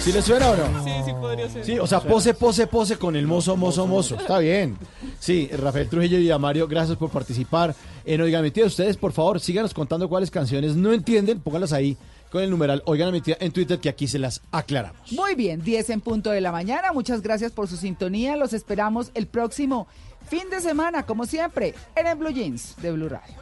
¿Sí le suena o no? Sí, sí podría ser. Sí, o sea, pose, pose, pose con el mozo, mozo, mozo. Está bien. Sí, Rafael Trujillo y Mario, gracias por participar en Oigan mi tía. Ustedes, por favor, síganos contando cuáles canciones no entienden, pónganlas ahí con el numeral Oigan mi tía en Twitter, que aquí se las aclaramos. Muy bien, 10 en punto de la mañana. Muchas gracias por su sintonía. Los esperamos el próximo fin de semana, como siempre, en el Blue Jeans de Blue Radio.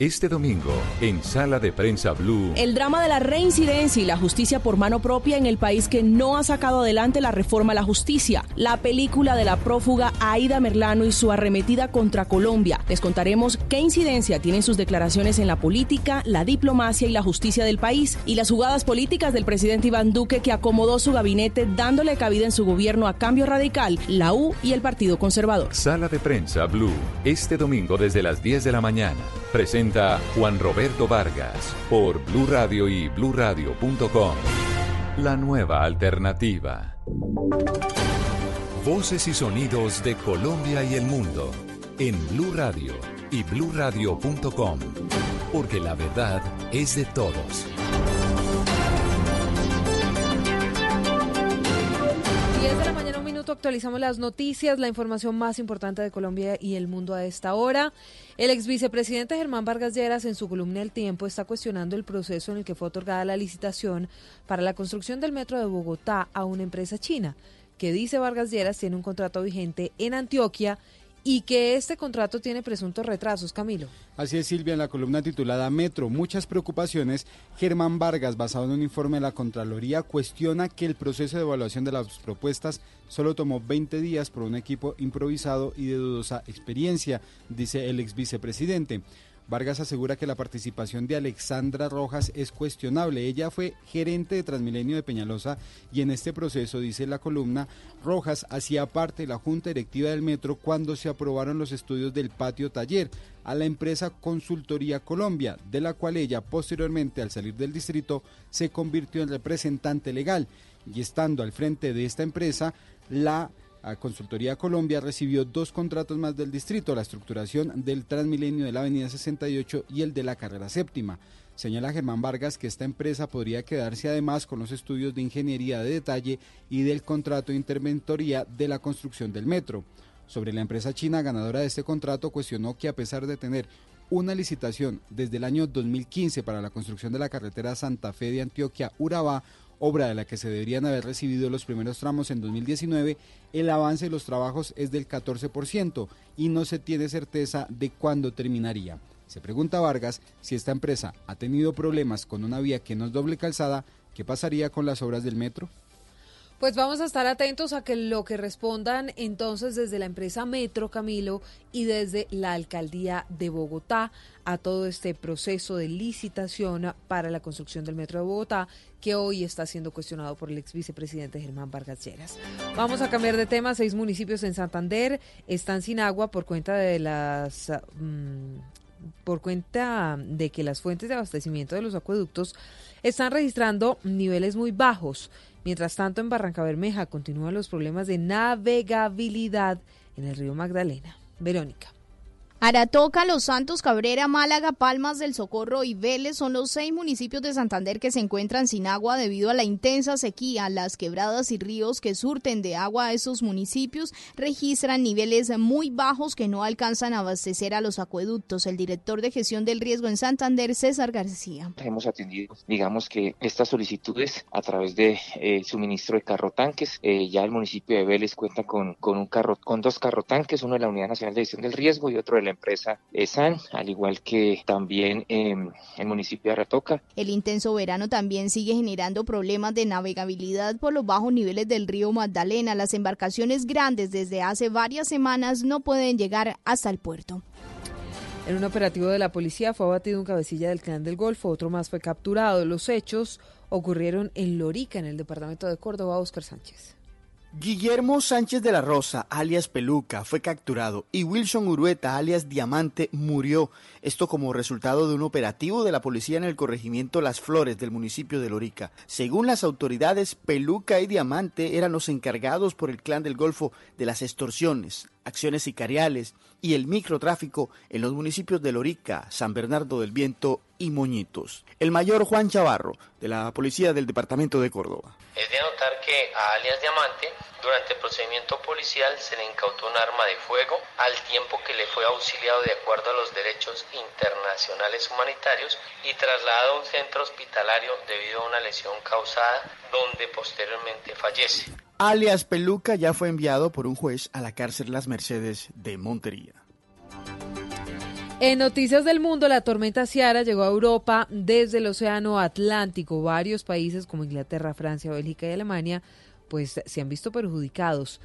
Este domingo, en Sala de Prensa Blue. El drama de la reincidencia y la justicia por mano propia en el país que no ha sacado adelante la reforma a la justicia. La película de la prófuga Aida Merlano y su arremetida contra Colombia. Les contaremos qué incidencia tienen sus declaraciones en la política, la diplomacia y la justicia del país. Y las jugadas políticas del presidente Iván Duque que acomodó su gabinete dándole cabida en su gobierno a Cambio Radical, la U y el Partido Conservador. Sala de Prensa Blue. Este domingo desde las 10 de la mañana. Presenta Juan Roberto Vargas por Blue Radio y bluradio.com. La nueva alternativa. Voces y sonidos de Colombia y el mundo en Blue Radio y bluradio.com, porque la verdad es de todos. 10 de la mañana, actualizamos las noticias, la información más importante de Colombia y el mundo a esta hora. El ex vicepresidente Germán Vargas Lleras en su columna El Tiempo está cuestionando el proceso en el que fue otorgada la licitación para la construcción del metro de Bogotá a una empresa china, que dice Vargas Lleras tiene un contrato vigente en Antioquia y que este contrato tiene presuntos retrasos, Camilo. Así es, Silvia, en la columna titulada Metro, muchas preocupaciones, Germán Vargas, basado en un informe de la Contraloría, cuestiona que el proceso de evaluación de las propuestas solo tomó 20 días por un equipo improvisado y de dudosa experiencia, dice el ex vicepresidente. Vargas asegura que la participación de Alexandra Rojas es cuestionable. Ella fue gerente de Transmilenio de Peñalosa y en este proceso, dice la columna, Rojas hacía parte de la Junta Directiva del Metro cuando se aprobaron los estudios del patio taller a la empresa Consultoría Colombia, de la cual ella posteriormente al salir del distrito se convirtió en representante legal y estando al frente de esta empresa, la a Consultoría Colombia recibió dos contratos más del distrito, la estructuración del Transmilenio de la Avenida 68 y el de la carrera séptima. Señala Germán Vargas que esta empresa podría quedarse además con los estudios de ingeniería de detalle y del contrato de interventoría de la construcción del metro. Sobre la empresa china ganadora de este contrato cuestionó que a pesar de tener una licitación desde el año 2015 para la construcción de la carretera Santa Fe de Antioquia-Urabá, obra de la que se deberían haber recibido los primeros tramos en 2019, el avance de los trabajos es del 14% y no se tiene certeza de cuándo terminaría. Se pregunta Vargas si esta empresa ha tenido problemas con una vía que no es doble calzada, ¿qué pasaría con las obras del metro? Pues vamos a estar atentos a que lo que respondan entonces desde la empresa Metro Camilo y desde la alcaldía de Bogotá a todo este proceso de licitación para la construcción del Metro de Bogotá que hoy está siendo cuestionado por el ex vicepresidente Germán Vargas Lleras. Vamos a cambiar de tema. Seis municipios en Santander están sin agua por cuenta de las mm, por cuenta de que las fuentes de abastecimiento de los acueductos están registrando niveles muy bajos. Mientras tanto, en Barranca Bermeja continúan los problemas de navegabilidad en el río Magdalena. Verónica. Aratoca, Los Santos, Cabrera, Málaga, Palmas del Socorro y Vélez son los seis municipios de Santander que se encuentran sin agua debido a la intensa sequía. Las quebradas y ríos que surten de agua a esos municipios registran niveles muy bajos que no alcanzan a abastecer a los acueductos. El director de gestión del riesgo en Santander, César García. Hemos atendido, digamos que estas solicitudes a través de eh, suministro de carro tanques. Eh, ya el municipio de Vélez cuenta con, con, un carro, con dos carro tanques, uno de la Unidad Nacional de Gestión del Riesgo y otro de la empresa ESAN, al igual que también en el municipio de Aratoca. El intenso verano también sigue generando problemas de navegabilidad por los bajos niveles del río Magdalena. Las embarcaciones grandes desde hace varias semanas no pueden llegar hasta el puerto. En un operativo de la policía fue abatido un cabecilla del clan del Golfo, otro más fue capturado. Los hechos ocurrieron en Lorica, en el departamento de Córdoba, Oscar Sánchez. Guillermo Sánchez de la Rosa, alias Peluca, fue capturado y Wilson Urueta, alias Diamante, murió. Esto como resultado de un operativo de la policía en el corregimiento Las Flores del municipio de Lorica. Según las autoridades, Peluca y Diamante eran los encargados por el clan del Golfo de las extorsiones, acciones sicariales y el microtráfico en los municipios de Lorica, San Bernardo del Viento y Moñitos. El mayor Juan Chavarro, de la Policía del Departamento de Córdoba. Es de anotar que a alias Diamante, durante el procedimiento policial se le incautó un arma de fuego al tiempo que le fue auxiliado de acuerdo a los derechos internacionales humanitarios y trasladado a un centro hospitalario debido a una lesión causada donde posteriormente fallece. Alias Peluca ya fue enviado por un juez a la cárcel Las Mercedes de Montería. En Noticias del Mundo, la tormenta Ciara llegó a Europa desde el Océano Atlántico. Varios países como Inglaterra, Francia, Bélgica y Alemania pues se han visto perjudicados.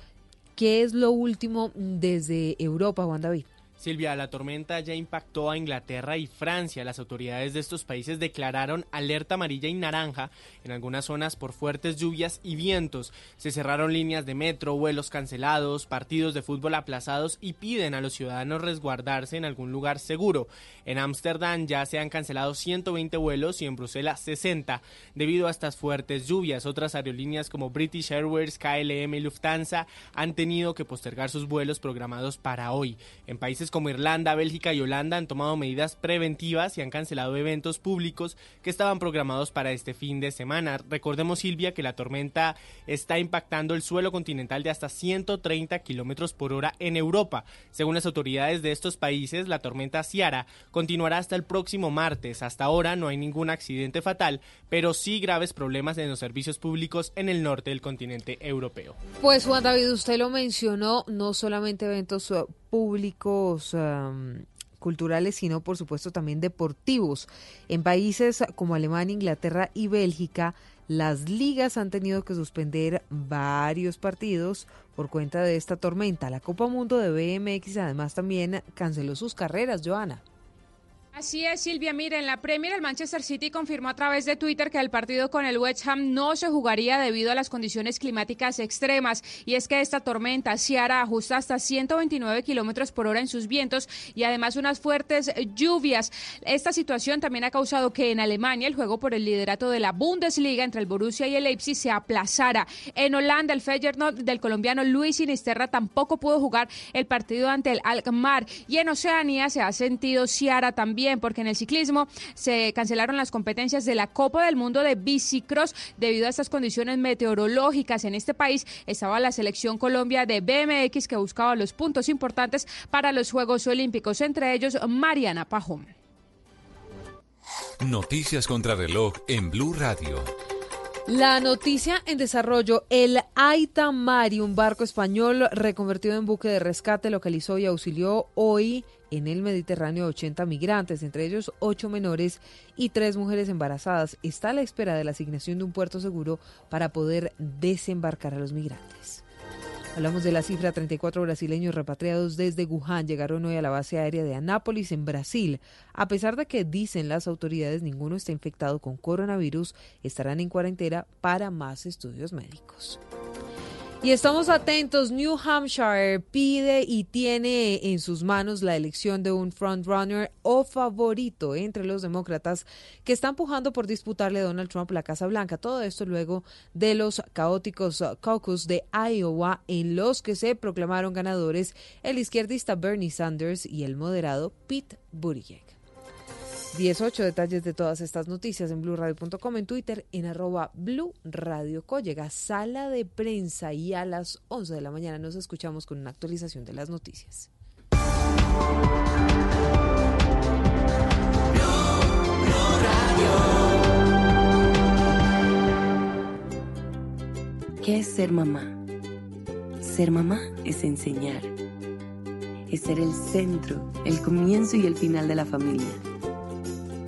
¿Qué es lo último desde Europa, Juan David? Silvia, la tormenta ya impactó a Inglaterra y Francia. Las autoridades de estos países declararon alerta amarilla y naranja en algunas zonas por fuertes lluvias y vientos. Se cerraron líneas de metro, vuelos cancelados, partidos de fútbol aplazados y piden a los ciudadanos resguardarse en algún lugar seguro. En Ámsterdam ya se han cancelado 120 vuelos y en Bruselas 60 debido a estas fuertes lluvias. Otras aerolíneas como British Airways, KLM y Lufthansa han tenido que postergar sus vuelos programados para hoy. En países como Irlanda, Bélgica y Holanda han tomado medidas preventivas y han cancelado eventos públicos que estaban programados para este fin de semana. Recordemos, Silvia, que la tormenta está impactando el suelo continental de hasta 130 kilómetros por hora en Europa. Según las autoridades de estos países, la tormenta Ciara continuará hasta el próximo martes. Hasta ahora no hay ningún accidente fatal, pero sí graves problemas en los servicios públicos en el norte del continente europeo. Pues Juan David, usted lo mencionó, no solamente eventos públicos culturales, sino por supuesto también deportivos. En países como Alemania, Inglaterra y Bélgica, las ligas han tenido que suspender varios partidos por cuenta de esta tormenta. La Copa Mundo de BMX además también canceló sus carreras, Joana. Así es, Silvia. Mira, en la Premier el Manchester City confirmó a través de Twitter que el partido con el West Ham no se jugaría debido a las condiciones climáticas extremas. Y es que esta tormenta Ciara ajusta hasta 129 kilómetros por hora en sus vientos y además unas fuertes lluvias. Esta situación también ha causado que en Alemania el juego por el liderato de la Bundesliga entre el Borussia y el Leipzig se aplazara. En Holanda el Feyenoord del colombiano Luis Sinisterra tampoco pudo jugar el partido ante el Alkmaar. Y en Oceanía se ha sentido Ciara también porque en el ciclismo se cancelaron las competencias de la Copa del Mundo de Bicicross debido a estas condiciones meteorológicas. En este país estaba la selección Colombia de BMX que buscaba los puntos importantes para los Juegos Olímpicos, entre ellos Mariana Pajón. Noticias contra reloj en Blue Radio. La noticia en desarrollo, el Aita Mari, un barco español reconvertido en buque de rescate, localizó y auxilió hoy en el Mediterráneo 80 migrantes, entre ellos 8 menores y 3 mujeres embarazadas. Está a la espera de la asignación de un puerto seguro para poder desembarcar a los migrantes. Hablamos de la cifra 34 brasileños repatriados desde Wuhan llegaron hoy a la base aérea de Anápolis en Brasil. A pesar de que dicen las autoridades ninguno está infectado con coronavirus, estarán en cuarentena para más estudios médicos. Y estamos atentos, New Hampshire pide y tiene en sus manos la elección de un frontrunner o favorito entre los demócratas que están pujando por disputarle a Donald Trump la Casa Blanca. Todo esto luego de los caóticos caucus de Iowa en los que se proclamaron ganadores el izquierdista Bernie Sanders y el moderado Pete Buttigieg. 18 detalles de todas estas noticias en blurradio.com, en Twitter, en arroba Blue sala de prensa y a las 11 de la mañana nos escuchamos con una actualización de las noticias. ¿Qué es ser mamá? Ser mamá es enseñar. Es ser el centro, el comienzo y el final de la familia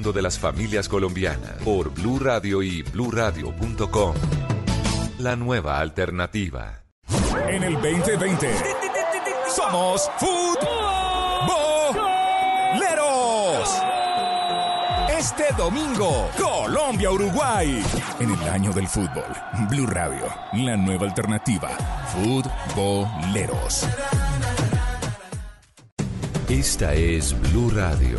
de las familias colombianas por Blue Radio y bluradio.com. La nueva alternativa. En el 2020 somos futboleros. Este domingo, Colombia-Uruguay. En el año del fútbol, Blue Radio, la nueva alternativa. Futboleros. Esta es Blue Radio.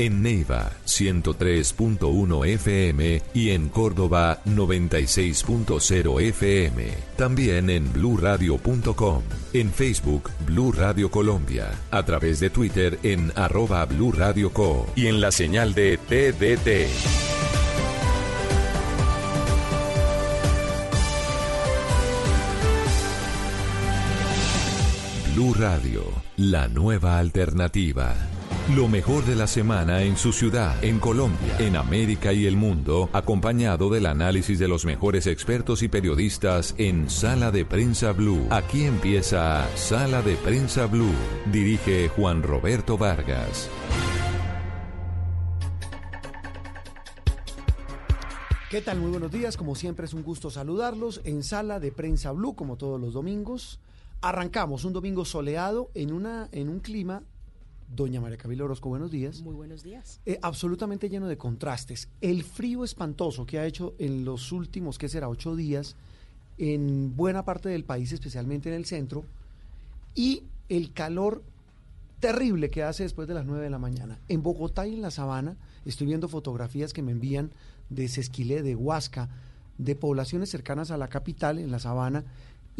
En Neiva, 103.1 FM y en Córdoba, 96.0 FM. También en bluradio.com. En Facebook, Blue Radio Colombia. A través de Twitter en arroba Blue Radio Co. Y en la señal de TDT. Blue Radio, la nueva alternativa. Lo mejor de la semana en su ciudad, en Colombia, en América y el mundo, acompañado del análisis de los mejores expertos y periodistas en Sala de Prensa Blue. Aquí empieza Sala de Prensa Blue. Dirige Juan Roberto Vargas. ¿Qué tal? Muy buenos días. Como siempre es un gusto saludarlos en Sala de Prensa Blue, como todos los domingos. Arrancamos un domingo soleado en, una, en un clima Doña María Camila Orozco, buenos días. Muy buenos días. Eh, absolutamente lleno de contrastes. El frío espantoso que ha hecho en los últimos, ¿qué será? Ocho días en buena parte del país, especialmente en el centro, y el calor terrible que hace después de las nueve de la mañana. En Bogotá y en la Sabana, estoy viendo fotografías que me envían de Sesquilé, de Huasca, de poblaciones cercanas a la capital, en la Sabana,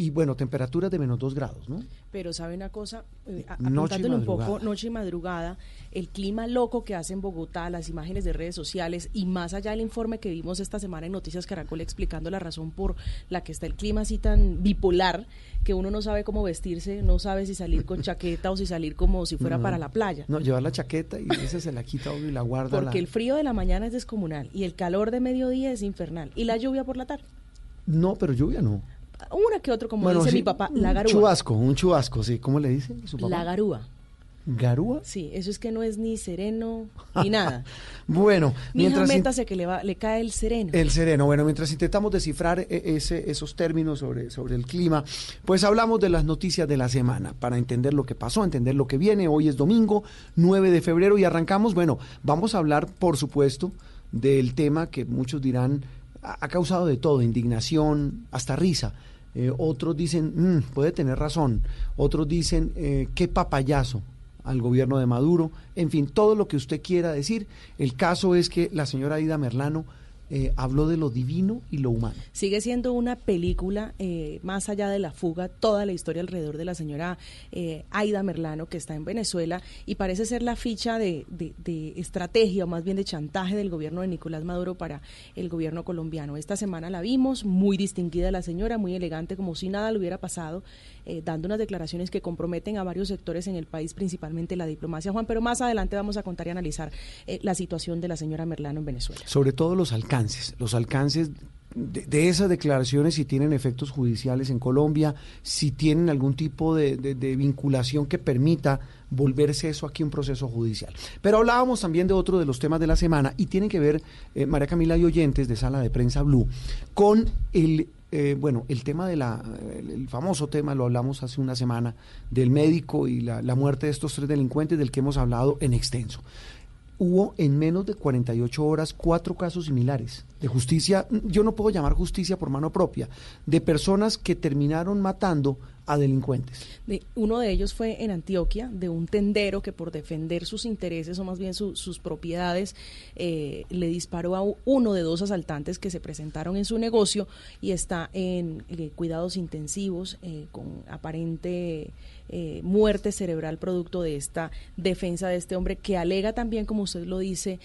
y bueno, temperaturas de menos dos grados, ¿no? Pero sabe una cosa, eh, apuntándole un poco noche y madrugada, el clima loco que hace en Bogotá, las imágenes de redes sociales y más allá del informe que vimos esta semana en Noticias Caracol explicando la razón por la que está el clima así tan bipolar que uno no sabe cómo vestirse, no sabe si salir con chaqueta o si salir como si fuera No, para la playa. No, llevar la chaqueta y esa se la quita y la guarda. Porque la- el frío de la mañana es descomunal y el calor de mediodía es infernal y la lluvia por la tarde. No, pero lluvia no. Una que otro, como Bueno, dice sí, mi papá, un la garúa. chubasco, un chubasco, sí. ¿Cómo le dice su papá? La garúa. ¿Garúa? Sí, eso es que no es ni sereno ni nada. Bueno, Mija, mientras... métase que le, va, le cae el sereno. El sereno. Bueno, mientras intentamos descifrar e- ese- esos términos sobre, sobre el clima, pues hablamos de las noticias de la semana para entender lo que pasó, entender lo que viene. Hoy es domingo, 9 de febrero y arrancamos. Bueno, vamos a hablar, por supuesto, del tema que muchos dirán ha, causado de todo, indignación, hasta risa. Eh, otros dicen, "Mm, puede tener razón. Otros dicen, eh, qué papayazo al gobierno de Maduro, en fin, todo lo que usted quiera decir. El caso es que la señora Aida Merlano eh, habló de lo divino y lo humano. Sigue siendo una película, eh, más allá de la fuga, toda la historia alrededor de la señora eh, Aida Merlano, que está en Venezuela, y parece ser la ficha de, de- de estrategia, o más bien de chantaje del gobierno de Nicolás Maduro para el gobierno colombiano. Esta semana la vimos, muy distinguida la señora, muy elegante, como si nada le hubiera pasado, eh, dando unas declaraciones que comprometen a varios sectores en el país, principalmente la diplomacia, Juan, pero más adelante vamos a contar y analizar eh, la situación de la señora Merlano en Venezuela. Sobre todo los alcances, los alcances de, esas declaraciones, si tienen efectos judiciales en Colombia, si tienen algún tipo de vinculación que permita volverse eso aquí un proceso judicial. Pero hablábamos también de otro de los temas de la semana y tiene que ver, eh, María Camila y oyentes de Sala de Prensa Blue, con el eh, bueno, el tema de la, el famoso tema, lo hablamos hace una semana, del médico y la, la muerte de estos tres delincuentes del que hemos hablado en extenso. Hubo en menos de 48 horas cuatro casos similares de justicia, yo no puedo llamar justicia por mano propia, de personas que terminaron matando a delincuentes. uno de ellos fue en Antioquia, de un tendero que por defender sus intereses o más bien sus propiedades eh, le disparó a uno de dos asaltantes que se presentaron en su negocio y está en eh, cuidados intensivos eh, con aparente muerte cerebral producto de esta defensa de este hombre que alega también, como usted lo dice,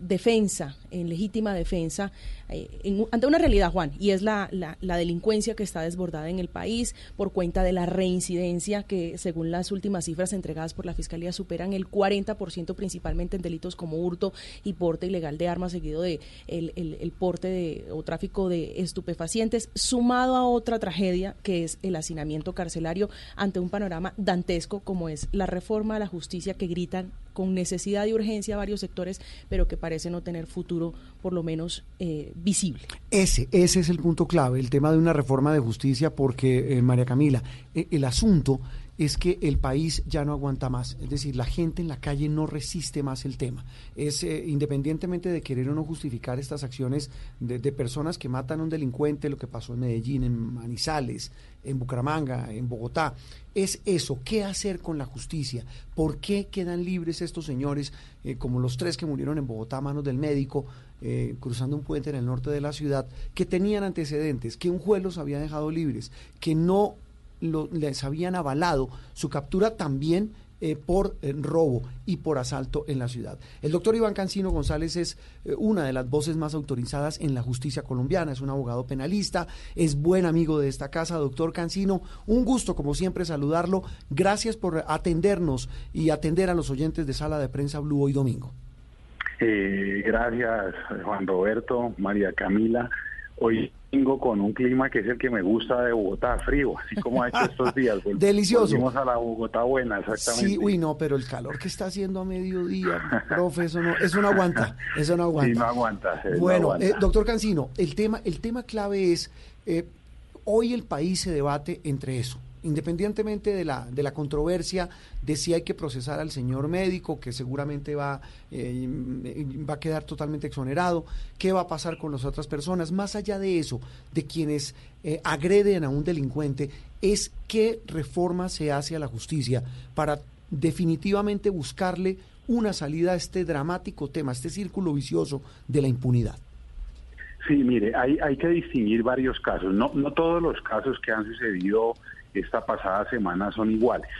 defensa, en legítima defensa, eh, ante una realidad, Juan, y es la, la, delincuencia que está desbordada en el país por cuenta de la reincidencia que, según las últimas cifras entregadas por la Fiscalía, superan el 40% principalmente en delitos como hurto y porte ilegal de armas, seguido de el, el, porte de, o tráfico de estupefacientes, sumado a otra tragedia que es el hacinamiento carcelario ante un panorama dantesco como es la reforma a la justicia que gritan con necesidad y urgencia varios sectores, pero que parece no tener futuro, por lo menos eh, visible. Ese, ese es el punto clave, el tema de una reforma de justicia, porque, eh, María Camila, eh, el asunto es que el país ya no aguanta más. Es decir, la gente en la calle no resiste más el tema. Es eh, independientemente de querer o no justificar estas acciones de, personas que matan a un delincuente, lo que pasó en Medellín, en Manizales, en Bucaramanga, en Bogotá. Es eso, ¿qué hacer con la justicia? ¿Por qué quedan libres estos señores, eh, como los tres que murieron en Bogotá a manos del médico, eh, cruzando un puente en el norte de la ciudad, que tenían antecedentes, que un juez los había dejado libres, que no les habían avalado su captura también eh, por eh, robo y por asalto en la ciudad. El doctor Iván Cancino González es eh, una de las voces más autorizadas en la justicia colombiana, es un abogado penalista, es buen amigo de esta casa. Doctor Cancino, un gusto como siempre saludarlo. Gracias por atendernos y atender a los oyentes de Sala de Prensa Blue hoy domingo. gracias Juan Roberto, María Camila. Hoy vengo con un clima que es el que me gusta de Bogotá, frío, así como ha hecho estos días. Delicioso. Volvimos a la Bogotá buena, exactamente. Sí, uy, no, pero el calor que está haciendo a mediodía, profe, eso no, eso no aguanta, eso no aguanta. Sí, no aguanta. bueno, eh, doctor Cancino, el tema, el tema clave es, eh, hoy el país se debate entre eso, independientemente de la, de la controversia de si hay que procesar al señor médico, que seguramente va, eh, va a quedar totalmente exonerado, qué va a pasar con las otras personas, más allá de eso, de quienes eh, agreden a un delincuente, es qué reforma se hace a la justicia para definitivamente buscarle una salida a este dramático tema, a este círculo vicioso de la impunidad. Sí, mire, hay, hay que distinguir varios casos. No, no todos los casos que han sucedido esta pasada semana son iguales.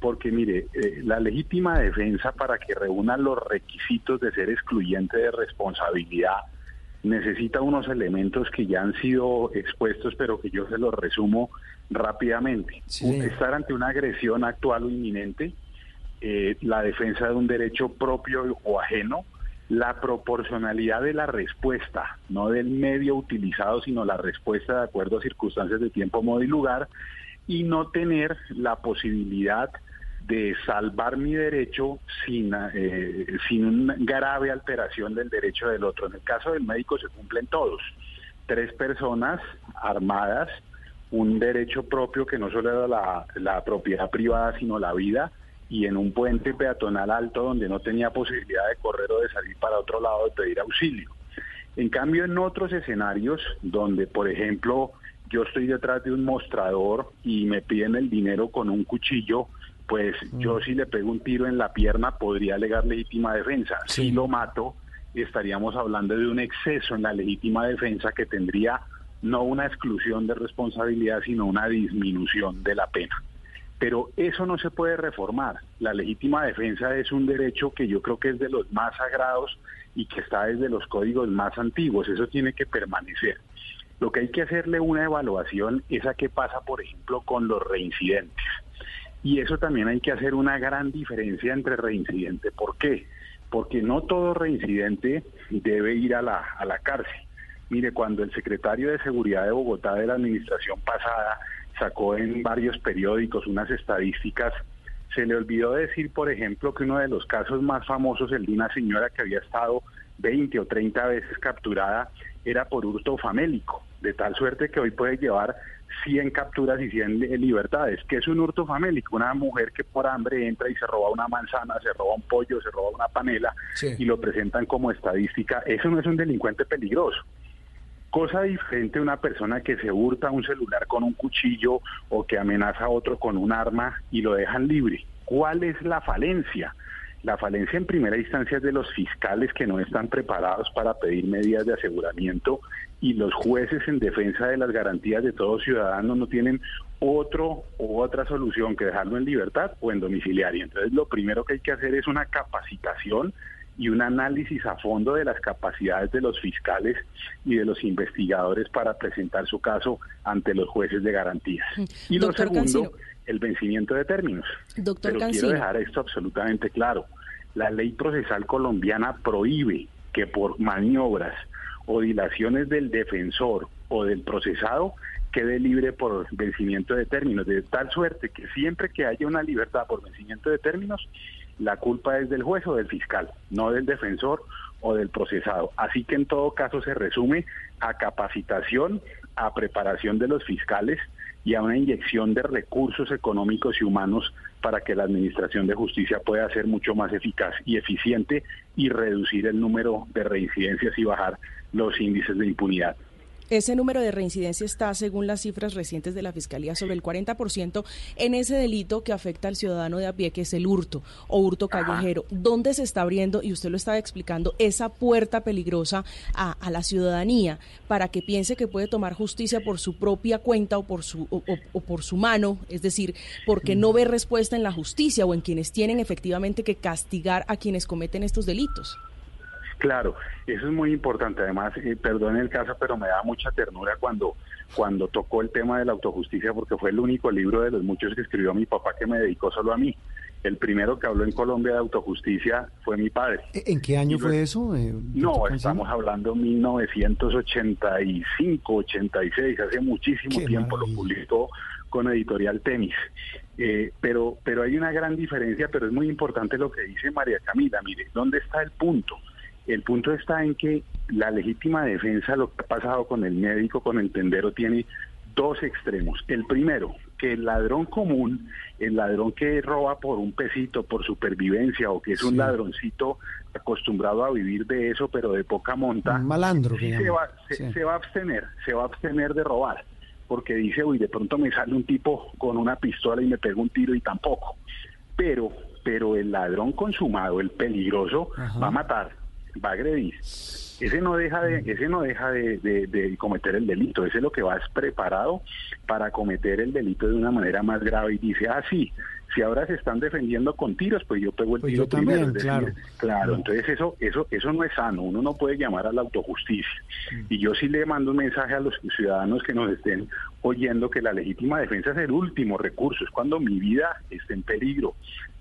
Porque mire, eh, la legítima defensa para que reúna los requisitos de ser excluyente de responsabilidad necesita unos elementos que ya han sido expuestos, pero que yo se los resumo rápidamente. Estar ante una agresión actual o inminente, eh, la defensa de un derecho propio o ajeno, la proporcionalidad de la respuesta, no del medio utilizado, sino la respuesta de acuerdo a circunstancias de tiempo, modo y lugar, y no tener la posibilidad de salvar mi derecho sin, eh, sin una grave alteración del derecho del otro. En el caso del médico se cumplen todos. Tres personas armadas, un derecho propio que no solo era la, la propiedad privada, sino la vida, y en un puente peatonal alto donde no tenía posibilidad de correr o de salir para otro lado de pedir auxilio. En cambio, en otros escenarios donde, por ejemplo, yo estoy detrás de un mostrador y me piden el dinero con un cuchillo, pues mm. yo si le pego un tiro en la pierna podría alegar legítima defensa. Si lo mato, estaríamos hablando de un exceso en la legítima defensa que tendría no una exclusión de responsabilidad, sino una disminución de la pena. Pero eso no se puede reformar. La legítima defensa es un derecho que yo creo que es de los más sagrados y que está desde los códigos más antiguos. Eso tiene que permanecer. Lo que hay que hacerle una evaluación es a qué pasa, por ejemplo, con los reincidentes. Y eso también hay que hacer una gran diferencia entre reincidente. ¿Por qué? Porque no todo reincidente debe ir a la, a la cárcel. Mire, cuando el secretario de Seguridad de Bogotá de la administración pasada sacó en varios periódicos unas estadísticas, se le olvidó decir, por ejemplo, que uno de los casos más famosos, el de una señora que había estado 20 o 30 veces capturada, era por hurto famélico. De tal suerte que hoy puede llevar 100 capturas y 100 libertades, que es un hurto famélico, una mujer que por hambre entra y se roba una manzana, se roba un pollo, se roba una panela y lo presentan como estadística, eso no es un delincuente peligroso. Cosa diferente una persona que se hurta un celular con un cuchillo o que amenaza a otro con un arma y lo dejan libre. ¿Cuál es la falencia? La falencia en primera instancia es de los fiscales que no están preparados para pedir medidas de aseguramiento y los jueces en defensa de las garantías de todos ciudadanos no tienen otro u otra solución que dejarlo en libertad o en domiciliario. Entonces lo primero que hay que hacer es una capacitación y un análisis a fondo de las capacidades de los fiscales y de los investigadores para presentar su caso ante los jueces de garantías. Mm. Y lo segundo, el vencimiento de términos. Doctor Pero quiero dejar esto absolutamente claro. La ley procesal colombiana prohíbe que por maniobras o dilaciones del defensor o del procesado quede libre por vencimiento de términos, de tal suerte que siempre que haya una libertad por vencimiento de términos, la culpa es del juez o del fiscal, no del defensor o del procesado. Así que en todo caso se resume a capacitación, a preparación de los fiscales y a una inyección de recursos económicos y humanos para que la Administración de Justicia pueda ser mucho más eficaz y eficiente y reducir el número de reincidencias y bajar los índices de impunidad. Ese número de reincidencia está, según las cifras recientes de la Fiscalía, sobre el 40% en ese delito que afecta al ciudadano de a pie, que es el hurto o hurto callejero. ¿Dónde se está abriendo, y usted lo estaba explicando, esa puerta peligrosa a, la ciudadanía para que piense que puede tomar justicia por su propia cuenta o por su, o por su mano? Es decir, porque no ve respuesta en la justicia o en quienes tienen efectivamente que castigar a quienes cometen estos delitos. Claro, eso es muy importante. Además, eh, perdón el caso, pero me da mucha ternura cuando, cuando tocó el tema de la autojusticia, porque fue el único libro de los muchos que escribió mi papá que me dedicó solo a mí. El primero que habló en Colombia de autojusticia fue mi padre. ¿E-, ¿En qué año fue eso? Eh, no, estamos hablando 1985, 86, hace muchísimo tiempo, lo publicó con Editorial Temis. Eh, pero, pero hay una gran diferencia, pero es muy importante lo que dice María Camila. Mire, ¿dónde está el punto? El punto está en que la legítima defensa, lo que ha pasado con el médico, con el tendero, tiene dos extremos. El primero, que el ladrón común, el ladrón que roba por un pesito, por supervivencia, o que es un ladroncito acostumbrado a vivir de eso, pero de poca monta, malandro, se, va, se, va a abstener, se va a abstener de robar, porque dice, uy, de pronto me sale un tipo con una pistola y me pega un tiro y tampoco. Pero, pero el ladrón consumado, el peligroso, va a matar va a agredir. Ese no deja de, ese no deja de, cometer el delito, ese es lo que va es preparado para cometer el delito de una manera más grave. Y dice, ah, sí, si ahora se están defendiendo con tiros, pues yo pego el pues tiro primero. claro. claro, entonces eso, eso, eso no es sano, uno no puede llamar a la autojusticia. Y yo sí le mando un mensaje a los ciudadanos que nos estén oyendo que la legítima defensa es el último recurso, es cuando mi vida esté en peligro.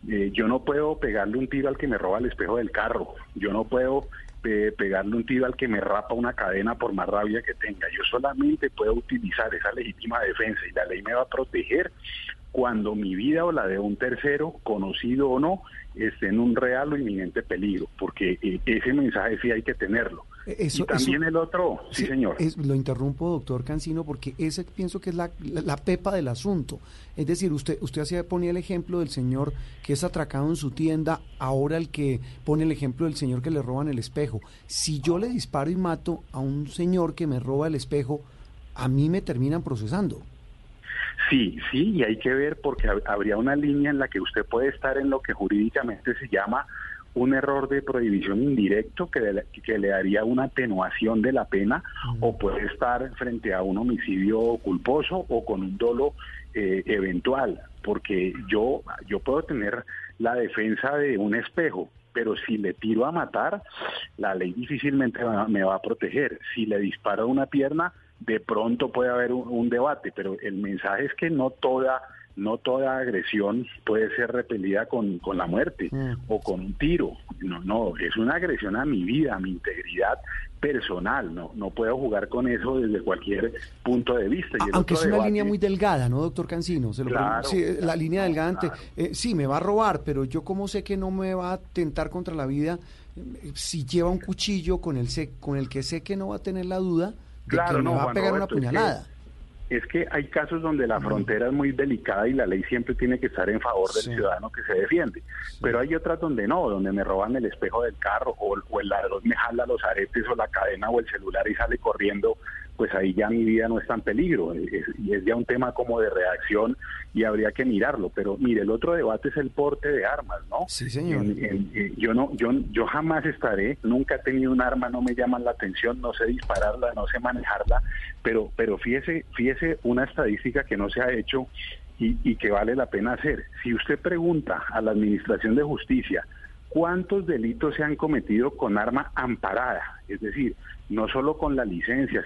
Eh, yo no puedo pegarle un tiro al que me roba el espejo del carro, yo no puedo eh, pegarle un tiro al que me rapa una cadena por más rabia que tenga. Yo solamente puedo utilizar esa legítima defensa y la ley me va a proteger cuando mi vida o la de un tercero, conocido o no, esté en un real o inminente peligro, porque eh, ese mensaje sí hay que tenerlo. E, y también el otro, sí, señor. lo interrumpo, doctor Cancino, porque ese pienso que es la, la, pepa del asunto. Es decir, usted usted hacía, ponía el ejemplo del señor que es atracado en su tienda, ahora el que pone el ejemplo del señor que le roban el espejo. Si yo le disparo y mato a un señor que me roba el espejo, a mí me terminan procesando. Sí, sí, y hay que ver porque habría una línea en la que usted puede estar en lo que jurídicamente se llama un error de prohibición indirecto que, le, que le daría una atenuación de la pena o puede estar frente a un homicidio culposo o con un dolo eh, eventual, porque yo, yo puedo tener la defensa de un espejo, pero si le tiro a matar, la ley difícilmente me va a proteger. Si le disparo una pierna, de pronto puede haber un, debate, pero el mensaje es que no toda no toda agresión puede ser repelida con, con la muerte mm. o con un tiro. No, no, es una agresión a mi vida, a mi integridad personal. No, no puedo jugar con eso desde cualquier punto de vista. Aunque es una línea muy delgada, ¿no, doctor Cancino? Se lo sí, la línea delgante. Eh, sí, me va a robar, pero yo como sé que no me va a tentar contra la vida, si lleva un cuchillo con el, con el que sé que no va a tener la duda, Claro, que no, va a pegar una Roberto, es que- puñalada. Es que hay casos donde la frontera es muy delicada y la ley siempre tiene que estar en favor del Sí. ciudadano que se defiende. Pero hay otras donde no, donde me roban el espejo del carro o, o el ladrón me jala los aretes o la cadena o el celular y sale corriendo, pues ahí ya mi vida no está en peligro. Es- y es ya un tema como de reacción y habría que mirarlo. Pero mire, el otro debate es el porte de armas, ¿no? Sí, señor. En- en- eh, yo no, yo, yo jamás estaré, nunca he tenido un arma, no me llaman la atención, no sé dispararla, no sé manejarla, pero, pero fíjese, fíjese una estadística que no se ha hecho y, y que vale la pena hacer. Si usted pregunta a la Administración de Justicia cuántos delitos se han cometido con arma amparada, es decir, no solo con la licencia,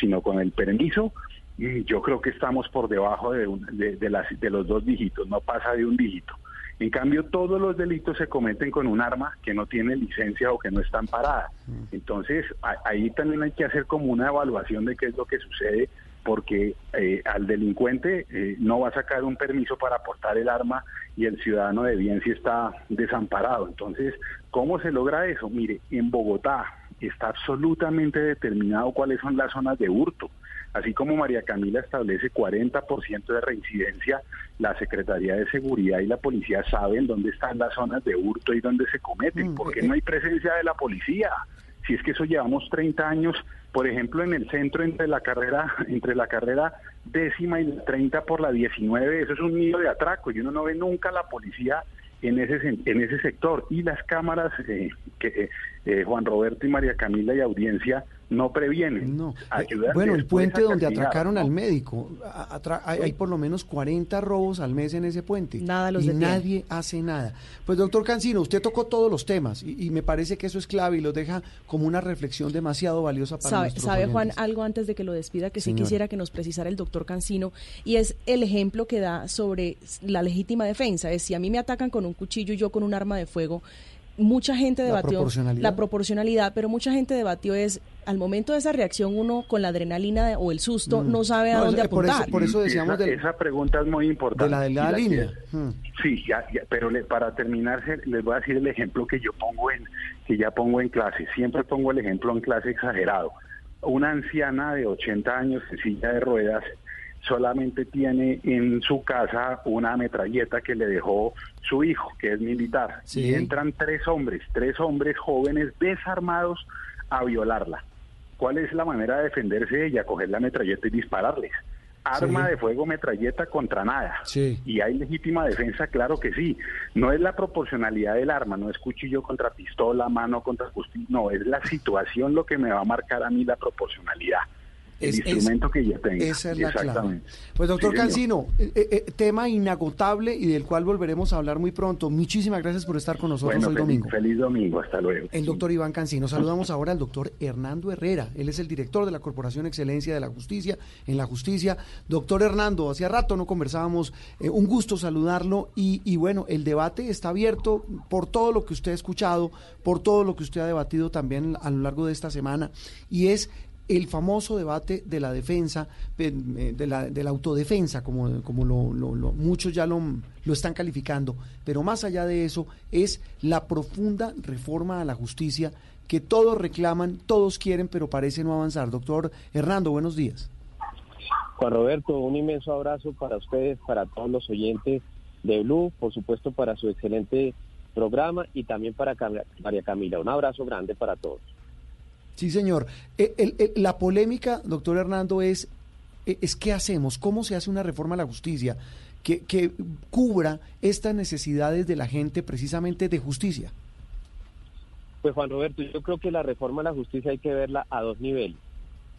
sino con el permiso, mm, yo creo que estamos por debajo de, un- de, de las, de los dos dígitos, no pasa de un dígito. En cambio, todos los delitos se cometen con un arma que no tiene licencia o que no está amparada. Entonces, a- ahí también hay que hacer como una evaluación de qué es lo que sucede, porque eh, al delincuente eh, no va a sacar un permiso para portar el arma y el ciudadano de bien si está desamparado. Entonces, ¿cómo se logra eso? Mire, en Bogotá está absolutamente determinado cuáles son las zonas de hurto. Así como María Camila establece 40% de reincidencia, la Secretaría de Seguridad y la policía saben dónde están las zonas de hurto y dónde se cometen. ¿Por qué no hay presencia de la policía? Si es que eso llevamos 30 años, por ejemplo, en el centro entre la carrera entre la carrera décima y la 30 por la 19, eso es un nido de atraco y uno no ve nunca a la policía en ese en ese sector. Y las cámaras eh, que eh, eh, Juan Roberto y María Camila y audiencia no previenen. Ayudan Bueno, el puente donde castigar, atracaron ¿no? al médico, atra- hay, hay por lo menos 40 robos al mes en ese puente. Nada los y detiene. nadie hace nada. Pues doctor Cancino, usted tocó todos los temas y, y me parece que eso es clave y los deja como una reflexión demasiado valiosa para Sabe, nuestros sabe, Juan, algo antes de que lo despida que sí quisiera que nos precisara el doctor Cancino, y es el ejemplo que da sobre la legítima defensa. Es si a mí me atacan con un cuchillo y yo con un arma de fuego, mucha gente La debatió proporcionalidad. la proporcionalidad, pero mucha gente debatió es al momento de esa reacción uno con la adrenalina de- o el susto Mm. no sabe a No, dónde es- por eso- apuntar. por eso decíamos esa, del- esa pregunta es muy importante. de la delgada línea. que- Mm. Sí, ya, ya, pero le- para terminar les voy a decir el ejemplo que yo pongo en que ya pongo en clase. Siempre pongo el ejemplo en clase exagerado. Una anciana de 80 años en silla de ruedas solamente tiene en su casa una metralleta que le dejó su hijo, que es militar. Sí. Y entran tres hombres, tres hombres jóvenes desarmados a violarla. ¿Cuál es la manera de defenderse de ella? Coger la metralleta y dispararles. Arma Sí. de fuego, metralleta contra nada. Sí. Y hay legítima defensa, claro que sí. No es la proporcionalidad del arma, no es cuchillo contra pistola, mano contra cuchillo, no, es la situación lo que me va a marcar a mí la proporcionalidad. El Es- es- instrumento que yo tenga. Esa es la clave. Exactamente. Pues doctor Sí. Cancino, eh, eh, eh, tema inagotable y del cual volveremos a hablar muy pronto. Muchísimas gracias por estar con nosotros Bueno, hoy feliz, domingo. feliz domingo, hasta luego. El doctor Iván Cancino. Saludamos ahora al doctor Hernando Herrera. Él es el director de la Corporación Excelencia de la Justicia en la Justicia. Doctor Hernando, hacía rato no conversábamos. eh, un gusto saludarlo. Y, y bueno, el debate está abierto por todo lo que usted ha escuchado, por todo lo que usted ha debatido también a lo largo de esta semana. Y es el famoso debate de la defensa, eh, de la, de la autodefensa, como, como lo, lo- lo- muchos ya lo, lo están calificando, pero más allá de eso es la profunda reforma a la justicia que todos reclaman, todos quieren, pero parece no avanzar. Doctor Hernando, buenos días. Juan Roberto, un inmenso abrazo para ustedes, para todos los oyentes de Blue, por supuesto para su excelente programa y también para María Camila. Un abrazo grande para todos. Sí, señor. Eh, la polémica, doctor Hernando, es, eh, es qué hacemos, cómo se hace una reforma a la justicia que, que cubra estas necesidades de la gente precisamente de justicia. Pues Juan Roberto, yo creo que la reforma a la justicia hay que verla a dos niveles.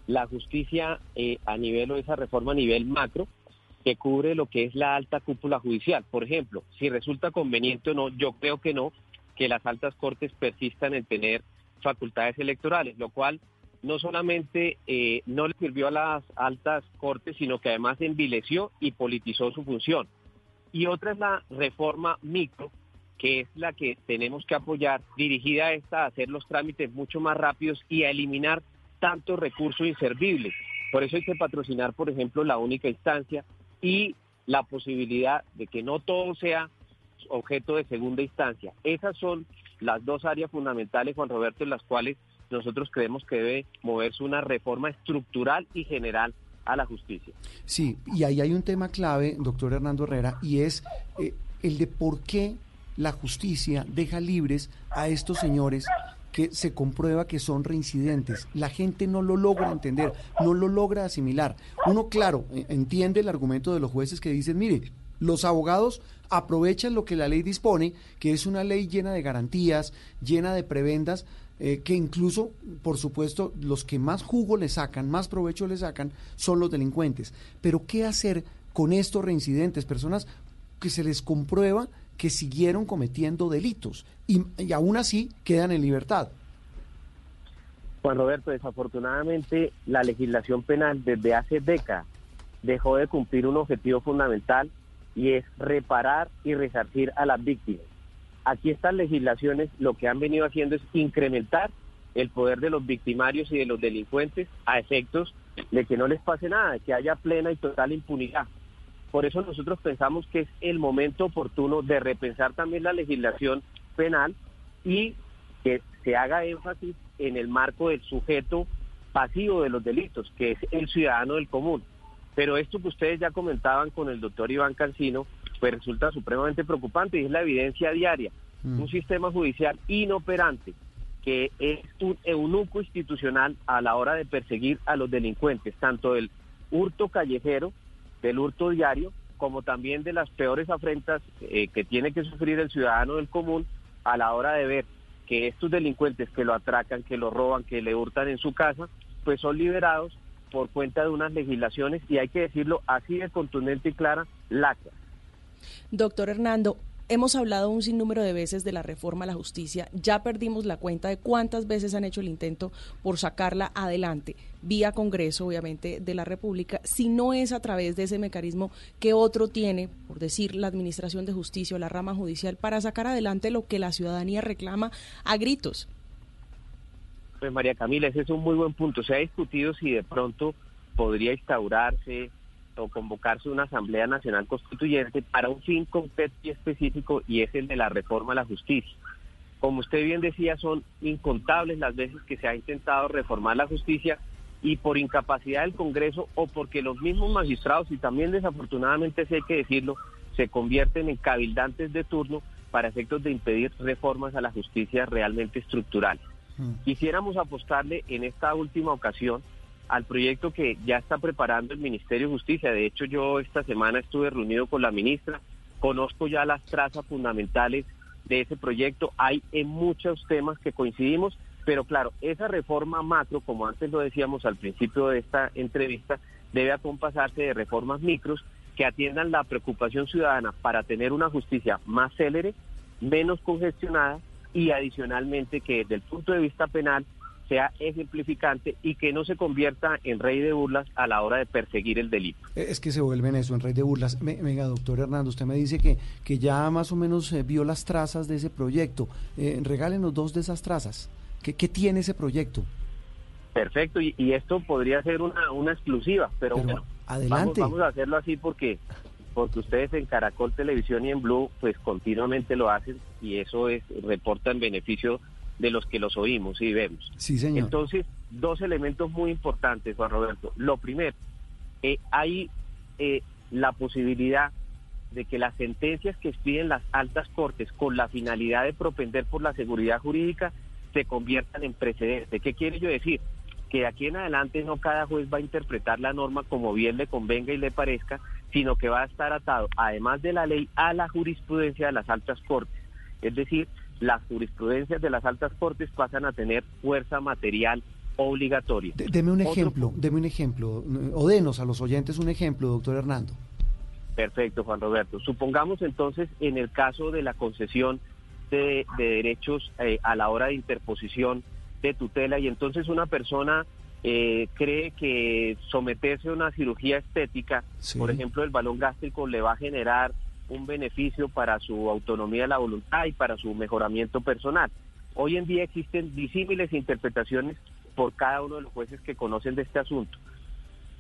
La justicia eh, a nivel o esa reforma a nivel macro, que cubre lo que es la alta cúpula judicial. Por ejemplo, si resulta conveniente o no, yo creo que no, que las altas cortes persistan en tener facultades electorales, lo cual no solamente eh, no le sirvió a las altas cortes, sino que además envileció y politizó su función. Y otra es la reforma micro, que es la que tenemos que apoyar, dirigida a esta a hacer los trámites mucho más rápidos y a eliminar tantos recursos inservibles. Por eso hay que patrocinar, por ejemplo, la única instancia y la posibilidad de que no todo sea objeto de segunda instancia. Esas son las dos áreas fundamentales, Juan Roberto, en las cuales nosotros creemos que debe moverse una reforma estructural y general a la justicia. Sí, y ahí hay un tema clave, doctor Hernando Herrera, y es eh, el de por qué la justicia deja libres a estos señores que se comprueba que son reincidentes. La gente no lo logra entender, no lo logra asimilar. Uno, claro, e- entiende el argumento de los jueces que dicen, mire, los abogados aprovechan lo que la ley dispone, que es una ley llena de garantías, llena de prebendas, eh, que incluso, por supuesto, los que más jugo le sacan, más provecho le sacan, son los delincuentes. Pero, ¿qué hacer con estos reincidentes? Personas que se les comprueba que siguieron cometiendo delitos y, y aún así quedan en libertad. Juan Roberto, desafortunadamente la legislación penal desde hace décadas dejó de cumplir un objetivo fundamental y es reparar y resarcir a las víctimas. Aquí estas legislaciones lo que han venido haciendo es incrementar el poder de los victimarios y de los delincuentes a efectos de que no les pase nada, que haya plena y total impunidad. Por eso nosotros pensamos que es el momento oportuno de repensar también la legislación penal y que se haga énfasis en el marco del sujeto pasivo de los delitos, que es el ciudadano del común. Pero esto que ustedes ya comentaban con el doctor Iván Cancino, pues resulta supremamente preocupante y es la evidencia diaria. Un sistema judicial inoperante que es un eunuco institucional a la hora de perseguir a los delincuentes, tanto del hurto callejero, del hurto diario, como también de las peores afrentas eh, que tiene que sufrir el ciudadano del común a la hora de ver que estos delincuentes que lo atracan, que lo roban, que le hurtan en su casa, pues son liberados por cuenta de unas legislaciones y hay que decirlo así de contundente y clara, lacra. Doctor Hernando, hemos hablado un sinnúmero de veces de la reforma a la justicia. Ya perdimos la cuenta de cuántas veces han hecho el intento por sacarla adelante, vía Congreso, obviamente, de la República, si no es a través de ese mecanismo que otro tiene, por decir, la Administración de Justicia o la rama judicial, para sacar adelante lo que la ciudadanía reclama a gritos. Pues María Camila, ese es un muy buen punto. Se ha discutido si de pronto podría instaurarse o convocarse una Asamblea Nacional Constituyente para un fin concreto y específico y es el de la reforma a la justicia. Como usted bien decía, son incontables las veces que se ha intentado reformar la justicia y por incapacidad del Congreso o porque los mismos magistrados, y también desafortunadamente hay que decirlo, se convierten en cabildantes de turno para efectos de impedir reformas a la justicia realmente estructurales. Quisiéramos apostarle en esta última ocasión al proyecto que ya está preparando el Ministerio de Justicia. De hecho, yo esta semana estuve reunido con la ministra, conozco ya las trazas fundamentales de ese proyecto. Hay en muchos temas que coincidimos, pero claro, esa reforma macro, como antes lo decíamos al principio de esta entrevista, debe acompasarse de reformas micros que atiendan la preocupación ciudadana para tener una justicia más célere, menos congestionada y adicionalmente que desde el punto de vista penal sea ejemplificante y que no se convierta en rey de burlas a la hora de perseguir el delito. Eh, Es que se vuelven eso, en rey de burlas. Venga, doctor Hernando, usted me dice que, que ya más o menos eh, vio las trazas de ese proyecto. Eh, regálenos dos de esas trazas. ¿Qué, qué tiene ese proyecto? Perfecto, y, y esto podría ser una, una exclusiva, pero, bueno, adelante. Vamos, vamos a hacerlo así porque porque ustedes en Caracol Televisión y en Blue pues continuamente lo hacen y eso es reporta en beneficio de los que los oímos y vemos. Sí, señor. Entonces, dos elementos muy importantes, Juan Roberto. Lo primero, eh, hay eh, la posibilidad de que las sentencias que expiden las altas cortes con la finalidad de propender por la seguridad jurídica se conviertan en precedente. ¿Qué quiere yo decir? Que de aquí en adelante no cada juez va a interpretar la norma como bien le convenga y le parezca, sino que va a estar atado, además de la ley, a la jurisprudencia de las altas cortes. Es decir, las jurisprudencias de las altas cortes pasan a tener fuerza material obligatoria. De- deme un Otro ejemplo, deme un ejemplo, o denos a los oyentes un ejemplo, doctor Hernando. Perfecto, Juan Roberto. Supongamos entonces en el caso de la concesión de, de derechos eh, a la hora de interposición de tutela y entonces una persona eh, cree que someterse a una cirugía estética, Sí. por ejemplo el balón gástrico, le va a generar un beneficio para su autonomía de la voluntad y para su mejoramiento personal. Hoy en día existen disímiles interpretaciones por cada uno de los jueces que conocen de este asunto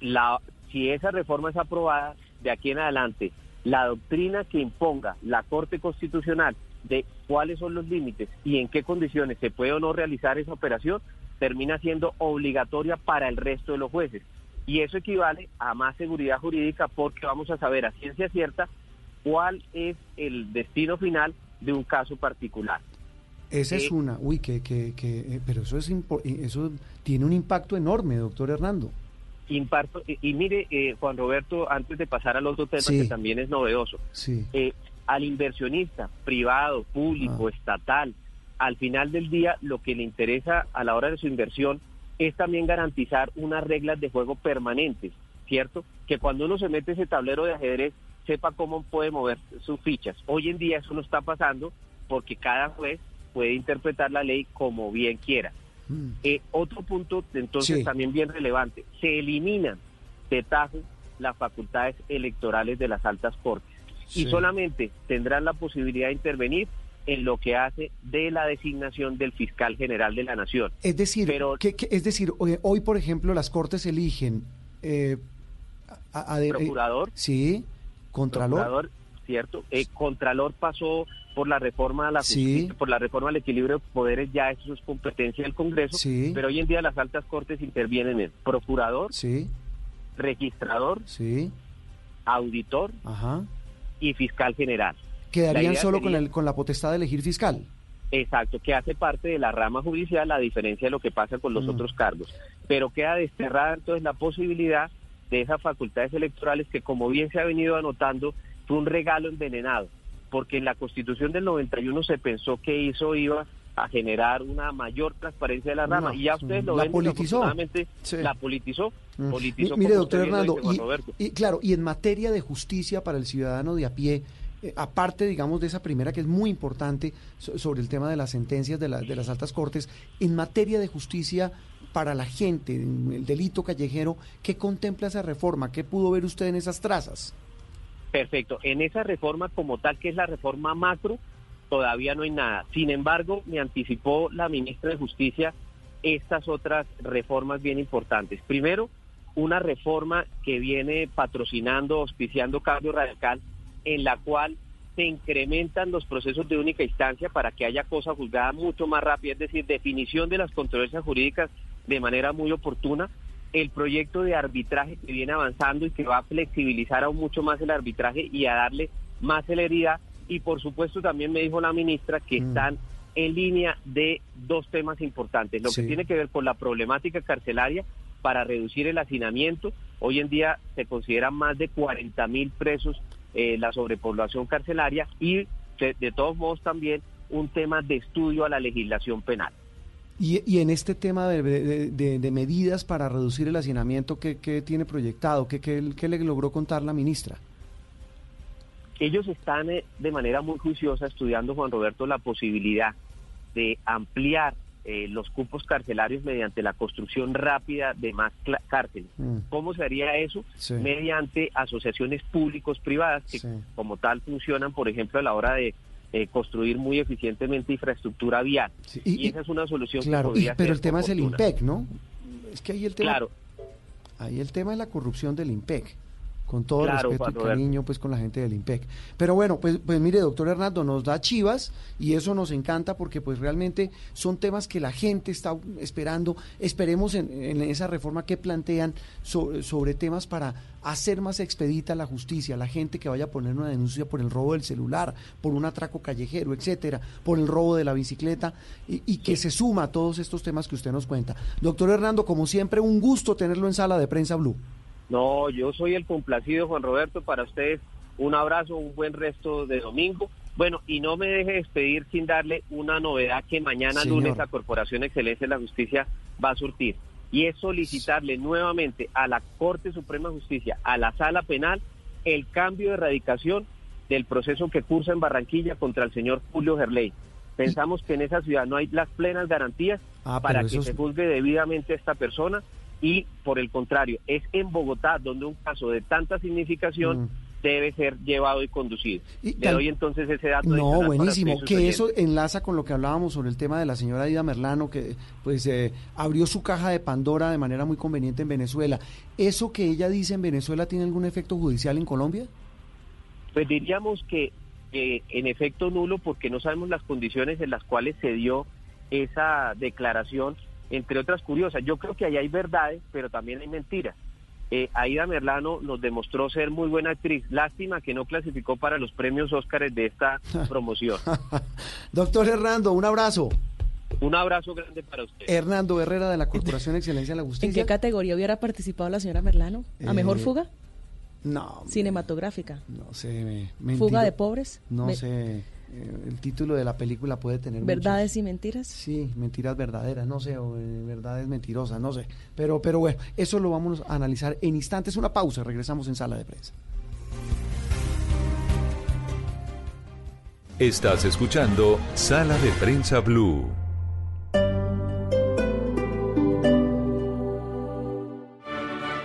la, si esa reforma es aprobada, de aquí en adelante, la doctrina que imponga la Corte Constitucional de cuáles son los límites y en qué condiciones se puede o no realizar esa operación, termina siendo obligatoria para el resto de los jueces. Y eso equivale a más seguridad jurídica porque vamos a saber a ciencia cierta cuál es el destino final de un caso particular. Esa es Eh, una, uy, que, que, que, eh, pero eso es eso tiene un impacto enorme, doctor Hernando. Impacto, y, y mire, eh, Juan Roberto, antes de pasar al otro tema Sí. que también es novedoso, Sí. eh, al inversionista privado, público, Ah. estatal, al final del día lo que le interesa a la hora de su inversión es también garantizar unas reglas de juego permanentes, ¿cierto? Que cuando uno se mete ese tablero de ajedrez sepa cómo puede mover sus fichas. Hoy en día eso no está pasando porque cada juez puede interpretar la ley como bien quiera. Mm. Eh, otro punto, entonces, Sí. también bien relevante, se eliminan de tajo las facultades electorales de las altas cortes y solamente tendrán la posibilidad de intervenir en lo que hace de la designación del fiscal general de la nación. Es decir, Pero- que, que- es decir, hoy, hoy, por ejemplo, las cortes eligen eh, a- eh, Procurador. sí, contralor. Procurador, cierto. Eh, Contralor pasó por la reforma a la Sí. por la reforma al equilibrio de poderes, ya eso es competencia del Congreso, Sí. pero hoy en día las altas cortes intervienen en procurador, Sí, registrador, sí, auditor ajá. y fiscal general. Quedarían solo con, el, con la potestad de elegir fiscal. Exacto, que hace parte de la rama judicial, a diferencia de lo que pasa con los Mm. otros cargos. Pero queda desterrada entonces la posibilidad de esas facultades electorales que, como bien se ha venido anotando, fue un regalo envenenado, porque en la Constitución del 91 se pensó que eso iba a generar una mayor transparencia de la rama, No, y ya ustedes lo la ven, politizó. desafortunadamente, Sí. la politizó, Mm. politizó Mi- Mire, doctor lo Hernando, y, y claro, y en materia de justicia para el ciudadano de a pie, eh, aparte, digamos, de esa primera que es muy importante so- sobre el tema de las sentencias de, de las altas cortes, en materia de justicia para la gente, en el delito callejero, ¿qué contempla esa reforma? ¿Qué pudo ver usted en esas trazas? Perfecto. En esa reforma como tal, que es la reforma macro, todavía no hay nada. Sin embargo, me anticipó la ministra de Justicia estas otras reformas bien importantes. Primero, una reforma que viene patrocinando, auspiciando Cambio Radical, en la cual se incrementan los procesos de única instancia para que haya cosa juzgada mucho más rápida, es decir, definición de las controversias jurídicas de manera muy oportuna. El proyecto de arbitraje que viene avanzando y que va a flexibilizar aún mucho más el arbitraje y a darle más celeridad. Y por supuesto también me dijo la ministra que Mm. están en línea de dos temas importantes. Lo Sí. que tiene que ver con la problemática carcelaria para reducir el hacinamiento. Hoy en día se consideran más de 40 mil presos eh, la sobrepoblación carcelaria y de, de todos modos también un tema de estudio a la legislación penal. Y, y en este tema de, de- de- de medidas para reducir el hacinamiento, ¿qué, qué tiene proyectado? ¿Qué, qué- qué le logró contar la ministra? Ellos están eh, de manera muy juiciosa estudiando, Juan Roberto, la posibilidad de ampliar eh, los cupos carcelarios mediante la construcción rápida de más cárceles. Mm. ¿Cómo se haría eso? Sí. Mediante asociaciones públicos-privadas que Sí. como tal funcionan, por ejemplo, a la hora de eh, construir muy eficientemente infraestructura vial. y- y, esa es una solución Claro, que y- podría pero ser el tema es el. IMPEC, ¿no? Es que ahí el tema, Claro, ahí el tema es la corrupción del IMPEC. Con todo Claro, respeto y cariño, pues con la gente del IMPEC. Pero bueno, pues, pues mire, doctor Hernando, nos da chivas y eso nos encanta porque pues realmente son temas que la gente está esperando. Esperemos en, en esa reforma que plantean so- sobre temas para hacer más expedita la justicia, la gente que vaya a poner una denuncia por el robo del celular, por un atraco callejero, etcétera, por el robo de la bicicleta y, y que se suma a todos estos temas que usted nos cuenta. Doctor Hernando, como siempre, un gusto tenerlo en sala de prensa Blue. No, yo soy el complacido, Juan Roberto, para ustedes un abrazo, un buen resto de domingo. Bueno, y no me deje despedir sin darle una novedad que mañana Señor. lunes la Corporación Excelencia de la Justicia va a surtir. Y es solicitarle nuevamente a la Corte Suprema de Justicia, a la Sala Penal, el cambio de erradicación del proceso que cursa en Barranquilla contra el señor Julio Gerley. Pensamos que en esa ciudad no hay las plenas garantías Ah, para que es- se juzgue debidamente a esta persona y por el contrario, es en Bogotá donde un caso de tanta significación Mm. debe ser llevado y conducido. Y Le doy entonces ese dato. No, buenísimo. Que eso enlaza con lo que hablábamos sobre el tema de la señora Ida Merlano, que pues eh, abrió su caja de Pandora de manera muy conveniente en Venezuela. ¿Eso que ella dice en Venezuela tiene algún efecto judicial en Colombia? Pues diríamos que eh, en efecto nulo porque no sabemos las condiciones en las cuales se dio esa declaración entre otras curiosas. Yo creo que ahí hay verdades, pero también hay mentiras. Eh, Aida Merlano nos demostró ser muy buena actriz. Lástima que no clasificó para los premios Óscares de esta promoción. Doctor Hernando, un abrazo. Un abrazo grande para usted. Hernando Herrera de la Corporación Excelencia de la Justicia. ¿En qué categoría hubiera participado la señora Merlano? ¿A mejor Eh, fuga? No. Cinematográfica. No sé. ¿Fuga de pobres? No Me- sé. Eh, el título de la película puede tener ¿Verdades y mentiras? Sí, mentiras verdaderas, no sé, o eh, verdades mentirosas, no sé. Pero, pero bueno, eso lo vamos a analizar en instantes. Una pausa, regresamos en sala de prensa. Estás escuchando Sala de Prensa Blue.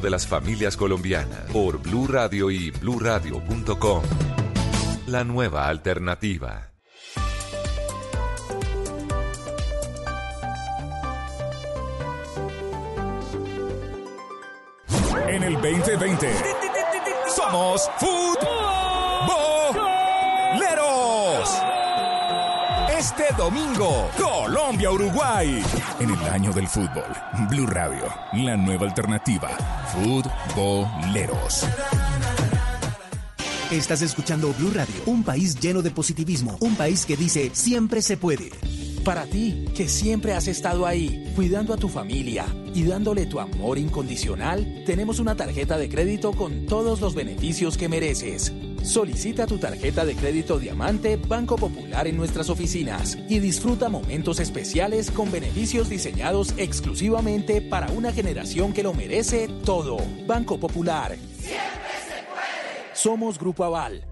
de las familias colombianas por Blue Radio y bluradio.com. La nueva alternativa. En el 2020 somos futboleros. Este domingo, Colombia-Uruguay. En el año del fútbol, Blue Radio, la nueva alternativa. Futboleros. Estás escuchando Blue Radio, un país lleno de positivismo, un país que dice siempre se puede. Para ti, que siempre has estado ahí, cuidando a tu familia y dándole tu amor incondicional, tenemos una tarjeta de crédito con todos los beneficios que mereces. Solicita tu tarjeta de crédito Diamante Banco Popular en nuestras oficinas y disfruta momentos especiales con beneficios diseñados exclusivamente para una generación que lo merece todo. Banco Popular. Somos Grupo Aval.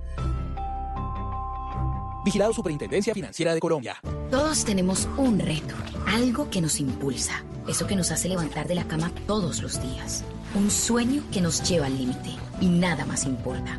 Vigilado Superintendencia Financiera de Colombia. Todos tenemos un reto, algo que nos impulsa, eso que nos hace levantar de la cama todos los días, un sueño que nos lleva al límite y nada más importa.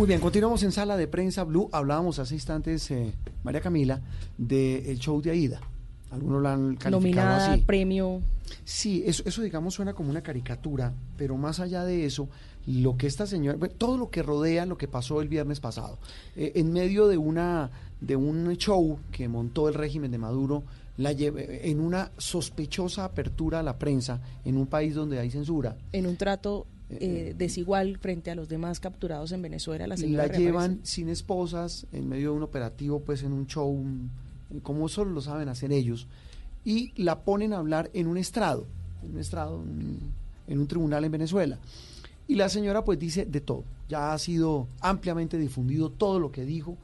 Muy bien, continuamos en sala de prensa Blue. Hablábamos hace instantes, eh, María Camila, del show de Aida. Algunos la han calificado Nominada, así. premio. Sí, eso, eso digamos suena como una caricatura, pero más allá de eso, lo que esta señora, bueno, todo lo que rodea lo que pasó el viernes pasado, eh, en medio de una de un show que montó el régimen de Maduro, la lleve- en una sospechosa apertura a la prensa en un país donde hay censura, En un trato eh, desigual frente a los demás capturados en Venezuela, la señora la reaparece. llevan sin esposas en medio de un operativo, pues en un show, mm, como solo lo saben hacer ellos, y la ponen a hablar en un estrado, en un estrado, en, en un tribunal en Venezuela. Y la señora pues dice de todo, ya ha sido ampliamente difundido todo lo que dijo,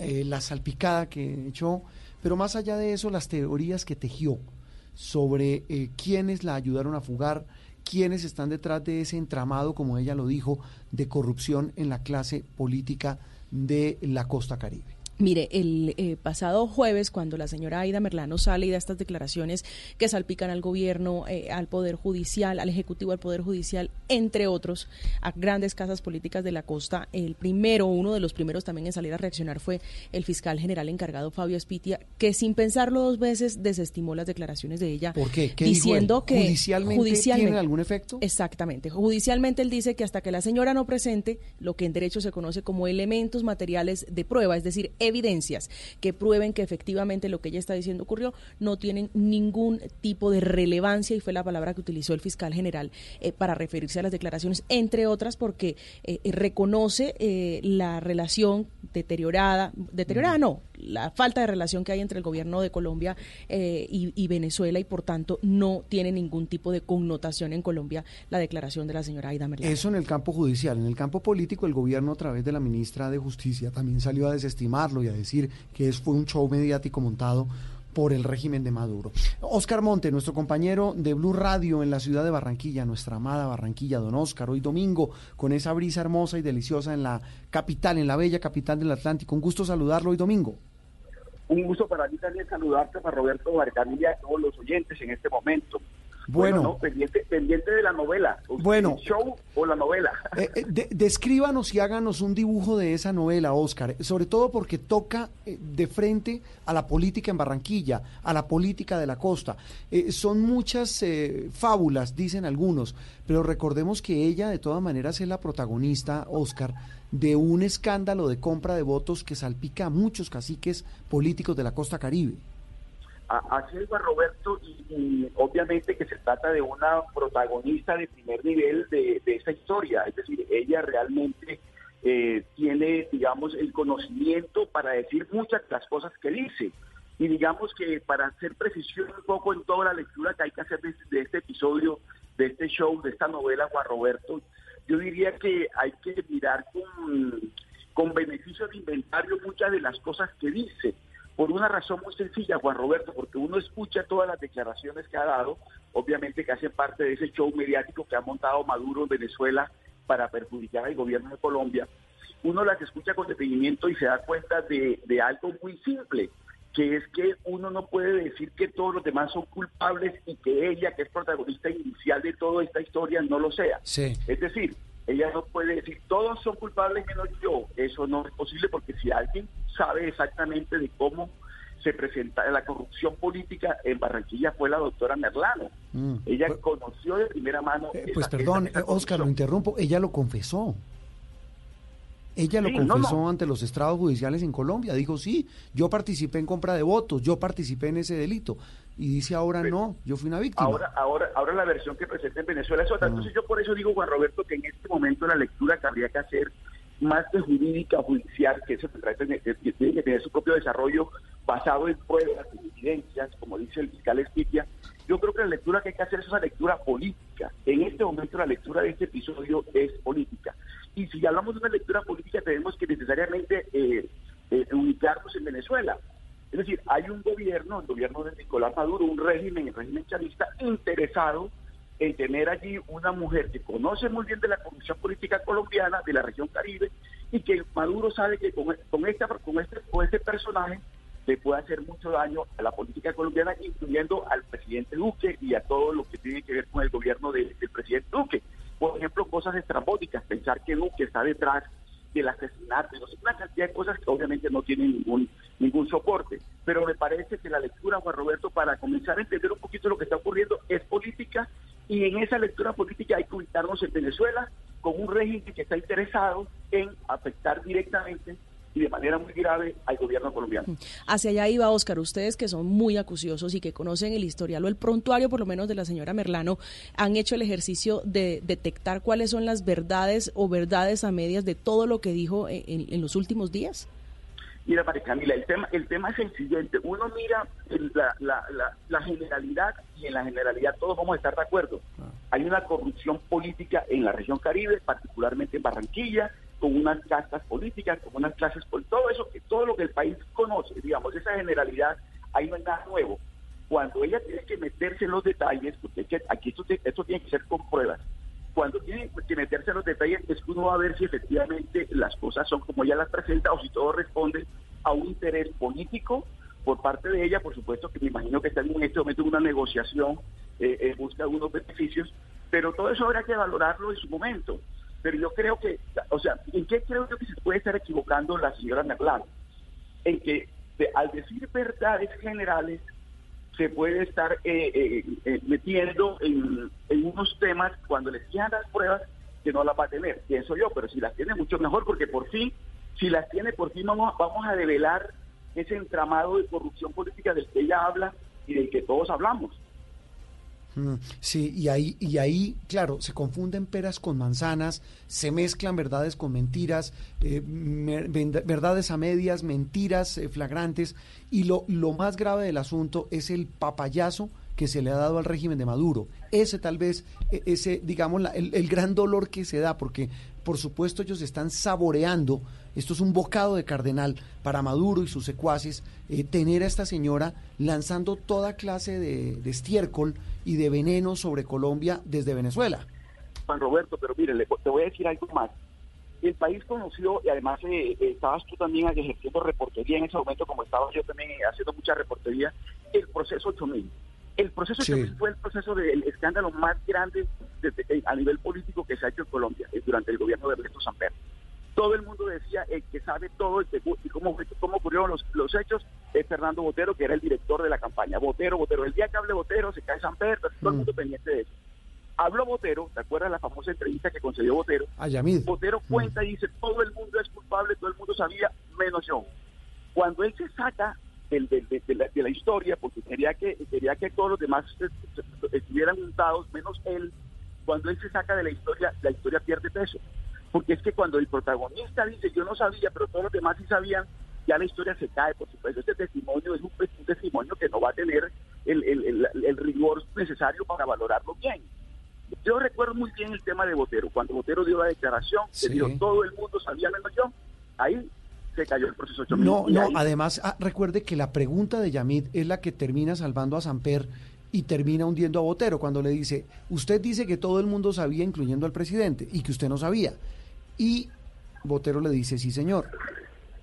eh, la salpicada que echó, pero más allá de eso, las teorías que tejió sobre eh, quiénes la ayudaron a fugar, quiénes están detrás de ese entramado, como ella lo dijo, de corrupción en la clase política de la costa caribe. Mire, el eh, pasado jueves, cuando la señora Aida Merlano sale y da estas declaraciones que salpican al gobierno, eh, al Poder Judicial, al Ejecutivo, al Poder Judicial, entre otros, a grandes casas políticas de la costa, el primero, uno de los primeros también en salir a reaccionar fue el fiscal general encargado Fabio Espitia, que sin pensarlo dos veces desestimó las declaraciones de ella. ¿Por qué? diciendo que judicialmente, tiene algún efecto? Exactamente. Judicialmente él dice que hasta que la señora no presente lo que en derecho se conoce como elementos materiales de prueba, es decir, evidencias que prueben que efectivamente lo que ella está diciendo ocurrió, no tienen ningún tipo de relevancia y fue la palabra que utilizó el fiscal general eh, para referirse a las declaraciones, entre otras porque eh, eh, reconoce la relación deteriorada, deteriorada no, la falta de relación que hay entre el gobierno de Colombia y, Venezuela y por tanto no tiene ningún tipo de connotación en Colombia la declaración de la señora Aida Merlano. Eso en el campo judicial. En el campo político, el gobierno a través de la ministra de Justicia también salió a desestimarlo y a decir que es, fue un show mediático montado por el régimen de Maduro. Oscar Monte, nuestro compañero de Blue Radio en la ciudad de Barranquilla, nuestra amada Barranquilla, don Oscar, hoy domingo, con esa brisa hermosa y deliciosa en la capital, en la bella capital del Atlántico. Un gusto saludarlo hoy domingo. Un gusto para mí también saludarte, para Roberto Barcamilla, a todos los oyentes en este momento. Bueno, pendiente, pendiente de la novela. Bueno, show o la novela. Eh, eh, descríbanos y háganos un dibujo de esa novela, Oscar, sobre todo porque toca eh, de frente a la política en Barranquilla, a la política de la costa. son muchas fábulas, dicen algunos, pero recordemos que ella de todas maneras es la protagonista, Oscar, de un escándalo de compra de votos que salpica a muchos caciques políticos de la costa caribe. Así es, Roberto, y, obviamente que se trata de una protagonista de primer nivel de, de esta historia, es decir, ella realmente eh, tiene, digamos, el conocimiento para decir muchas de las cosas que dice. Y digamos que para hacer precisión un poco en toda la lectura que hay que hacer de, este episodio, de este show, de esta novela, Juan Roberto, yo diría que hay que mirar con, con beneficio de inventario muchas de las cosas que dice por una razón muy sencilla, Juan Roberto, porque uno escucha todas las declaraciones que ha dado, obviamente que hacen parte de ese show mediático que ha montado Maduro en Venezuela para perjudicar al gobierno de Colombia, uno las escucha con detenimiento y se da cuenta de, algo muy simple, que es que uno no puede decir que todos los demás son culpables y que ella, que es protagonista inicial de toda esta historia, no lo sea. Es decir, ella no puede decir todos son culpables menos yo. Eso no es posible porque si alguien sabe exactamente de cómo se presenta la corrupción política en Barranquilla fue la doctora Merlano. Mm. Ella pues conoció de primera mano. Eh, pues perdón, Oscar, lo interrumpo. Ella lo confesó. Ella lo confesó ante los estrados judiciales en Colombia. Dijo, sí, yo participé en compra de votos, yo participé en ese delito. Y dice ahora no, yo fui una víctima. Ahora, ahora, ahora la versión que presenta en Venezuela es otra. Entonces yo por eso digo, Juan Roberto, que en este momento la lectura que habría que hacer más que jurídica judicial, que eso tiene que tener su propio desarrollo basado en pruebas, en evidencias, como dice el fiscal Espitia, yo creo que la lectura que hay que hacer es una lectura política. En este momento la lectura de este episodio es política. Y si hablamos de una lectura política, tenemos que necesariamente eh, eh, ubicarnos en Venezuela. Es decir, hay un gobierno, el gobierno de Nicolás Maduro, un régimen, el régimen chavista, interesado en tener allí una mujer que conoce muy bien de la corrupción política colombiana, de la región Caribe, y que Maduro sabe que con, esta, con, este, con este personaje le puede hacer mucho daño a la política colombiana, incluyendo al presidente Duque y a todo lo que tiene que ver con el gobierno del presidente Duque. Por ejemplo, cosas estrambóticas, pensar que Duque está detrás del asesinato, una cantidad de cosas que obviamente no tienen ningún, ningún soporte. Pero me parece que la lectura, Juan Roberto, para comenzar a entender un poquito lo que está ocurriendo, es política y en esa lectura política hay que ubicarnos en Venezuela con un régimen que está interesado en afectar directamente y de manera muy grave al gobierno colombiano. Mm. Hacia allá iba Oscar, ustedes que son muy acuciosos y que conocen el historial o el prontuario por lo menos de la señora Merlano, han hecho el ejercicio de detectar cuáles son las verdades o verdades a medias de todo lo que dijo en los últimos días. Mira, María Camila, el tema, el tema es el siguiente. Uno mira la, generalidad y en la generalidad todos vamos a estar de acuerdo. Ah. Hay una corrupción política en la región Caribe, particularmente en Barranquilla, con unas castas políticas, con unas clases, por todo eso, todo lo que el país conoce, digamos, esa generalidad, ahí no hay nada nuevo. Cuando ella tiene que meterse en los detalles, porque aquí esto, esto tiene que ser con pruebas, cuando tiene que meterse en los detalles es que uno va a ver si efectivamente las cosas son como ella las presenta o si todo responde a un interés político por parte de ella, por supuesto que me imagino que está en este momento en una negociación eh, en busca de unos beneficios, pero todo eso habrá que valorarlo en su momento. Pero yo creo que, o sea, ¿en qué creo yo que se puede estar equivocando la señora Merlano? En que al decir verdades generales se puede estar eh, eh, eh, metiendo en, unos temas cuando les quieran las pruebas que no las va a tener, pienso yo, pero si las tiene mucho mejor porque por fin, si las tiene por fin vamos, vamos a develar ese entramado de corrupción política del que ella habla y del que todos hablamos. Mm, sí, y ahí, y ahí, claro, se confunden peras con manzanas, se mezclan verdades con mentiras, eh, verdades a medias, mentiras eh, flagrantes, y lo, lo más grave del asunto es el papayazo que se le ha dado al régimen de Maduro. Ese tal vez, e, ese, digamos, el, el gran dolor que se da, porque por supuesto ellos están saboreando, esto es un bocado de cardenal para Maduro y sus secuaces, eh, tener a esta señora lanzando toda clase de, estiércol y de veneno sobre Colombia desde Venezuela. Juan Roberto, pero mire, te voy a decir algo más. El país conoció, y además eh, eh, estabas tú también ejerciendo reportería en ese momento, como estaba yo también haciendo mucha reportería, el proceso 8000 el proceso fue el proceso del escándalo más grande eh, a nivel político que se ha hecho en Colombia eh, durante el gobierno de Ernesto Samper. Todo el mundo decía el que sabe todo y cómo, cómo ocurrieron los, los hechos es Fernando Botero, que era el director de la campaña. Botero, Botero. El día que hable Botero se cae Samper, todo el mm. mundo pendiente de eso. Habló Botero, ¿te acuerdas la famosa entrevista que concedió Botero? A Botero mm. cuenta y dice, todo el mundo es culpable, todo el mundo sabía, menos yo. Cuando él se saca de, la, historia, porque quería que, quería que todos los demás estuvieran juntados, menos él. Cuando él se saca de la historia, la historia pierde peso. Porque es que cuando el protagonista dice, yo no sabía, pero todos los demás sí sabían, ya la historia se cae. Por supuesto, este testimonio es un, testimonio que no va a tener el, rigor necesario para valorarlo bien. Yo recuerdo muy bien el tema de Botero. Cuando Botero dio la declaración, que dijo, todo el mundo sabía menos yo, ahí se cayó el proceso No, no, además ah, recuerde que la pregunta de Yamid es la que termina salvando a Samper y termina hundiendo a Botero cuando le dice, usted dice que todo el mundo sabía, incluyendo al presidente, y que usted no sabía. Y Botero le dice, sí señor.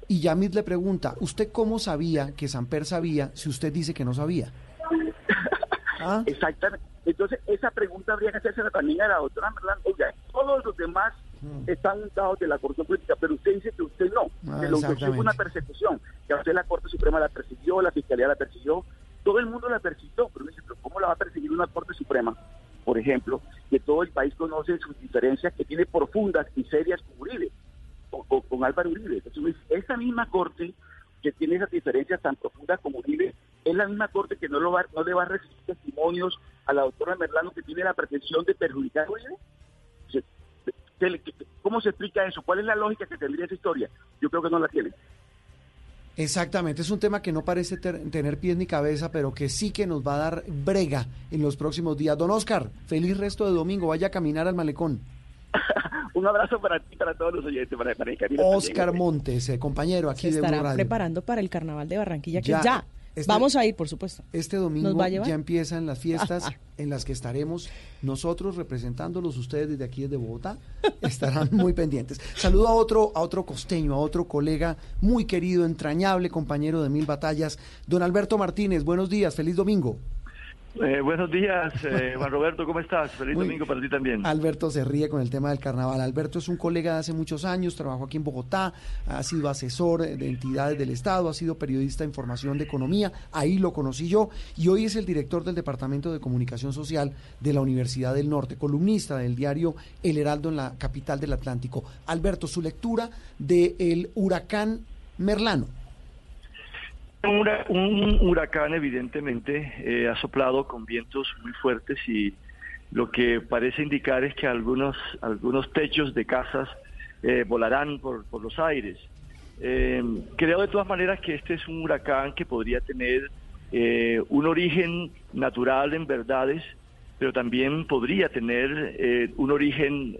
Y Yamid le pregunta, ¿usted cómo sabía que Samper sabía si usted dice que no sabía? ¿Ah? Exactamente. Entonces, esa pregunta habría que hacerse también a la doctora Merlán. Oiga, todos los demás Mm. están untados de la corrupción política, pero usted dice que usted no, ah, que lo que fue una persecución, que a usted la Corte Suprema la persiguió, la Fiscalía la persiguió, todo el mundo la persiguió, pero dice, ¿cómo la va a perseguir una Corte Suprema? Por ejemplo, que todo el país conoce sus diferencias que tiene profundas y serias con Uribe, o, con Álvaro Uribe. Esa misma Corte que tiene esas diferencias tan profundas como Uribe, es la misma Corte que no le va a recibir testimonios a la doctora Merlano que tiene la pretensión de perjudicar a Uribe. ¿Cómo se explica eso? ¿Cuál es la lógica que tendría esa historia? Yo creo que no la tiene. Exactamente, es un tema que no parece tener pies ni cabeza, pero que sí que nos va a dar brega en los próximos días. Don Oscar, feliz resto de domingo, vaya a caminar al malecón. un abrazo para ti, para todos los oyentes, para, para Oscar Montes, eh, compañero aquí se de estará preparando para el Carnaval de Barranquilla, que ya este Vamos a ir, por supuesto. Este domingo ya empiezan las fiestas en las que estaremos nosotros representándolos ustedes desde aquí desde Bogotá. Estarán muy pendientes. Saludo a otro a otro costeño, a otro colega muy querido, entrañable, compañero de mil batallas, don Alberto Martínez. Buenos días, feliz domingo. Eh, buenos días, eh, Juan Roberto, ¿cómo estás? Feliz domingo para ti también. Alberto se ríe con el tema del carnaval. Alberto es un colega de hace muchos años, trabajó aquí en Bogotá, ha sido asesor de entidades del Estado, ha sido periodista de información de economía, ahí lo conocí yo, y hoy es el director del Departamento de Comunicación Social de la Universidad del Norte, columnista del diario El Heraldo en la capital del Atlántico. Alberto, su lectura del huracán Merlano. Un, huracán evidentemente eh, ha soplado con vientos muy fuertes y lo que parece indicar es que algunos, algunos techos de casas eh, volarán por, los aires. Eh, creo de todas maneras que este es un huracán que podría tener un origen natural en verdades, pero también podría tener un origen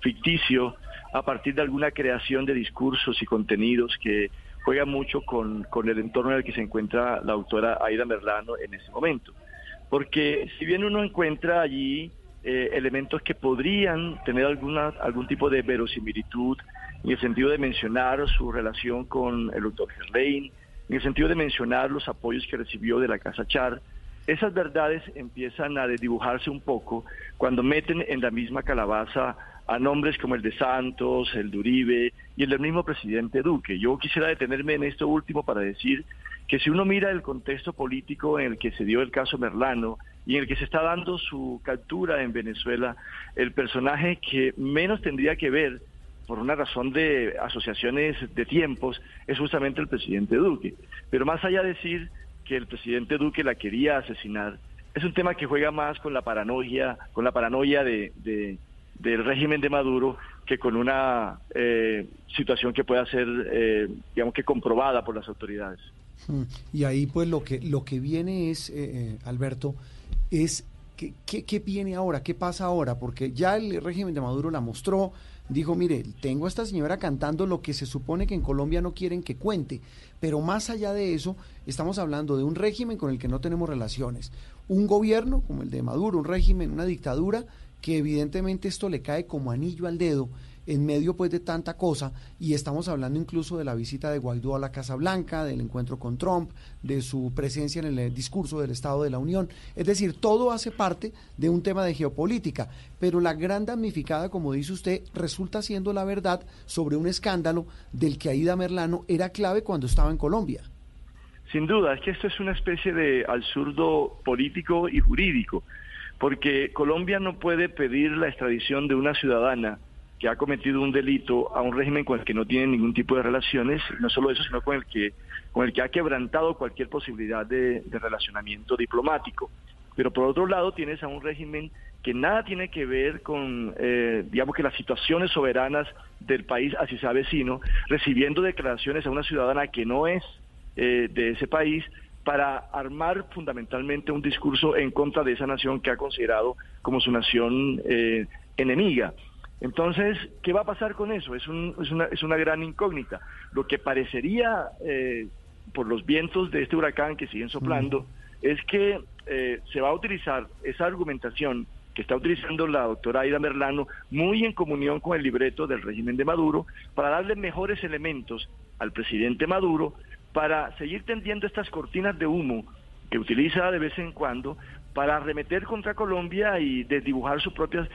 ficticio a partir de alguna creación de discursos y contenidos que juega mucho con, el entorno en el que se encuentra la autora Aida Merlano en ese momento. Porque si bien uno encuentra allí eh, elementos que podrían tener alguna, algún tipo de verosimilitud en el sentido de mencionar su relación con el doctor Gerlain, en el sentido de mencionar los apoyos que recibió de la Casa Char. Esas verdades empiezan a desdibujarse un poco cuando meten en la misma calabaza a nombres como el de Santos, el de Uribe y el del mismo presidente Duque. Yo quisiera detenerme en esto último para decir que si uno mira el contexto político en el que se dio el caso Merlano y en el que se está dando su captura en Venezuela, el personaje que menos tendría que ver por una razón de asociaciones de tiempos es justamente el presidente Duque. Pero más allá de decir que el presidente Duque la quería asesinar, es un tema que juega más con la paranoia, con la paranoia de del régimen de Maduro que con una eh, situación que pueda ser, eh, digamos que comprobada por las autoridades. Hmm. Y ahí pues lo que, lo que viene es, eh, Alberto, es ¿qué, qué, viene ahora? ¿Qué pasa ahora? Porque ya el régimen de Maduro la mostró, dijo, mire, tengo a esta señora cantando lo que se supone que en Colombia no quieren que cuente, pero más allá de eso, estamos hablando de un régimen con el que no tenemos relaciones, un gobierno como el de Maduro, un régimen, una dictadura, que evidentemente esto le cae como anillo al dedo en medio pues de tanta cosa y estamos hablando incluso de la visita de Guaidó a la Casa Blanca, del encuentro con Trump, de su presencia en el eh, discurso del Estado de la Unión. Es decir, todo hace parte de un tema de geopolítica, pero la gran damnificada, como dice usted, resulta siendo la verdad sobre un escándalo del que Aida Merlano era clave cuando estaba en Colombia. Sin duda, es que esto es una especie de absurdo político y jurídico porque Colombia no puede pedir la extradición de una ciudadana que ha cometido un delito a un régimen con el que no tiene ningún tipo de relaciones, no solo eso, sino con el que, con el que ha quebrantado cualquier posibilidad de, relacionamiento diplomático. Pero por otro lado tienes a un régimen que nada tiene que ver con, eh, digamos que las situaciones soberanas del país así sea vecino, recibiendo declaraciones a una ciudadana que no es eh, de ese país para armar fundamentalmente un discurso en contra de esa nación que ha considerado como su nación eh, enemiga. Entonces, ¿qué va a pasar con eso? Es, es, una, es una gran incógnita. Lo que parecería, eh, por los vientos de este huracán que siguen soplando, es que eh, se va a utilizar esa argumentación que está utilizando la doctora Aida Merlano, muy en comunión con el libreto del régimen de Maduro, para darle mejores elementos al presidente Maduro para seguir tendiendo estas cortinas de humo que utiliza de vez en cuando para arremeter contra Colombia y desdibujar su propia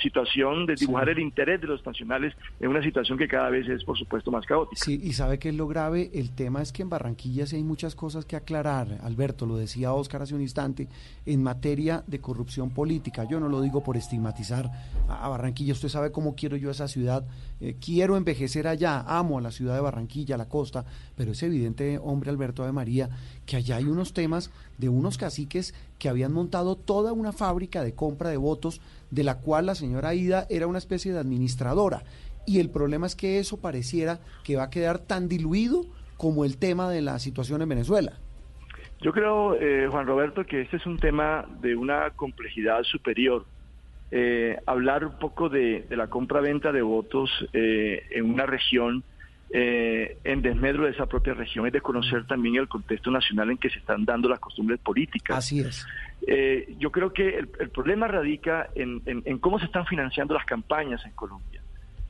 situación, desdibujar el interés de los nacionales en una situación que cada vez es, por supuesto, más caótica. Sí, y sabe que es lo grave, el tema es que en Barranquilla sí hay muchas cosas que aclarar, Alberto, lo decía Oscar hace un instante, en materia de corrupción política. Yo no lo digo por estigmatizar a Barranquilla, usted sabe cómo quiero yo esa ciudad, eh, quiero envejecer allá, amo a la ciudad de Barranquilla, a la costa, pero es evidente, hombre Alberto de María, que allá hay unos temas de unos caciques que habían montado toda una fábrica de compra de votos, de la cual la señora Ida era una especie de administradora. Y el problema es que eso pareciera que va a quedar tan diluido como el tema de la situación en Venezuela. Yo creo, eh, Juan Roberto, que este es un tema de una complejidad superior. Eh, hablar un poco de, la compra-venta de votos eh, en una región eh, en desmedro de esa propia región, es de conocer también el contexto nacional en que se están dando las costumbres políticas. Así es. Eh, yo creo que el, problema radica en, cómo se están financiando las campañas en Colombia,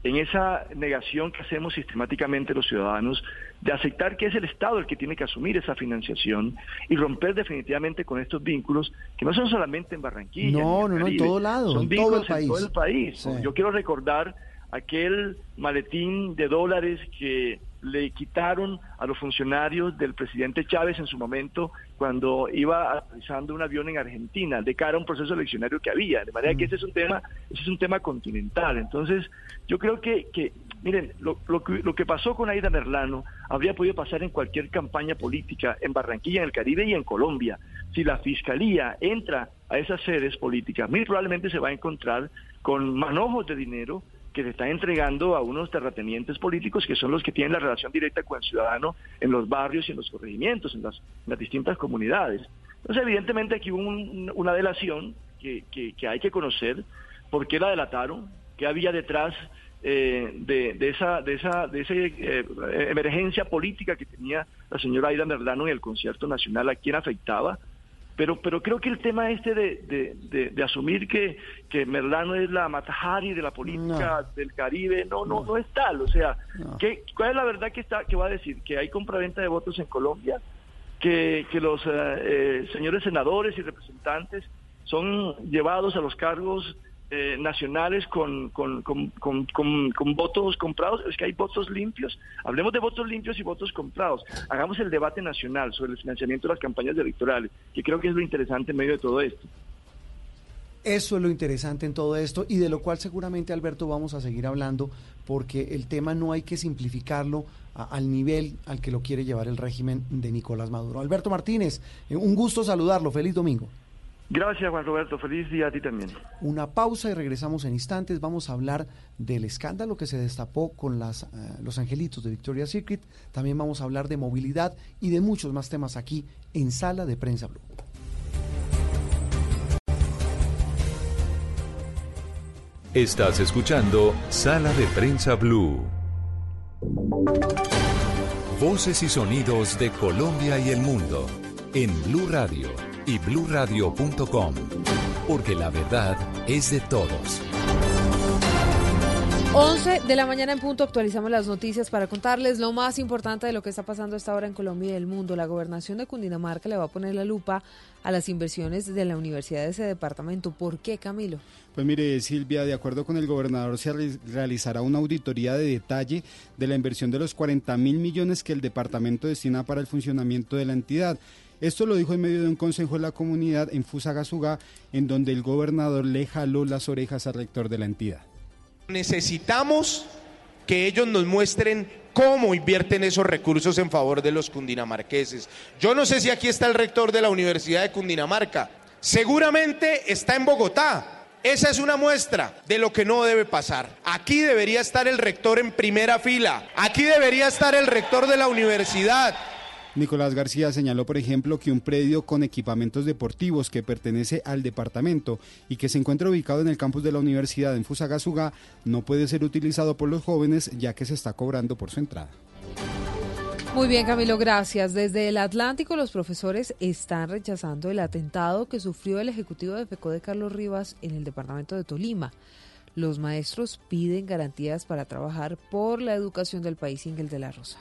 en esa negación que hacemos sistemáticamente los ciudadanos de aceptar que es el Estado el que tiene que asumir esa financiación y romper definitivamente con estos vínculos que no son solamente en Barranquilla. No, no, no, en todo lado, son en vínculos todo el en todo el país. Yo quiero recordar aquel maletín de dólares que le quitaron a los funcionarios del presidente Chávez en su momento cuando iba aterrizando un avión en Argentina de cara a un proceso eleccionario que había. De manera que mm. ese es un tema ese es un tema continental. Entonces yo creo que, que miren lo, lo, lo que pasó con Aida Merlano habría podido pasar en cualquier campaña política en Barranquilla en el Caribe y en Colombia. Si la fiscalía entra a esas sedes políticas muy probablemente se va a encontrar con manojos de dinero que se está entregando a unos terratenientes políticos que son los que tienen la relación directa con el ciudadano en los barrios y en los corregimientos, en las, distintas comunidades. Entonces, evidentemente aquí hubo una delación que, que, hay que conocer, por qué la delataron, qué había detrás eh, de, esa, de esa, de esa eh, emergencia política que tenía la señora Aida Merlano en el concierto nacional, a quién afectaba, Pero, pero creo que el tema este de, de, asumir que, que Merlano es la Matajari de la política del Caribe, no, no, no, es tal. O sea, ¿qué, ¿cuál es la verdad que, está, que va a decir? ¿Que hay compraventa de votos en Colombia? ¿Que, que los eh, eh, señores senadores y representantes son llevados a los cargos eh, nacionales con, con, con, con, votos comprados, es que hay votos limpios. Hablemos de votos limpios y votos comprados. Hagamos el debate nacional sobre el financiamiento de las campañas electorales, que creo que es lo interesante en medio de todo esto. Eso es lo interesante en todo esto y de lo cual seguramente, Alberto, vamos a seguir hablando porque el tema no hay que simplificarlo al nivel al que lo quiere llevar el régimen de Nicolás Maduro. Alberto Martínez, eh, un gusto saludarlo. Feliz domingo. Gracias, Juan Roberto. Feliz día a ti también. Una pausa y regresamos en instantes. Vamos a hablar del escándalo que se destapó con las, eh, los angelitos de Victoria's Secret. También vamos a hablar de movilidad y de muchos más temas aquí en Sala de Prensa Blue. Estás escuchando Sala de Prensa Blue. Voces y sonidos de Colombia y el mundo en Blue Radio y bluradio.com, porque la verdad es de todos. 11 de la mañana en punto actualizamos las noticias para contarles lo más importante de lo que está pasando esta hora en Colombia y el mundo. La gobernación de Cundinamarca le va a poner la lupa a las inversiones de la universidad de ese departamento. ¿Por qué, Camilo? Pues mire, Silvia, de acuerdo con el gobernador, se realizará una auditoría de detalle de la inversión de los 40 mil millones que el departamento destina para el funcionamiento de la entidad. Esto lo dijo en medio de un consejo de la comunidad en Fusagasugá, en donde el gobernador le jaló las orejas al rector de la entidad. Necesitamos que ellos nos muestren cómo invierten esos recursos en favor de los cundinamarqueses. Yo no sé si aquí está el rector de la Universidad de Cundinamarca. Seguramente está en Bogotá. Esa es una muestra de lo que no debe pasar. Aquí debería estar el rector en primera fila. Aquí debería estar el rector de la universidad. Nicolás García señaló, por ejemplo, que un predio con equipamientos deportivos que pertenece al departamento y que se encuentra ubicado en el campus de la universidad en Fusagasugá no puede ser utilizado por los jóvenes ya que se está cobrando por su entrada. Muy bien, Camilo, gracias. Desde el Atlántico, los profesores están rechazando el atentado que sufrió el ejecutivo de de Carlos Rivas, en el departamento de Tolima. Los maestros piden garantías para trabajar por la educación del país, Ingel de la Rosa.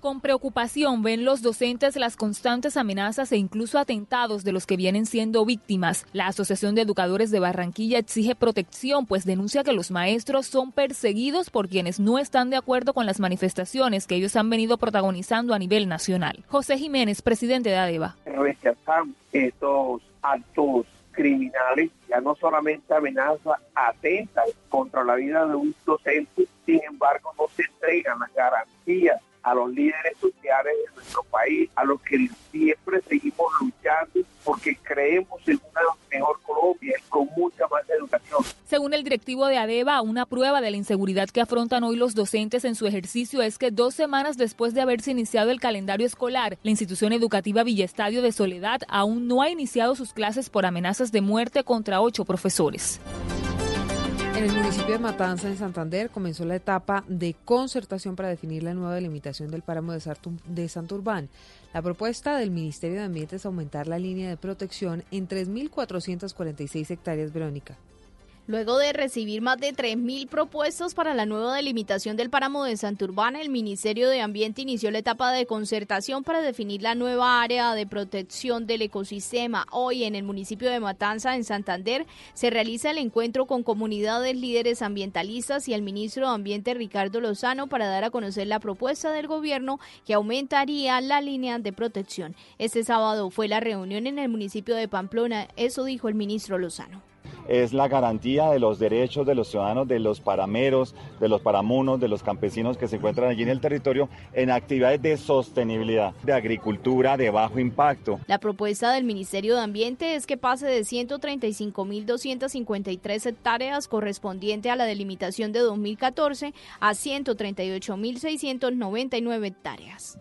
Con preocupación ven los docentes las constantes amenazas e incluso atentados de los que vienen siendo víctimas. La Asociación de Educadores de Barranquilla exige protección, pues denuncia que los maestros son perseguidos por quienes no están de acuerdo con las manifestaciones que ellos han venido protagonizando a nivel nacional. José Jiménez, presidente de ADEVA. Rechazamos estos actos criminales, ya no solamente amenazas, atentan contra la vida de un docente, sin embargo no se entregan las garantías a los líderes sociales de nuestro país, a los que siempre seguimos luchando porque creemos en una mejor Colombia con mucha más educación. Según el directivo de ADEVA, una prueba de la inseguridad que afrontan hoy los docentes en su ejercicio es que dos semanas después de haberse iniciado el calendario escolar, la institución educativa Villestadio de Soledad aún no ha iniciado sus clases por amenazas de muerte contra ocho profesores. En el municipio de Matanza, en Santander, comenzó la etapa de concertación para definir la nueva delimitación del páramo de Santurbán. La propuesta del Ministerio de Ambiente es aumentar la línea de protección en 3.446 hectáreas, Verónica. Luego de recibir más de 3.000 propuestas para la nueva delimitación del páramo de Santurbán, el Ministerio de Ambiente inició la etapa de concertación para definir la nueva área de protección del ecosistema. Hoy en el municipio de Matanza, en Santander, se realiza el encuentro con comunidades líderes ambientalistas y el ministro de Ambiente Ricardo Lozano para dar a conocer la propuesta del gobierno que aumentaría la línea de protección. Este sábado fue la reunión en el municipio de Pamplona, eso dijo el ministro Lozano es la garantía de los derechos de los ciudadanos, de los parameros, de los paramunos, de los campesinos que se encuentran allí en el territorio en actividades de sostenibilidad, de agricultura de bajo impacto. La propuesta del Ministerio de Ambiente es que pase de 135.253 hectáreas correspondiente a la delimitación de 2014 a 138.699 hectáreas.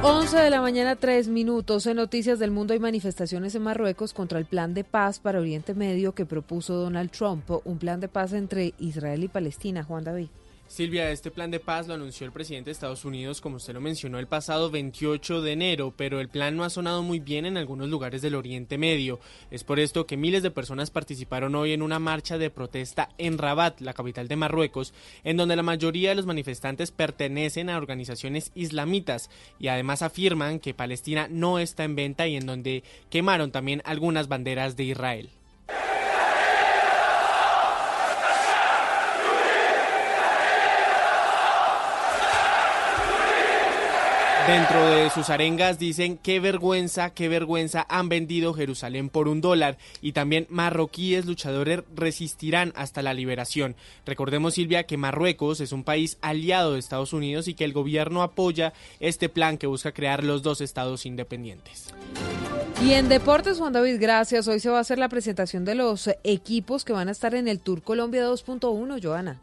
11 de la mañana, 3 minutos. En Noticias del Mundo hay manifestaciones en Marruecos contra el plan de paz para Oriente Medio que propuso Donald Trump, un plan de paz entre Israel y Palestina. Juan David. Silvia, este plan de paz lo anunció el presidente de Estados Unidos, como usted lo mencionó, el pasado 28 de enero, pero el plan no ha sonado muy bien en algunos lugares del Oriente Medio. Es por esto que miles de personas participaron hoy en una marcha de protesta en Rabat, la capital de Marruecos, en donde la mayoría de los manifestantes pertenecen a organizaciones islamitas y además afirman que Palestina no está en venta y en donde quemaron también algunas banderas de Israel. Dentro de sus arengas dicen qué vergüenza, qué vergüenza han vendido Jerusalén por un dólar y también marroquíes luchadores resistirán hasta la liberación. Recordemos Silvia que Marruecos es un país aliado de Estados Unidos y que el gobierno apoya este plan que busca crear los dos estados independientes. Y en deportes, Juan David, gracias. Hoy se va a hacer la presentación de los equipos que van a estar en el Tour Colombia 2.1, Joana.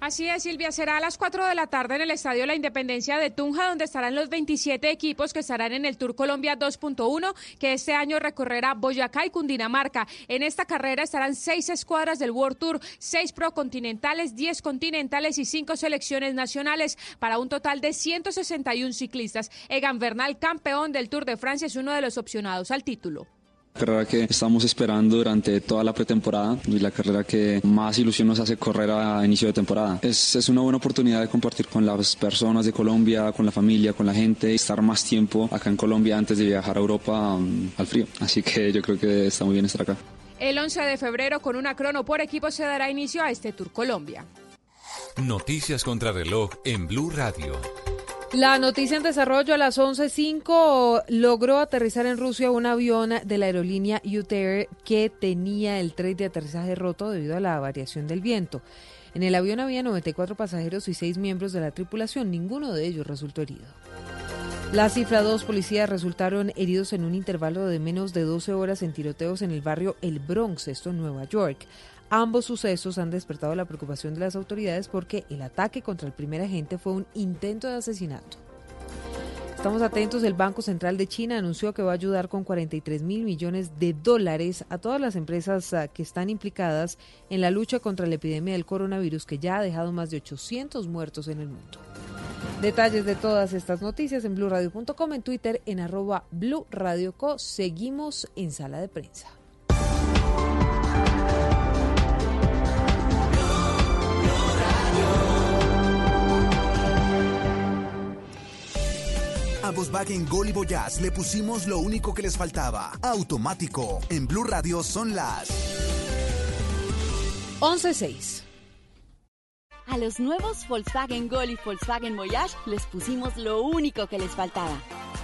Así es, Silvia, será a las 4 de la tarde en el Estadio La Independencia de Tunja, donde estarán los 27 equipos que estarán en el Tour Colombia 2.1, que este año recorrerá Boyacá y Cundinamarca. En esta carrera estarán seis escuadras del World Tour, seis procontinentales, 10 continentales y cinco selecciones nacionales, para un total de 161 ciclistas. Egan Bernal, campeón del Tour de Francia, es uno de los opcionados al título carrera que estamos esperando durante toda la pretemporada y la carrera que más ilusión nos hace correr a inicio de temporada. Es, es una buena oportunidad de compartir con las personas de Colombia, con la familia, con la gente, estar más tiempo acá en Colombia antes de viajar a Europa um, al frío. Así que yo creo que está muy bien estar acá. El 11 de febrero con una crono por equipo se dará inicio a este Tour Colombia. Noticias contra reloj en Blue Radio. La noticia en desarrollo a las 11.05 logró aterrizar en Rusia un avión de la aerolínea UTR que tenía el tren de aterrizaje roto debido a la variación del viento. En el avión había 94 pasajeros y 6 miembros de la tripulación, ninguno de ellos resultó herido. La cifra, dos policías resultaron heridos en un intervalo de menos de 12 horas en tiroteos en el barrio El Bronx, esto en Nueva York. Ambos sucesos han despertado la preocupación de las autoridades porque el ataque contra el primer agente fue un intento de asesinato. Estamos atentos, el Banco Central de China anunció que va a ayudar con 43 mil millones de dólares a todas las empresas ah, que están implicadas en la lucha contra la epidemia del coronavirus que ya ha dejado más de 800 muertos en el mundo. Detalles de todas estas noticias en blurradio.com, en Twitter en arroba. Seguimos en sala de prensa. A Volkswagen Gol y Voyage le pusimos lo único que les faltaba. Automático. En Blue Radio son las 11.6. A los nuevos Volkswagen Gol y Volkswagen Voyage les pusimos lo único que les faltaba.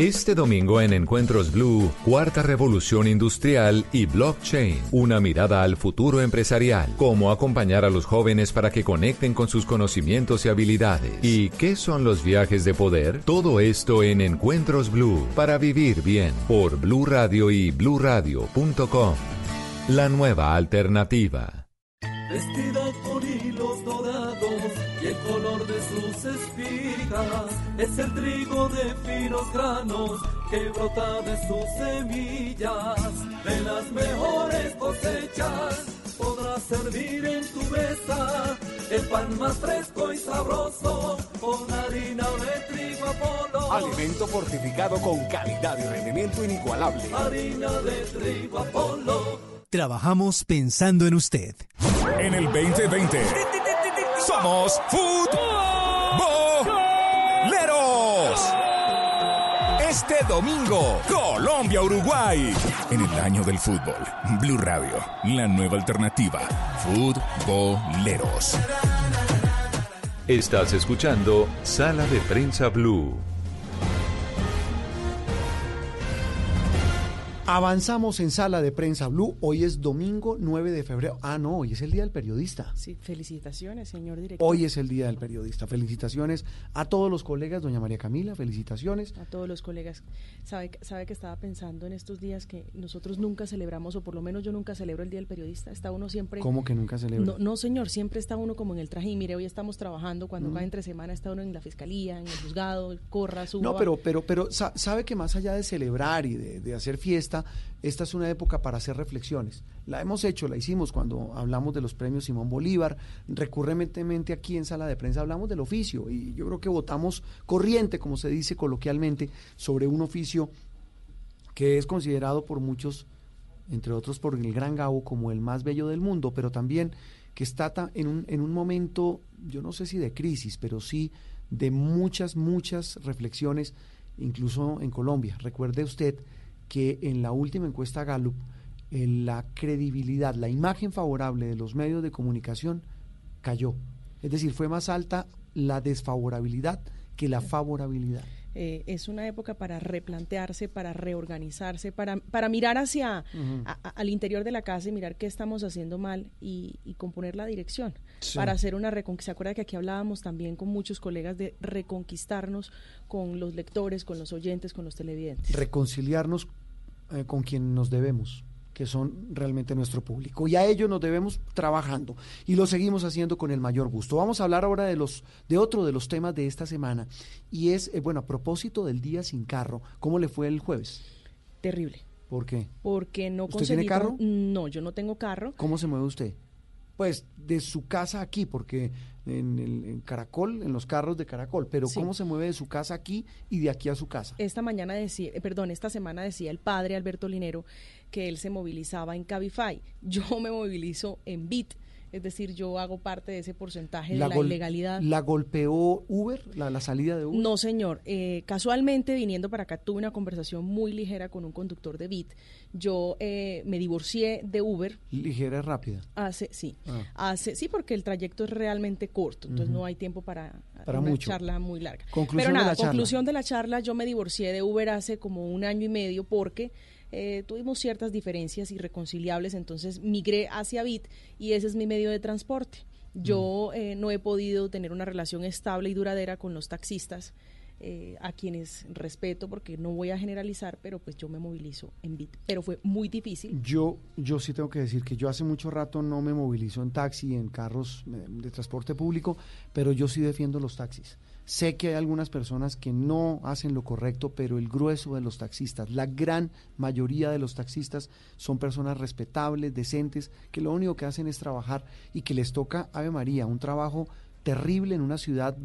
Este domingo en Encuentros Blue, Cuarta Revolución Industrial y Blockchain, una mirada al futuro empresarial, cómo acompañar a los jóvenes para que conecten con sus conocimientos y habilidades. ¿Y qué son los viajes de poder? Todo esto en Encuentros Blue, para vivir bien, por Blue Radio y bluradio.com. La nueva alternativa. Vestida con hilos dorados y el color de sus espigas es el trigo de finos granos que brota de sus semillas. De las mejores cosechas podrás servir en tu mesa el pan más fresco y sabroso con harina de trigo Apolo. Alimento fortificado con calidad y rendimiento inigualable. Harina de trigo Apolo. Trabajamos pensando en usted. En el 2020 somos futboleros. Este domingo, Colombia-Uruguay. En el año del fútbol, Blue Radio, la nueva alternativa. Futboleros. Estás escuchando Sala de Prensa Blue. Avanzamos en sala de prensa Blue. Hoy es domingo 9 de febrero. Ah, no, hoy es el Día del Periodista. Sí, felicitaciones, señor director. Hoy es el Día del Periodista. Felicitaciones a todos los colegas, doña María Camila, felicitaciones. A todos los colegas. Sabe, sabe que estaba pensando en estos días que nosotros nunca celebramos, o por lo menos yo nunca celebro el Día del Periodista. Está uno siempre... ¿Cómo que nunca celebra? No, no, señor, siempre está uno como en el traje. Y mire, hoy estamos trabajando, cuando mm. entre semana está uno en la fiscalía, en el juzgado, corra, suba. No, pero, pero, pero sabe que más allá de celebrar y de, de hacer fiesta, esta es una época para hacer reflexiones. La hemos hecho, la hicimos cuando hablamos de los premios Simón Bolívar. Recurrentemente aquí en sala de prensa hablamos del oficio y yo creo que votamos corriente, como se dice coloquialmente, sobre un oficio que es considerado por muchos, entre otros por el Gran Gabo, como el más bello del mundo, pero también que está en un, en un momento, yo no sé si de crisis, pero sí de muchas, muchas reflexiones, incluso en Colombia. Recuerde usted que en la última encuesta Gallup la credibilidad, la imagen favorable de los medios de comunicación cayó. Es decir, fue más alta la desfavorabilidad que la favorabilidad. Eh, es una época para replantearse, para reorganizarse, para, para mirar hacia al interior de la casa y mirar qué estamos haciendo mal y, componer la dirección. Para hacer una reconquista. ¿Se acuerda que aquí hablábamos también con muchos colegas de reconquistarnos con los lectores, con los oyentes, con los televidentes? Reconciliarnos eh, con quien nos debemos que son realmente nuestro público. Y a ello nos debemos trabajando y lo seguimos haciendo con el mayor gusto. Vamos a hablar ahora de los de otro de los temas de esta semana y es eh, bueno, a propósito del día sin carro, ¿cómo le fue el jueves? Terrible. ¿Por qué? Porque no ¿Usted tiene carro? No, yo no tengo carro. ¿Cómo se mueve usted? Pues de su casa aquí, porque en, el, Caracol, en los carros de Caracol, pero ¿cómo se mueve de su casa aquí y de aquí a su casa? Esta mañana decía, eh, perdón, esta semana decía el padre Alberto Linero que él se movilizaba en Cabify. Yo me movilizo en Bit es decir, yo hago parte de ese porcentaje de la ilegalidad. ¿La golpeó Uber, la, salida de Uber? No, señor. Eh, casualmente, viniendo para acá, tuve una conversación muy ligera con un conductor de Bit. Yo eh, me divorcié de Uber. ¿Ligera y rápida? Hace, sí. Ah. Hace, sí, porque el trayecto es realmente corto, entonces no hay tiempo para, una charla muy larga. Conclusión Pero nada, de la conclusión de la charla, yo me divorcié de Uber hace como un año y medio porque eh, tuvimos ciertas diferencias irreconciliables, entonces migré hacia Bit y ese es mi medio de transporte. Yo mm. eh, no he podido tener una relación estable y duradera con los taxistas. Eh, a quienes respeto porque no voy a generalizar, pero pues yo me movilizo en Bit. Pero fue muy difícil. Yo, yo sí tengo que decir que yo hace mucho rato no me movilizo en taxi, en carros de transporte público, pero yo sí defiendo los taxis. Sé que hay algunas personas que no hacen lo correcto, pero el grueso de los taxistas, la gran mayoría de los taxistas son personas respetables, decentes, que lo único que hacen es trabajar y que les toca, Ave María, un trabajo terrible en una ciudad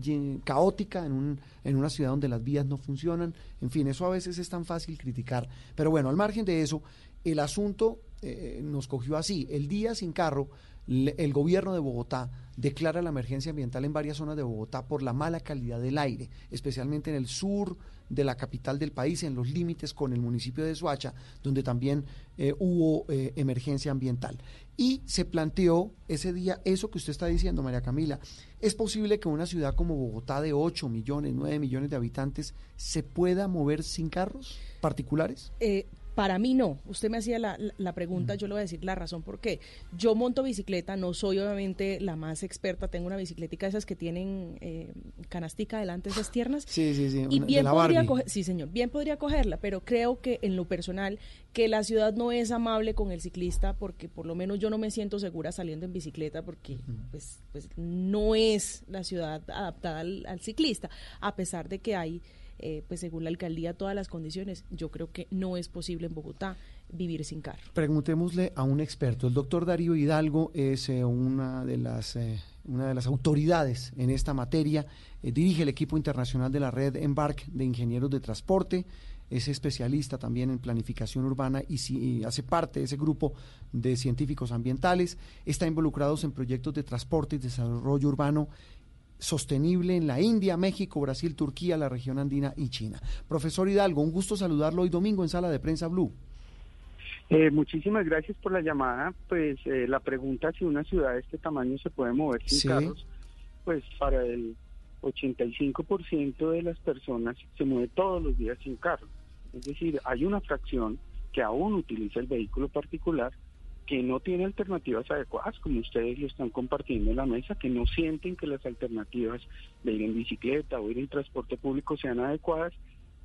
caótica, en, un, en una ciudad donde las vías no funcionan. En fin, eso a veces es tan fácil criticar. Pero bueno, al margen de eso, el asunto eh, nos cogió así. El día sin carro el gobierno de Bogotá declara la emergencia ambiental en varias zonas de Bogotá por la mala calidad del aire, especialmente en el sur de la capital del país, en los límites con el municipio de Soacha, donde también eh, hubo eh, emergencia ambiental. Y se planteó ese día eso que usted está diciendo, María Camila. ¿Es posible que una ciudad como Bogotá de 8 millones, 9 millones de habitantes se pueda mover sin carros particulares? Eh, para mí no. Usted me hacía la, la, pregunta, yo le voy a decir la razón por qué. Yo monto bicicleta, no soy obviamente la más experta, tengo una bicicletica esas que tienen eh, canastica delante, esas tiernas. Sí, sí, sí. Y bien podría sí señor, bien podría cogerla, pero creo que en lo personal que la ciudad no es amable con el ciclista porque por lo menos yo no me siento segura saliendo en bicicleta porque pues, pues no es la ciudad adaptada al ciclista, a pesar de que hay eh, pues según la alcaldía, todas las condiciones, yo creo que no es posible en Bogotá vivir sin carro. Preguntémosle a un experto. El doctor Darío Hidalgo es eh, una, de las, eh, una de las autoridades en esta materia. dirige el equipo internacional de la red Embark de ingenieros de transporte. Es especialista también en planificación urbana y, y hace parte de ese grupo de científicos ambientales. Está involucrado en proyectos de transporte y desarrollo urbano sostenible en la India, México, Brasil, Turquía, la región andina y China. Profesor Hidalgo, un gusto saludarlo hoy domingo en Sala de Prensa Blue. Eh, muchísimas gracias por la llamada. Pues eh, la pregunta si una ciudad de este tamaño se puede mover sin carros, pues para el 85% de las personas se mueve todos los días sin carro. Es decir, hay una fracción que aún utiliza el vehículo particular, que no tiene alternativas adecuadas, como ustedes lo están compartiendo en la mesa, que no sienten que las alternativas de ir en bicicleta o ir en transporte público sean adecuadas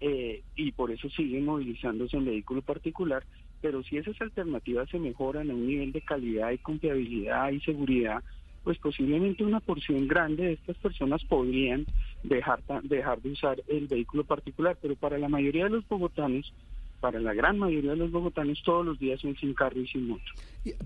eh, y por eso siguen movilizándose en vehículo particular, pero si esas alternativas se mejoran a un nivel de calidad y confiabilidad y seguridad, pues posiblemente una porción grande de estas personas podrían dejar, dejar de usar el vehículo particular, pero para la mayoría de los bogotanos, para la gran mayoría de los bogotanos, todos los días son sin carro y sin moto.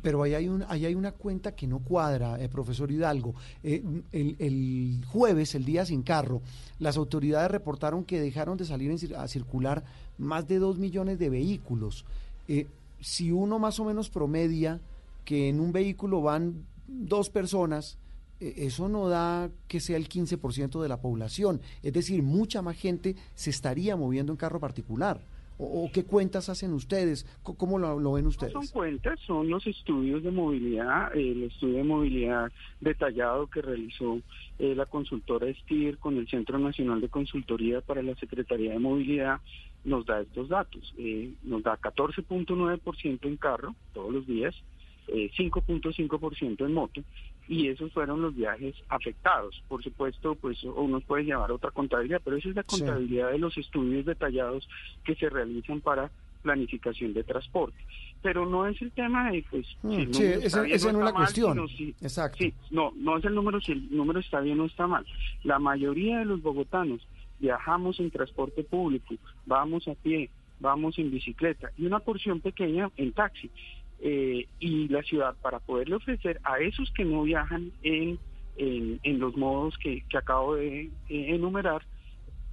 Pero ahí hay, un, ahí hay una cuenta que no cuadra, eh, profesor Hidalgo. Eh, el, el, jueves, el día sin carro, las autoridades reportaron que dejaron de salir a circular más de dos millones de vehículos. Eh, si uno más o menos promedia que en un vehículo van dos personas, eh, eso no da que sea el 15% de la población. Es decir, mucha más gente se estaría moviendo en carro particular. ¿O, qué cuentas hacen ustedes? ¿Cómo lo, ven ustedes? son cuentas, son los estudios de movilidad, el estudio de movilidad detallado que realizó eh, la consultora STIR con el Centro Nacional de Consultoría para la Secretaría de Movilidad, nos da estos datos. Eh, nos da 14.9% en carro todos los días, 5.5% eh, en moto y esos fueron los viajes afectados. Por supuesto, pues uno puede llevar otra contabilidad, pero esa es la contabilidad de los estudios detallados que se realizan para planificación de transporte. Pero no es el tema de, pues, mm, sí, esa, no es la cuestión. Exacto. Sí, no, no es el número si el número está bien o está mal. La mayoría de los bogotanos viajamos en transporte público, vamos a pie, vamos en bicicleta y una porción pequeña en taxi. Eh, y la ciudad para poderle ofrecer a esos que no viajan en, en, los modos que, que acabo de enumerar,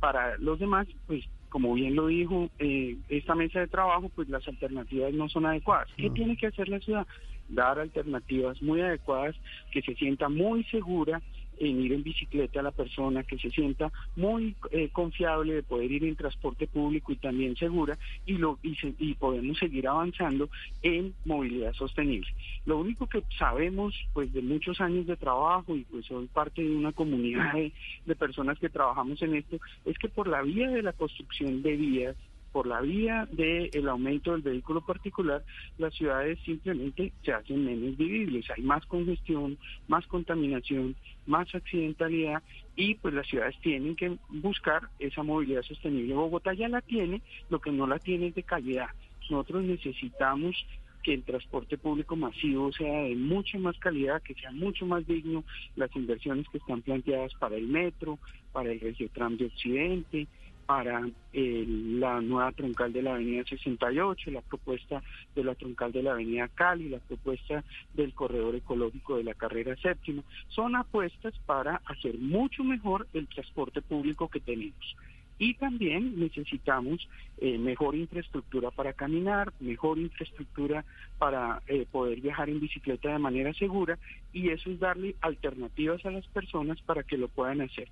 para los demás, pues como bien lo dijo eh, esta mesa de trabajo, pues las alternativas no son adecuadas. ¿Qué tiene que hacer la ciudad? Dar alternativas muy adecuadas, que se sienta muy segura en ir en bicicleta a la persona, que se sienta muy eh, confiable de poder ir en transporte público y también segura y, lo, y, podemos seguir avanzando en movilidad sostenible. Lo único que sabemos pues de muchos años de trabajo y pues soy parte de una comunidad de, de personas que trabajamos en esto es que por la vía de la construcción de vías por la vía del aumento del vehículo particular, las ciudades simplemente se hacen menos vivibles, hay más congestión, más contaminación, más accidentalidad y pues las ciudades tienen que buscar esa movilidad sostenible. Bogotá ya la tiene, lo que no la tiene es de calidad. Nosotros necesitamos que el transporte público masivo sea de mucha más calidad, que sea mucho más digno, las inversiones que están planteadas para el metro, para el Regiotram de Occidente, para eh, la nueva troncal de la avenida 68, la propuesta de la troncal de la avenida Cali, la propuesta del corredor ecológico de la carrera séptima. Son apuestas para hacer mucho mejor el transporte público que tenemos. Y también necesitamos eh, mejor infraestructura para caminar, mejor infraestructura para eh, poder viajar en bicicleta de manera segura y eso es darle alternativas a las personas para que lo puedan hacer.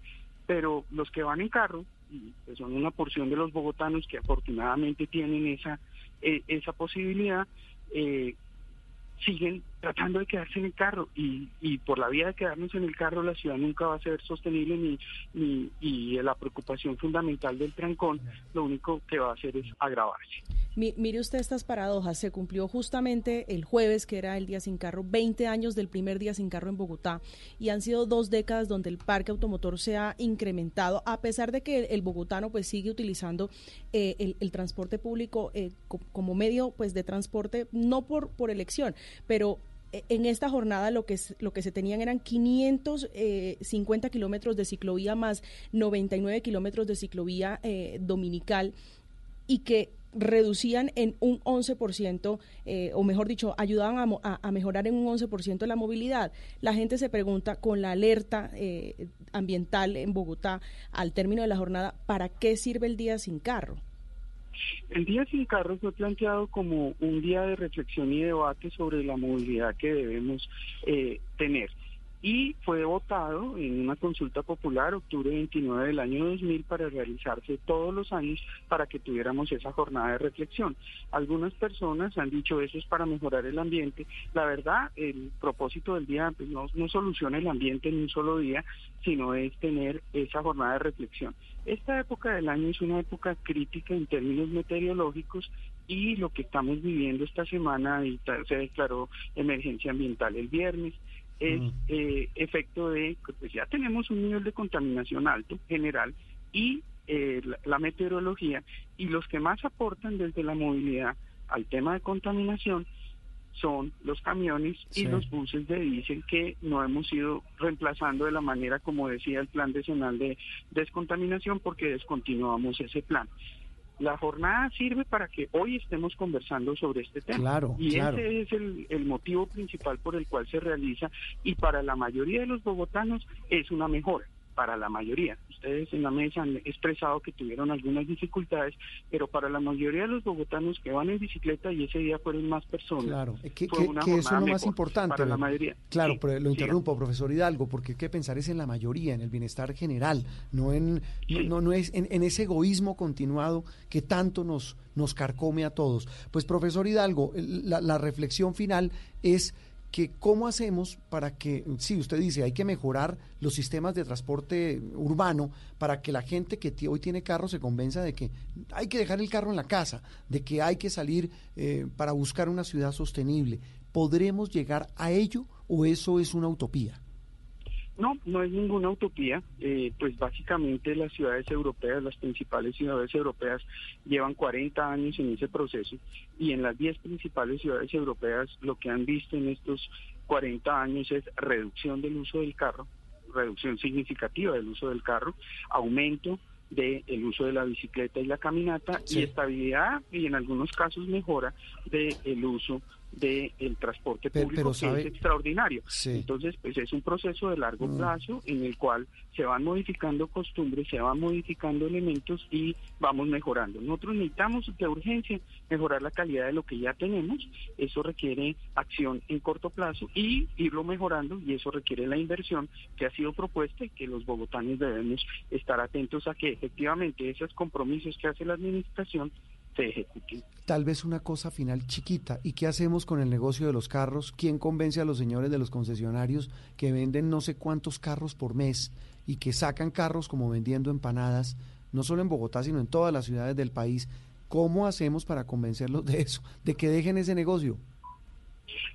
Pero los que van en carro, y pues son una porción de los bogotanos que afortunadamente tienen esa, eh, esa posibilidad, eh, siguen tratando de quedarse en el carro y, y por la vía de quedarnos en el carro la ciudad nunca va a ser sostenible ni, ni y la preocupación fundamental del trancón lo único que va a hacer es agravarse mire usted estas paradojas. Se cumplió justamente el jueves, que era el día sin carro, 20 años del primer día sin carro en Bogotá. Y han sido dos décadas donde el parque automotor se ha incrementado, a pesar de que el bogotano pues sigue utilizando eh, el, transporte público eh, como medio pues de transporte, no por, por elección, pero en esta jornada lo que, lo que se tenían eran 550 kilómetros de ciclovía más 99 kilómetros de ciclovía dominical y que reducían en un 11%, eh, o mejor dicho, ayudaban a, mejorar en un 11% la movilidad. La gente se pregunta con la alerta eh, ambiental en Bogotá al término de la jornada, ¿para qué sirve el día sin carro? El día sin carro fue planteado como un día de reflexión y debate sobre la movilidad que debemos eh, tener y fue votado en una consulta popular octubre 29 del año 2000 para realizarse todos los años para que tuviéramos esa jornada de reflexión. Algunas personas han dicho eso es para mejorar el ambiente. La verdad, el propósito del día pues, no, no soluciona el ambiente en un solo día, sino es tener esa jornada de reflexión. Esta época del año es una época crítica en términos meteorológicos y lo que estamos viviendo esta semana, y se declaró emergencia ambiental el viernes, es Mm. eh, efecto de, pues ya tenemos un nivel de contaminación alto general y eh, la, la meteorología, y los que más aportan desde la movilidad al tema de contaminación son los camiones Sí. y los buses de diésel que no hemos ido reemplazando de la manera como decía el plan decenal de descontaminación porque descontinuamos ese plan. La jornada sirve para que hoy estemos conversando sobre este tema. Claro, y claro. ese es el, el motivo principal por el cual se realiza y para la mayoría de los bogotanos es una mejora, para la mayoría. Ustedes en la mesa han expresado que tuvieron algunas dificultades, pero para la mayoría de los bogotanos que van en bicicleta y ese día fueron más personas, Claro, que, fue que- eso es lo más importante. Para la mayoría. Claro, Sí, pero lo interrumpo, profesor Hidalgo, porque hay que pensar es en la mayoría, en el bienestar general, no en no, no, no es en, en ese egoísmo continuado que tanto nos, nos carcome a todos. Pues, profesor Hidalgo, la reflexión final es que cómo hacemos para que, sí, usted dice, hay que mejorar los sistemas de transporte urbano para que la gente que hoy tiene carro se convenza de que hay que dejar el carro en la casa, de que hay que salir eh, para buscar una ciudad sostenible. ¿Podremos llegar a ello o eso es una utopía? No, no es ninguna utopía. Eh, pues básicamente las ciudades europeas, las principales ciudades europeas, llevan 40 años en ese proceso y en las 10 principales ciudades europeas lo que han visto en estos 40 años es reducción del uso del carro, reducción significativa del uso del carro, aumento del uso de la bicicleta y la caminata Sí. y estabilidad y en algunos casos mejora del uso del transporte Pero- público pero que sabe- es extraordinario. Sí. Entonces, pues es un proceso de largo Mm. plazo en el cual se van modificando costumbres, se van modificando elementos y vamos mejorando. Nosotros necesitamos de urgencia mejorar la calidad de lo que ya tenemos. Eso requiere acción en corto plazo y irlo mejorando y eso requiere la inversión que ha sido propuesta y que los bogotanos debemos estar atentos a que efectivamente esos compromisos que hace la administración se. Tal vez una cosa final chiquita. ¿Y qué hacemos con el negocio de los carros? ¿Quién convence a los señores de los concesionarios que venden no sé cuántos carros por mes y que sacan carros como vendiendo empanadas, no solo en Bogotá, sino en todas las ciudades del país? ¿Cómo hacemos para convencerlos de eso, de que dejen ese negocio?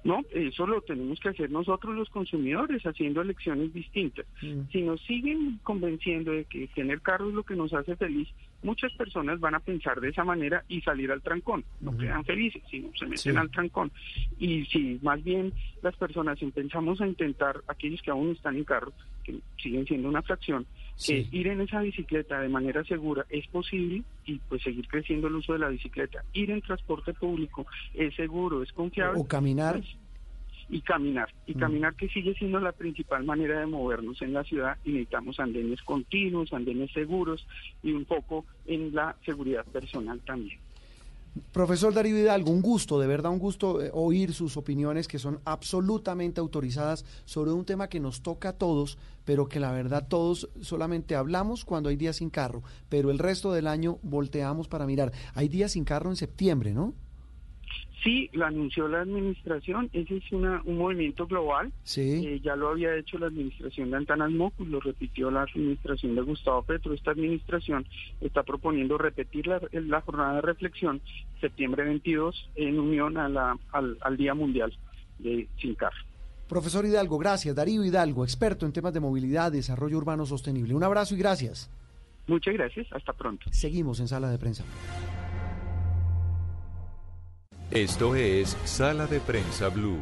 No, eso lo tenemos que hacer nosotros los consumidores, haciendo elecciones distintas. Si nos siguen convenciendo de que tener carro es lo que nos hace feliz, muchas personas van a pensar de esa manera y salir al trancón. No quedan felices, sino se meten Sí. al trancón. Y si más bien las personas empezamos a intentar, aquellos que aún están en carro, que siguen siendo una fracción, Sí. que ir en esa bicicleta de manera segura es posible y pues seguir creciendo el uso de la bicicleta. Ir en transporte público es seguro, es confiable. O caminar. Pues, y caminar, y Mm. caminar que sigue siendo la principal manera de movernos en la ciudad y necesitamos andenes continuos, andenes seguros y un poco en la seguridad personal también. Profesor Darío Hidalgo, un gusto, de verdad un gusto eh, oír sus opiniones que son absolutamente autorizadas sobre un tema que nos toca a todos, pero que la verdad todos solamente hablamos cuando hay días sin carro, pero el resto del año volteamos para mirar. Hay días sin carro en septiembre, ¿no? Sí, lo anunció la administración, ese es una, un movimiento global, Sí. Eh, ya lo había hecho la administración de Antanas Mocus, lo repitió la administración de Gustavo Petro, esta administración está proponiendo repetir la, la jornada de reflexión septiembre 22 en unión a la, al, al Día Mundial de Sin Carro. Profesor Hidalgo, gracias. Darío Hidalgo, experto en temas de movilidad, desarrollo urbano sostenible. Un abrazo y gracias. Muchas gracias, hasta pronto. Seguimos en sala de prensa. Esto es Sala de Prensa Blue.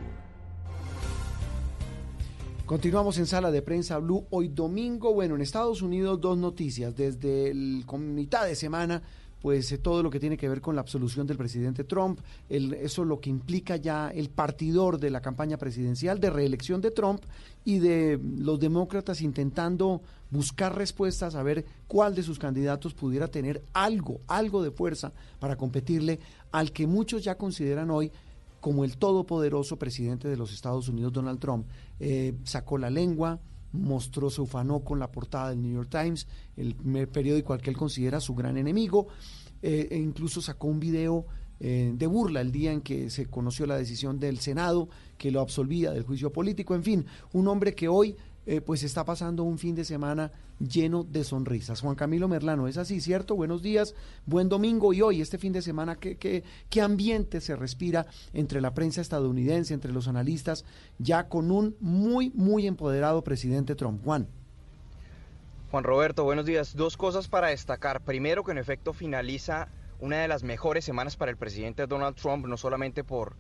Continuamos en sala de prensa Blue. Hoy domingo, bueno, en Estados Unidos dos noticias. Desde el mitad de semana, pues eh, todo lo que tiene que ver con la absolución del presidente Trump, eso lo que implica ya el partidor de la campaña presidencial de reelección de Trump y de los demócratas intentando buscar respuestas a ver cuál de sus candidatos pudiera tener algo, algo de fuerza para competirle al que muchos ya consideran hoy como el todopoderoso presidente de los Estados Unidos, Donald Trump, eh, sacó la lengua, mostró, se ufanó con la portada del New York Times, el periódico al que él considera su gran enemigo, eh, e incluso sacó un video eh, de burla el día en que se conoció la decisión del Senado que lo absolvía del juicio político, en fin, un hombre que hoy eh, pues está pasando un fin de semana lleno de sonrisas. Juan Camilo Merlano, es así, ¿cierto? Buenos días, buen domingo y hoy, este fin de semana, ¿qué, qué, qué ambiente se respira entre la prensa estadounidense, entre los analistas, ya con un muy, muy empoderado presidente Trump? Juan. Juan Roberto, buenos días. Dos cosas para destacar. Primero, que en efecto finaliza una de las mejores semanas para el presidente Donald Trump, no solamente por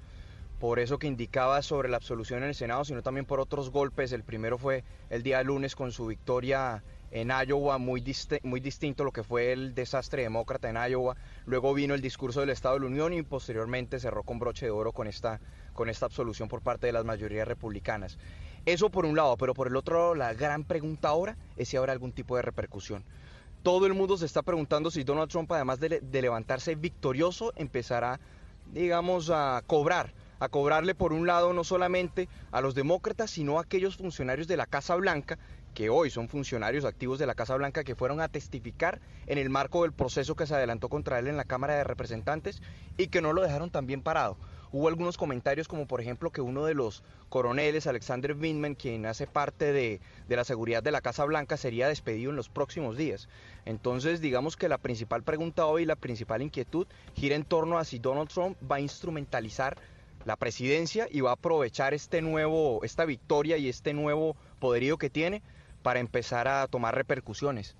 por eso que indicaba sobre la absolución en el Senado, sino también por otros golpes. El primero fue el día lunes con su victoria en Iowa, muy, muy distinto a lo que fue el desastre demócrata en Iowa. Luego vino el discurso del Estado de la Unión y posteriormente cerró con broche de oro con esta, con esta absolución por parte de las mayorías republicanas. Eso por un lado, pero por el otro lado, la gran pregunta ahora es si habrá algún tipo de repercusión. Todo el mundo se está preguntando si Donald Trump, además de, de levantarse victorioso, empezará, digamos, a cobrar a cobrarle por un lado no solamente a los demócratas, sino a aquellos funcionarios de la Casa Blanca, que hoy son funcionarios activos de la Casa Blanca, que fueron a testificar en el marco del proceso que se adelantó contra él en la Cámara de Representantes y que no lo dejaron tan bien parado. Hubo algunos comentarios como por ejemplo que uno de los coroneles, Alexander Vindman, quien hace parte de, de, la seguridad de la Casa Blanca, sería despedido en los próximos días. Entonces digamos que la principal pregunta hoy, la principal inquietud gira en torno a si Donald Trump va a instrumentalizar la presidencia y va a aprovechar este nuevo, esta victoria y este nuevo poderío que tiene para empezar a tomar repercusiones.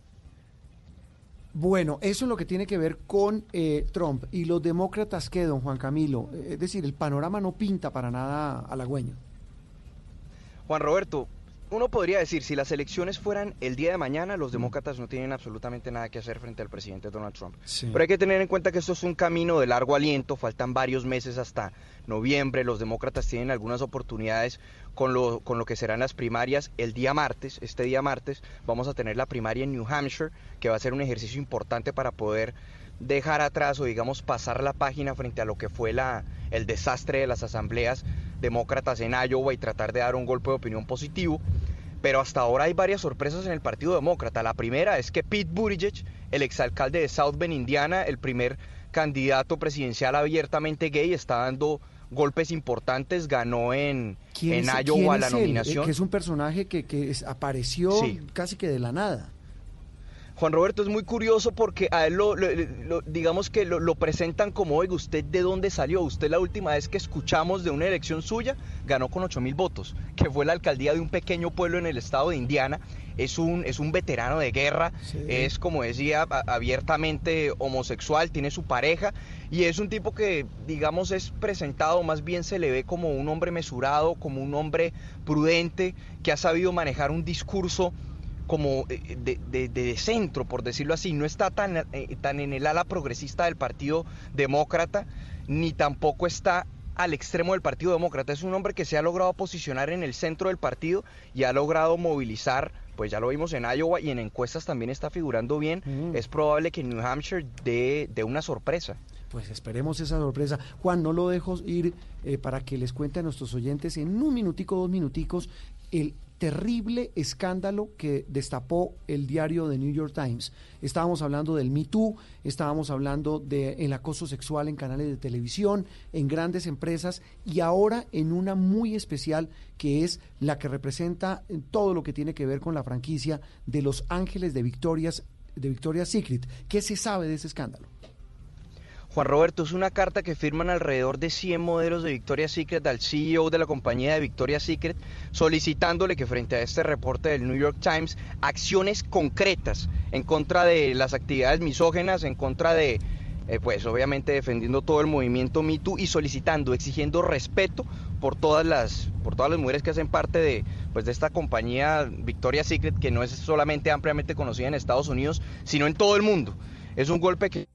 Bueno, eso es lo que tiene que ver con eh, Trump y los demócratas que, don Juan Camilo, es decir, el panorama no pinta para nada halagüeño. Juan Roberto, uno podría decir, si las elecciones fueran el día de mañana, los demócratas no tienen absolutamente nada que hacer frente al presidente Donald Trump. Pero hay que tener en cuenta que esto es un camino de largo aliento, faltan varios meses hasta noviembre, los demócratas tienen algunas oportunidades con lo, con lo que serán las primarias el día martes, este día martes vamos a tener la primaria en New Hampshire, que va a ser un ejercicio importante para poder dejar atrás o digamos pasar la página frente a lo que fue la, el desastre de las asambleas demócratas en Iowa y tratar de dar un golpe de opinión positivo. Pero hasta ahora hay varias sorpresas en el Partido Demócrata. La primera es que Pete Buttigieg, el exalcalde de South Bend, Indiana, el primer candidato presidencial abiertamente gay, está dando golpes importantes, ganó en, en Iowa la nominación. Que es un personaje que, que apareció casi que de la nada. Juan Roberto es muy curioso porque a él lo, digamos que lo, presentan como, oiga, ¿usted de dónde salió? Usted la última vez que escuchamos de una elección suya ganó con 8 mil votos, que fue la alcaldía de un pequeño pueblo en el estado de Indiana. Es un, es un veterano de guerra, es como decía, abiertamente homosexual, tiene su pareja y es un tipo que, digamos, es presentado, más bien se le ve como un hombre mesurado, como un hombre prudente, que ha sabido manejar un discurso como eh, de, centro, por decirlo así, no está tan, eh, tan en el ala progresista del Partido Demócrata, ni tampoco está al extremo del Partido Demócrata. Es un hombre que se ha logrado posicionar en el centro del partido y ha logrado movilizar, pues ya lo vimos en Iowa y en encuestas también está figurando bien. Mm. Es probable que en New Hampshire dé, de una sorpresa. Pues esperemos esa sorpresa. Juan, no lo dejo ir eh, para que les cuente a nuestros oyentes en un minutico, dos minuticos, el terrible escándalo que destapó el diario The New York Times. Estábamos hablando del Me Too, estábamos hablando del acoso sexual en canales de televisión, en grandes empresas y ahora en una muy especial que es la que representa todo lo que tiene que ver con la franquicia de Los Ángeles de Victoria's, de Victoria's Secret. ¿Qué se sabe de ese escándalo? Juan Roberto, es una carta que firman alrededor de 100 modelos de Victoria's Secret al CEO de la compañía de Victoria's Secret, solicitándole que frente a este reporte del New York Times, acciones concretas en contra de las actividades misógenas, en contra de, eh, pues obviamente defendiendo todo el movimiento MeToo y solicitando, exigiendo respeto por todas las, por todas las mujeres que hacen parte de, pues, de esta compañía Victoria's Secret, que no es solamente ampliamente conocida en Estados Unidos, sino en todo el mundo. Es un golpe que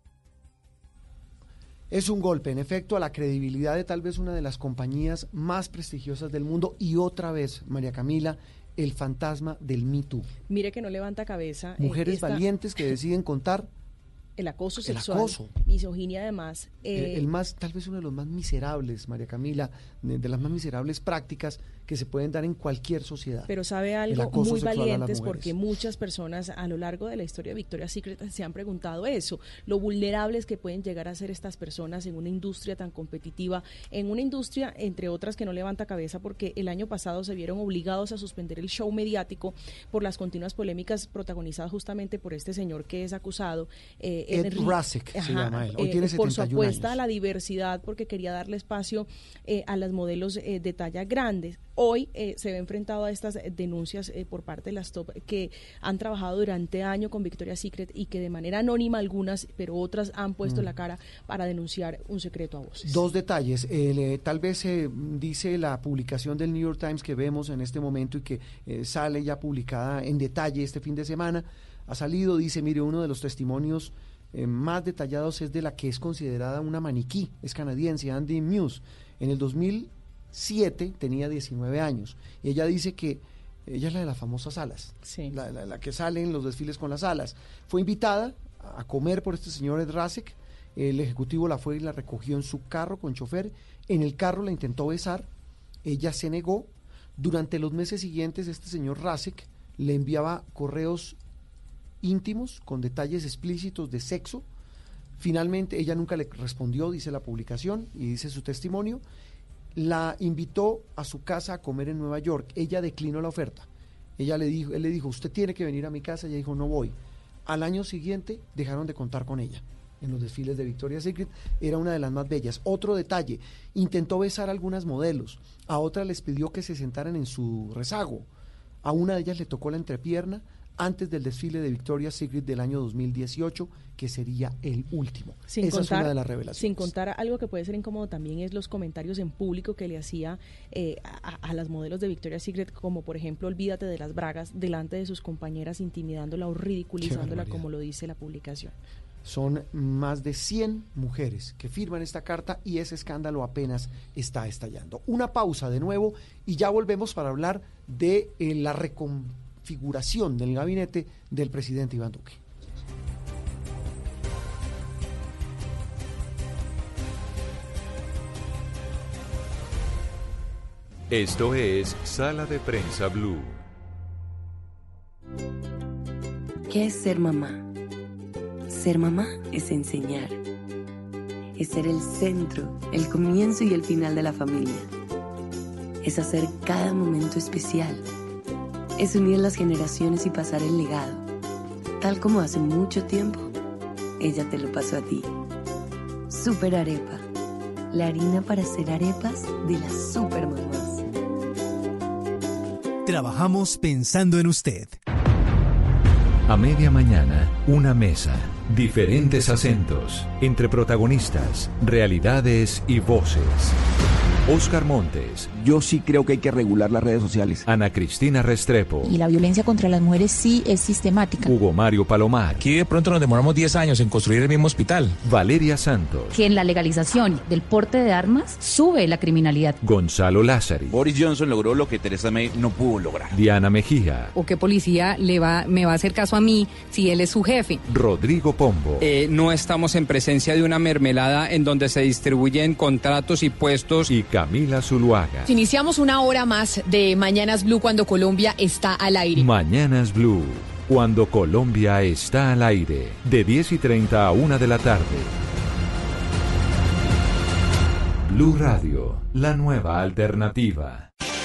es un golpe, en efecto, a la credibilidad de tal vez una de las compañías más prestigiosas del mundo y otra vez, María Camila, el fantasma del Me Too. Mire que no levanta cabeza. Eh, Mujeres valientes que deciden contar el acoso sexual, el acoso. misoginia además. el, eh, más, tal vez uno de los más miserables, María Camila, de, las más miserables prácticas que se pueden dar en cualquier sociedad. Pero sabe algo muy valientes porque muchas personas a lo largo de la historia de Victoria's Secret se han preguntado eso, lo vulnerables que pueden llegar a ser estas personas en una industria tan competitiva, en una industria entre otras que no levanta cabeza porque el año pasado se vieron obligados a suspender el show mediático por las continuas polémicas protagonizadas justamente por este señor que es acusado. Eh, Ed se llama él. Hoy tiene 71 eh, por su apuesta a la diversidad porque quería darle espacio eh, a las modelos eh, de talla grandes hoy eh, se ve enfrentado a estas eh, denuncias eh, por parte de las top que han trabajado durante años con Victoria's Secret y que de manera anónima algunas, pero otras han puesto la mm. cara para denunciar un secreto a voces. Dos detalles. tal vez dice la publicación del New York Times que vemos en este momento y que sale ya publicada en detalle este fin de semana. Ha salido, dice, mire, uno de los testimonios más detallados es de la que es considerada una maniquí, es canadiense, Andy Muse. En el 2000 7 tenía 19 años. Y ella dice que ella es la de las famosas alas, la, que sale en los desfiles con las alas. Fue invitada a comer por este señor Ed Rasek. El ejecutivo la fue y la recogió en su carro con chofer. En el carro la intentó besar. Ella se negó. Durante los meses siguientes, este señor Rasek le enviaba correos íntimos con detalles explícitos de sexo. Finalmente, ella nunca le respondió, dice la publicación y dice su testimonio, la invitó a su casa a comer en Nueva York. Ella declinó la oferta. Ella le dijo, él le dijo, usted tiene que venir a mi casa. Ella dijo, no voy. Al año siguiente dejaron de contar con ella. En los desfiles de Victoria's Secret era una de las más bellas. Otro detalle, intentó besar a algunas modelos. A otras les pidió que se sentaran en su rezago. A una de ellas le tocó la entrepierna, antes del desfile de Victoria's Secret del año 2018, que sería el último. Sin Esa contar, es una de las revelaciones. Sin contar algo que puede ser incómodo también es los comentarios en público que le hacía eh, a, las modelos de Victoria's Secret, como por ejemplo, olvídate de las bragas delante de sus compañeras, intimidándola o ridiculizándola, como lo dice la publicación. Son más de 100 mujeres que firman esta carta y ese escándalo apenas está estallando. Una pausa de nuevo y ya volvemos para hablar de eh, la recompensa figuración del gabinete del presidente Iván Duque. Esto es Sala de Prensa Blue. ¿Qué es ser mamá? Ser mamá es enseñar. Es ser el centro, el comienzo y el final de la familia. Es hacer cada momento especial es unir las generaciones y pasar el legado, tal como hace mucho tiempo ella te lo pasó a ti. Super Arepa, la harina para hacer arepas de las super mamás. Trabajamos pensando en usted. A media mañana, una mesa, diferentes acentos, entre protagonistas, realidades y voces. Oscar Montes. Yo sí creo que hay que regular las redes sociales. Ana Cristina Restrepo. Y la violencia contra las mujeres sí es sistemática. Hugo Mario Palomar. Aquí de pronto nos demoramos 10 años en construir el mismo hospital. Valeria Santos. Que en la legalización del porte de armas sube la criminalidad. Gonzalo Lázari. Boris Johnson logró lo que Teresa May no pudo lograr. Diana Mejía. ¿O qué policía le va, me va a hacer caso a mí si él es su jefe? Rodrigo Pombo. Eh, no estamos en presencia de una mermelada en donde se distribuyen contratos y puestos. Y Camila Zuluaga. Iniciamos una hora más de Mañanas Blue cuando Colombia está al aire. Mañanas Blue, cuando Colombia está al aire, de 10 y 30 a 1 de la tarde. Blue Radio, la nueva alternativa.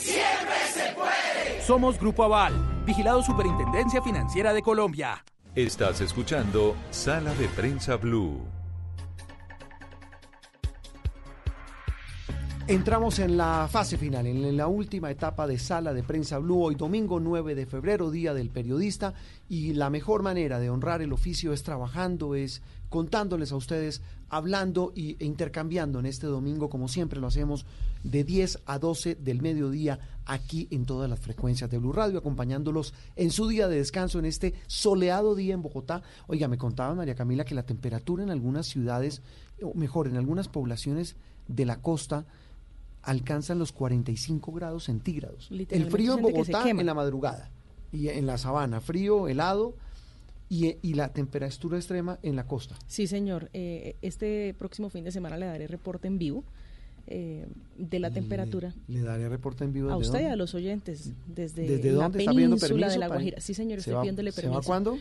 Siempre se puede. Somos Grupo Aval, vigilado Superintendencia Financiera de Colombia. Estás escuchando Sala de Prensa Blue. Entramos en la fase final, en la última etapa de sala de prensa Blue, hoy domingo 9 de febrero, Día del Periodista, y la mejor manera de honrar el oficio es trabajando, es contándoles a ustedes, hablando y, e intercambiando en este domingo, como siempre lo hacemos, de 10 a 12 del mediodía, aquí en todas las frecuencias de Blue Radio, acompañándolos en su día de descanso, en este soleado día en Bogotá. Oiga, me contaba María Camila que la temperatura en algunas ciudades, o mejor, en algunas poblaciones de la costa, alcanzan los 45 grados centígrados. El frío en Bogotá en la madrugada y en la sabana, frío, helado y, y, la temperatura extrema en la costa. Sí, señor. Eh, este próximo fin de semana le daré reporte en vivo. Eh, de la temperatura. Le, daré reporte en vivo. A usted y a los oyentes, desde, ¿Desde la península de la Guajira. Sí, señor, estoy pidiéndole permiso. ¿Se va cuándo?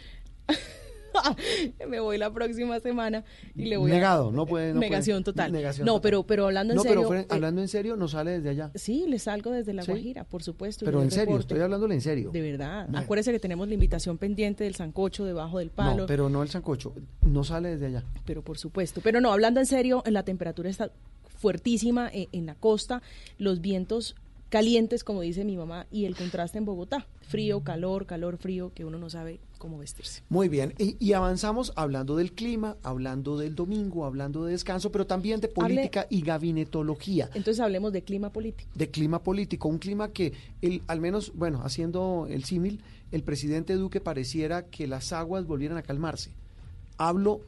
me voy la próxima semana y le voy negado no puede negación total. No pero pero hablando en serio pero hablando en serio no sale desde allá. Sí le salgo desde la Guajira por supuesto pero en serio estoy hablándole en serio. De verdad. Acuérdese que tenemos la invitación pendiente del sancocho debajo del palo. no pero no el sancocho no sale desde allá. Pero por supuesto. Pero no hablando en serio la temperatura está fuertísima eh, en la costa los vientos calientes, como dice mi mamá, y el contraste en Bogotá. Frío, calor, calor, frío, que uno no sabe cómo vestirse. Muy bien, y, avanzamos hablando del clima, hablando del domingo, hablando de descanso, pero también de política y gabinetología. Entonces hablemos de clima político. De clima político, un clima que, el, al menos, bueno, haciendo el símil, el presidente Duque pareciera que las aguas volvieran a calmarse. Hablo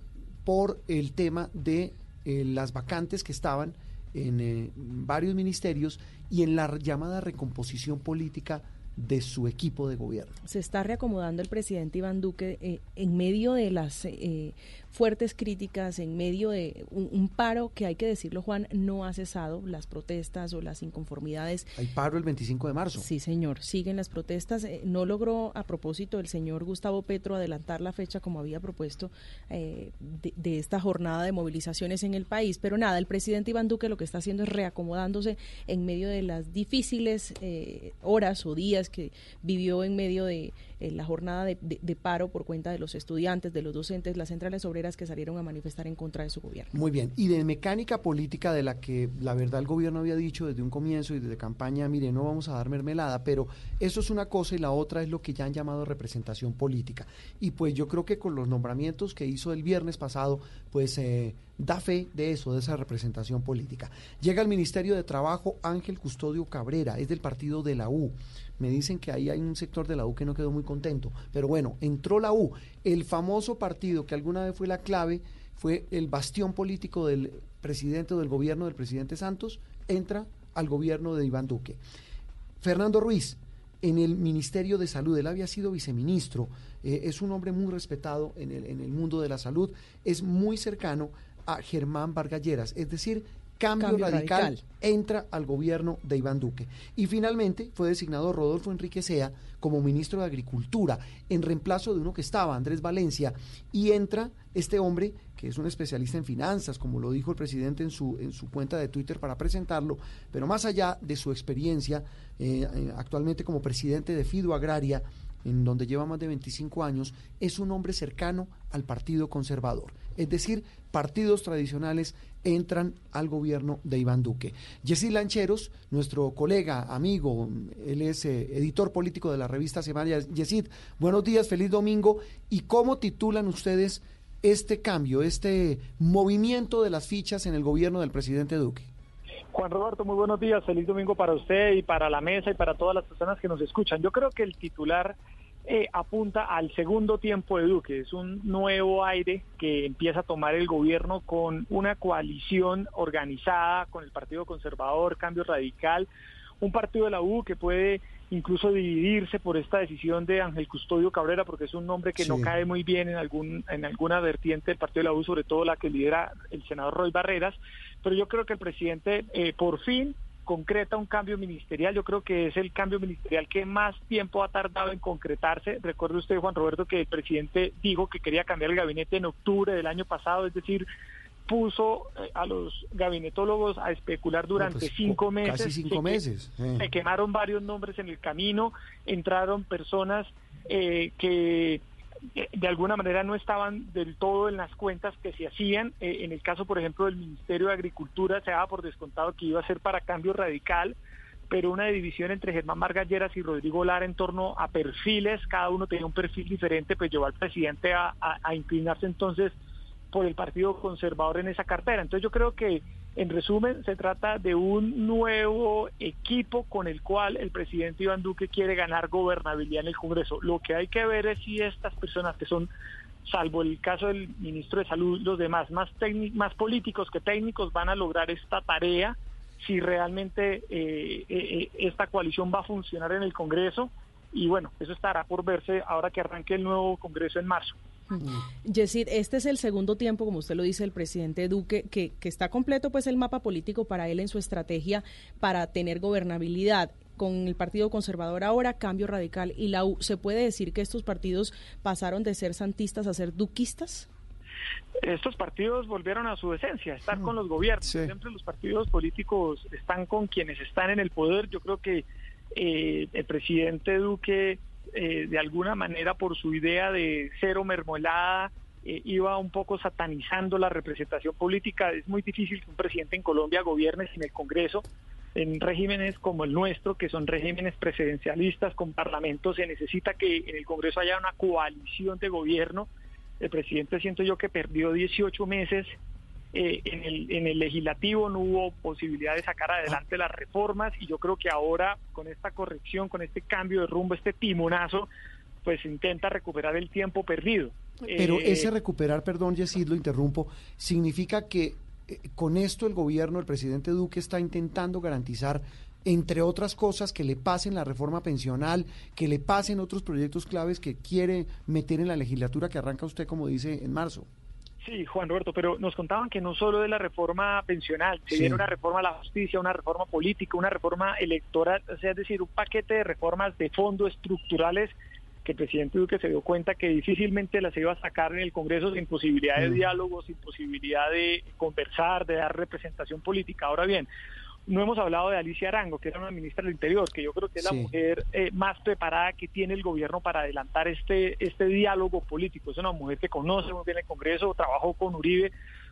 por el tema de eh, las vacantes que estaban en eh, varios ministerios y en la llamada recomposición política de su equipo de gobierno. Se está reacomodando el presidente Iván Duque eh, en medio de las eh, fuertes críticas, en medio de un, paro que hay que decirlo, Juan, no ha cesado, las protestas o las inconformidades. Hay paro el 25 de marzo. Sí, señor, siguen las protestas. Eh, no logró, a propósito, el señor Gustavo Petro adelantar la fecha como había propuesto de, de, esta jornada de movilizaciones en el país. Pero nada, el presidente Iván Duque lo que está haciendo es reacomodándose en medio de las difíciles horas o días que vivió en medio de eh, la jornada de, paro por cuenta de los estudiantes, de los docentes, las centrales obreras que salieron a manifestar en contra de su gobierno. Muy bien, y de mecánica política de la que la verdad el gobierno había dicho desde un comienzo y desde campaña, mire, no vamos a dar mermelada, pero eso es una cosa y la otra es lo que ya han llamado representación política. Y pues yo creo que con los nombramientos que hizo el viernes pasado, pues eh, da fe de eso, de esa representación política. Llega al Ministerio de Trabajo Ángel Custodio Cabrera, es del partido de la U. Me dicen que ahí hay un sector de la U que no quedó muy contento. Pero bueno, entró la U. El famoso partido que alguna vez fue la clave, fue el bastión político del presidente o del gobierno del presidente Santos, entra al gobierno de Iván Duque. Fernando Ruiz, en el Ministerio de Salud, él había sido viceministro, eh, es un hombre muy respetado en el, en el mundo de la salud, es muy cercano a Germán Vargalleras, es decir, Cambio, radical, entra al gobierno de Iván Duque. Y finalmente fue designado Rodolfo Enrique Sea como ministro de Agricultura, en reemplazo de uno que estaba, Andrés Valencia, y entra este hombre que es un especialista en finanzas, como lo dijo el presidente en su, en su cuenta de Twitter para presentarlo, pero más allá de su experiencia eh, eh, actualmente como presidente de Fido Agraria, en donde lleva más de 25 años, es un hombre cercano al Partido Conservador. Es decir, partidos tradicionales entran al gobierno de Iván Duque. Jessy Lancheros, nuestro colega, amigo, él es eh, editor político de la revista Semana. Yesid, buenos días, feliz domingo. ¿Y cómo titulan ustedes este cambio, este movimiento de las fichas en el gobierno del presidente Duque? Juan Roberto, muy buenos días, feliz domingo para usted y para la mesa y para todas las personas que nos escuchan. Yo creo que el titular eh, apunta al segundo tiempo de Duque. Es un nuevo aire que empieza a tomar el gobierno con una coalición organizada con el Partido Conservador, Cambio Radical, un partido de la U que puede incluso dividirse por esta decisión de Ángel Custodio Cabrera, porque es un nombre que no cae muy bien en algún en alguna vertiente del partido de la U, sobre todo la que lidera el senador Roy Barreras. Pero yo creo que el presidente eh, por fin concreta un cambio ministerial. Yo creo que es el cambio ministerial que más tiempo ha tardado en concretarse. Recuerde usted, Juan Roberto, que el presidente dijo que quería cambiar el gabinete en octubre del año pasado, es decir, puso eh, a los gabinetólogos a especular durante pues, cinco meses. Casi cinco meses. Se quemaron varios nombres en el camino, entraron personas eh, que de alguna manera no estaban del todo en las cuentas que se hacían. en el caso, por ejemplo, del Ministerio de Agricultura, se daba por descontado que iba a ser para cambio radical pero una división entre Germán Margalleras y Rodrigo Lara en torno a perfiles, cada uno tenía un perfil diferente, pues llevó al presidente a, inclinarse entonces por el Partido Conservador en esa cartera. Entonces yo creo que, en resumen, se trata de un nuevo equipo con el cual el presidente Iván Duque quiere ganar gobernabilidad en el Congreso. Lo que hay que ver es si estas personas que son salvo el caso del ministro de Salud, los demás más, políticos que técnicos van a lograr esta tarea si realmente eh, eh, esta coalición va a funcionar en el Congreso y bueno, eso estará por verse ahora que arranque el nuevo Congreso en marzo. Yesid, este es el segundo tiempo, como usted lo dice, el presidente Duque, que, que está completo pues el mapa político para él en su estrategia para tener gobernabilidad con el Partido Conservador ahora, Cambio Radical y la U. ¿Se puede decir que estos partidos pasaron de ser santistas a ser duquistas? estos partidos volvieron a su esencia, estar con los gobiernos. Siempre los partidos políticos están con quienes están en el poder. Yo creo que eh, el presidente Duque, eh, de alguna manera, por su idea de cero mermolada, eh, iba un poco satanizando la representación política. Es muy difícil que un presidente en Colombia gobierne sin el Congreso. En regímenes como el nuestro, que son regímenes presidencialistas con parlamentos, se necesita que en el Congreso haya una coalición de gobierno el presidente siento yo que perdió 18 meses eh, en, el, en el legislativo, no hubo posibilidad de sacar adelante las reformas y yo creo que ahora con esta corrección, con este cambio de rumbo, este timonazo, pues intenta recuperar el tiempo perdido. Pero eh, ese recuperar, perdón, Yesid, lo interrumpo, significa que eh, con esto el gobierno, el presidente Duque está intentando garantizar entre otras cosas, que le pasen la reforma pensional, que le pasen otros proyectos claves que quiere meter en la legislatura que arranca usted, como dice, en marzo. Sí, Juan Roberto, pero nos contaban que no solo de la reforma pensional, se viene una reforma a la justicia, una reforma política, una reforma electoral, o sea, es decir, un paquete de reformas de fondo estructurales que el presidente Duque se dio cuenta que difícilmente las iba a sacar en el Congreso sin posibilidad de mm. diálogo, sin posibilidad de conversar, de dar representación política. Ahora bien, no hemos hablado de Alicia Arango, que era una ministra del Interior, que yo creo que es la mujer eh, más preparada que tiene el gobierno para adelantar este, este diálogo político. Es una mujer que conoce muy bien el Congreso, trabajó con Uribe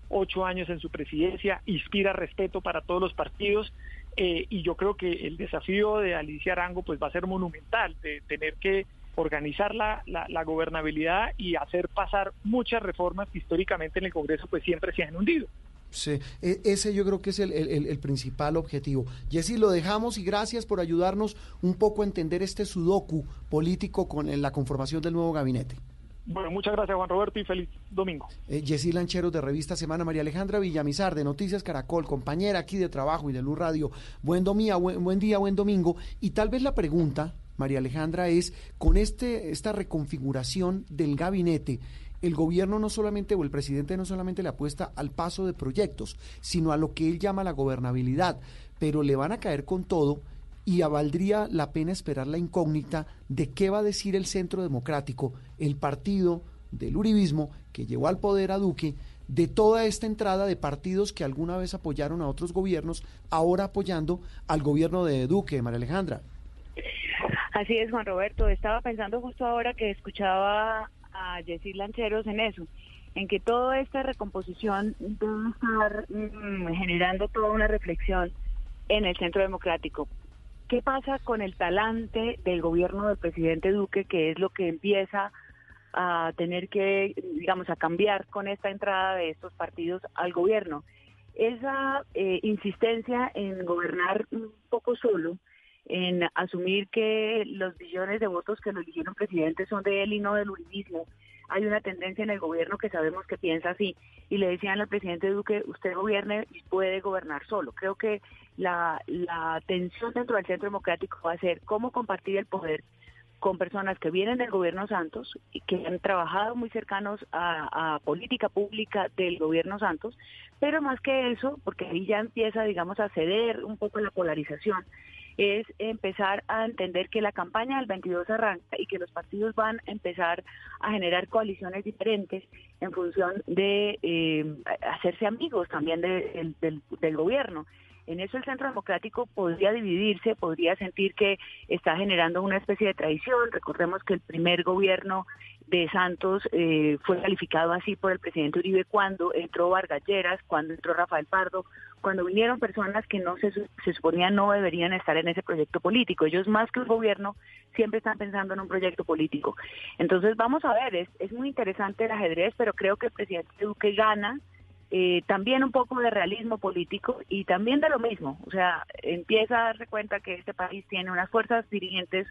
ocho años en su presidencia, inspira respeto para todos los partidos. Eh, y yo creo que el desafío de Alicia Arango pues va a ser monumental, de tener que organizar la, la, gobernabilidad y hacer pasar muchas reformas que históricamente en el Congreso pues siempre se han hundido. Sí, e, ese yo creo que es el, principal objetivo. Jessy, lo dejamos y gracias por ayudarnos un poco a entender este sudoku político con la conformación del nuevo gabinete. Bueno, muchas gracias Juan Roberto y feliz domingo. Eh, Jessy Lancheros de Revista Semana, María Alejandra Villamizar de Noticias Caracol, compañera aquí de trabajo y de Luz Radio. Buen, buen, buen día, buen domingo. Y tal vez la pregunta, María Alejandra, es con este, esta reconfiguración del gabinete, el gobierno no solamente, o el presidente no solamente le apuesta al paso de proyectos, sino a lo que él llama la gobernabilidad, pero le van a caer con todo y valdría la pena esperar la incógnita de qué va a decir el Centro Democrático, el partido del Uribismo que llevó al poder a Duque, de toda esta entrada de partidos que alguna vez apoyaron a otros gobiernos, ahora apoyando al gobierno de Duque, María Alejandra. Así es, Juan Roberto. Estaba pensando justo ahora que escuchaba a Jessy Lancheros en eso, en que toda esta recomposición debe estar mm, generando toda una reflexión en el centro democrático. ¿Qué pasa con el talante del gobierno del presidente Duque, que es lo que empieza a tener que, digamos, a cambiar con esta entrada de estos partidos al gobierno? Esa eh, insistencia en gobernar un poco solo, en asumir que los billones de votos que lo eligieron presidente son de él y no del uribismo. Hay una tendencia en el gobierno que sabemos que piensa así. Y le decían al presidente Duque, usted gobierne y puede gobernar solo. Creo que la, tensión dentro del centro democrático va a ser cómo compartir el poder con personas que vienen del gobierno Santos y que han trabajado muy cercanos a, política pública del gobierno Santos, pero más que eso, porque ahí ya empieza, digamos, a ceder un poco la polarización, es empezar a entender que la campaña del 22 arranca y que los partidos van a empezar a generar coaliciones diferentes en función de eh, hacerse amigos también del, del gobierno. En eso el Centro Democrático podría dividirse, podría sentir que está generando una especie de traición. Recordemos que el primer gobierno de Santos eh, fue calificado así por el presidente Uribe cuando entró Vargas Lleras, cuando entró Rafael Pardo, cuando vinieron personas que no se, se suponía no deberían estar en ese proyecto político. Ellos más que un gobierno siempre están pensando en un proyecto político. Entonces vamos a ver, es, es muy interesante el ajedrez, pero creo que el presidente Duque gana eh, también un poco de realismo político y también de lo mismo. O sea, empieza a darse cuenta que este país tiene unas fuerzas dirigentes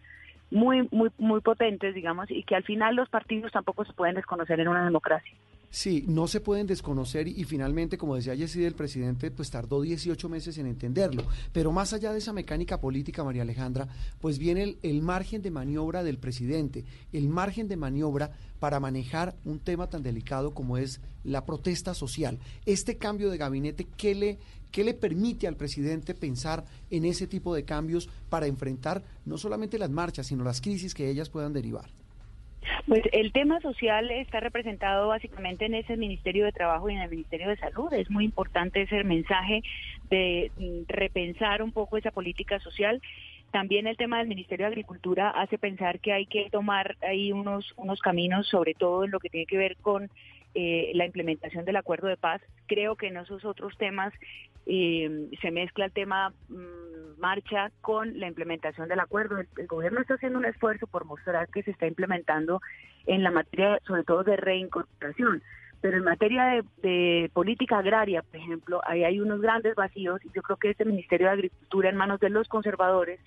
muy, muy, muy potentes, digamos, y que al final los partidos tampoco se pueden desconocer en una democracia. Sí, no se pueden desconocer y, finalmente, como decía Jessy, el presidente pues tardó 18 meses en entenderlo. Pero más allá de esa mecánica política, María Alejandra, pues viene el, el, margen de maniobra del presidente, el margen de maniobra para manejar un tema tan delicado como es la protesta social. Este cambio de gabinete, ¿qué le, qué le permite al presidente pensar en ese tipo de cambios para enfrentar no solamente las marchas, sino las crisis que ellas puedan derivar? Pues el tema social está representado básicamente en ese Ministerio de Trabajo y en el Ministerio de Salud. Es muy importante ese mensaje de mm, repensar un poco esa política social. También el tema del Ministerio de Agricultura hace pensar que hay que tomar ahí unos, unos caminos, sobre todo en lo que tiene que ver con eh, la implementación del acuerdo de paz. Creo que en esos otros temas eh, se mezcla el tema mmm, marcha con la implementación del acuerdo. El, el, gobierno está haciendo un esfuerzo por mostrar que se está implementando en la materia, sobre todo de reincorporación. Pero en materia de, de política agraria, por ejemplo, ahí hay unos grandes vacíos y yo creo que este Ministerio de Agricultura en manos de los conservadores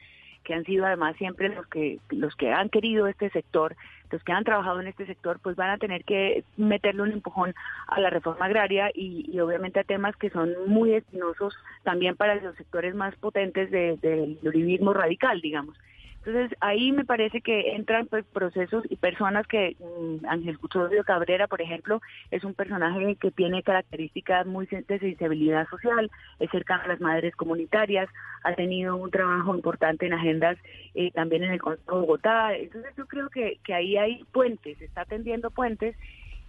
que han sido además siempre los que los que han querido este sector, los que han trabajado en este sector, pues van a tener que meterle un empujón a la reforma agraria y, obviamente a temas que son muy espinosos también para los sectores más potentes del de, de uribismo radical, digamos. Entonces ahí me parece que entran pues, procesos y personas que mmm, Ángel Custodio Cabrera, por ejemplo, es un personaje que tiene características muy de sensibilidad social, es cercano a las madres comunitarias, ha tenido un trabajo importante en agendas eh, también en el Consejo de Bogotá. Entonces yo creo que, que ahí hay puentes, está tendiendo puentes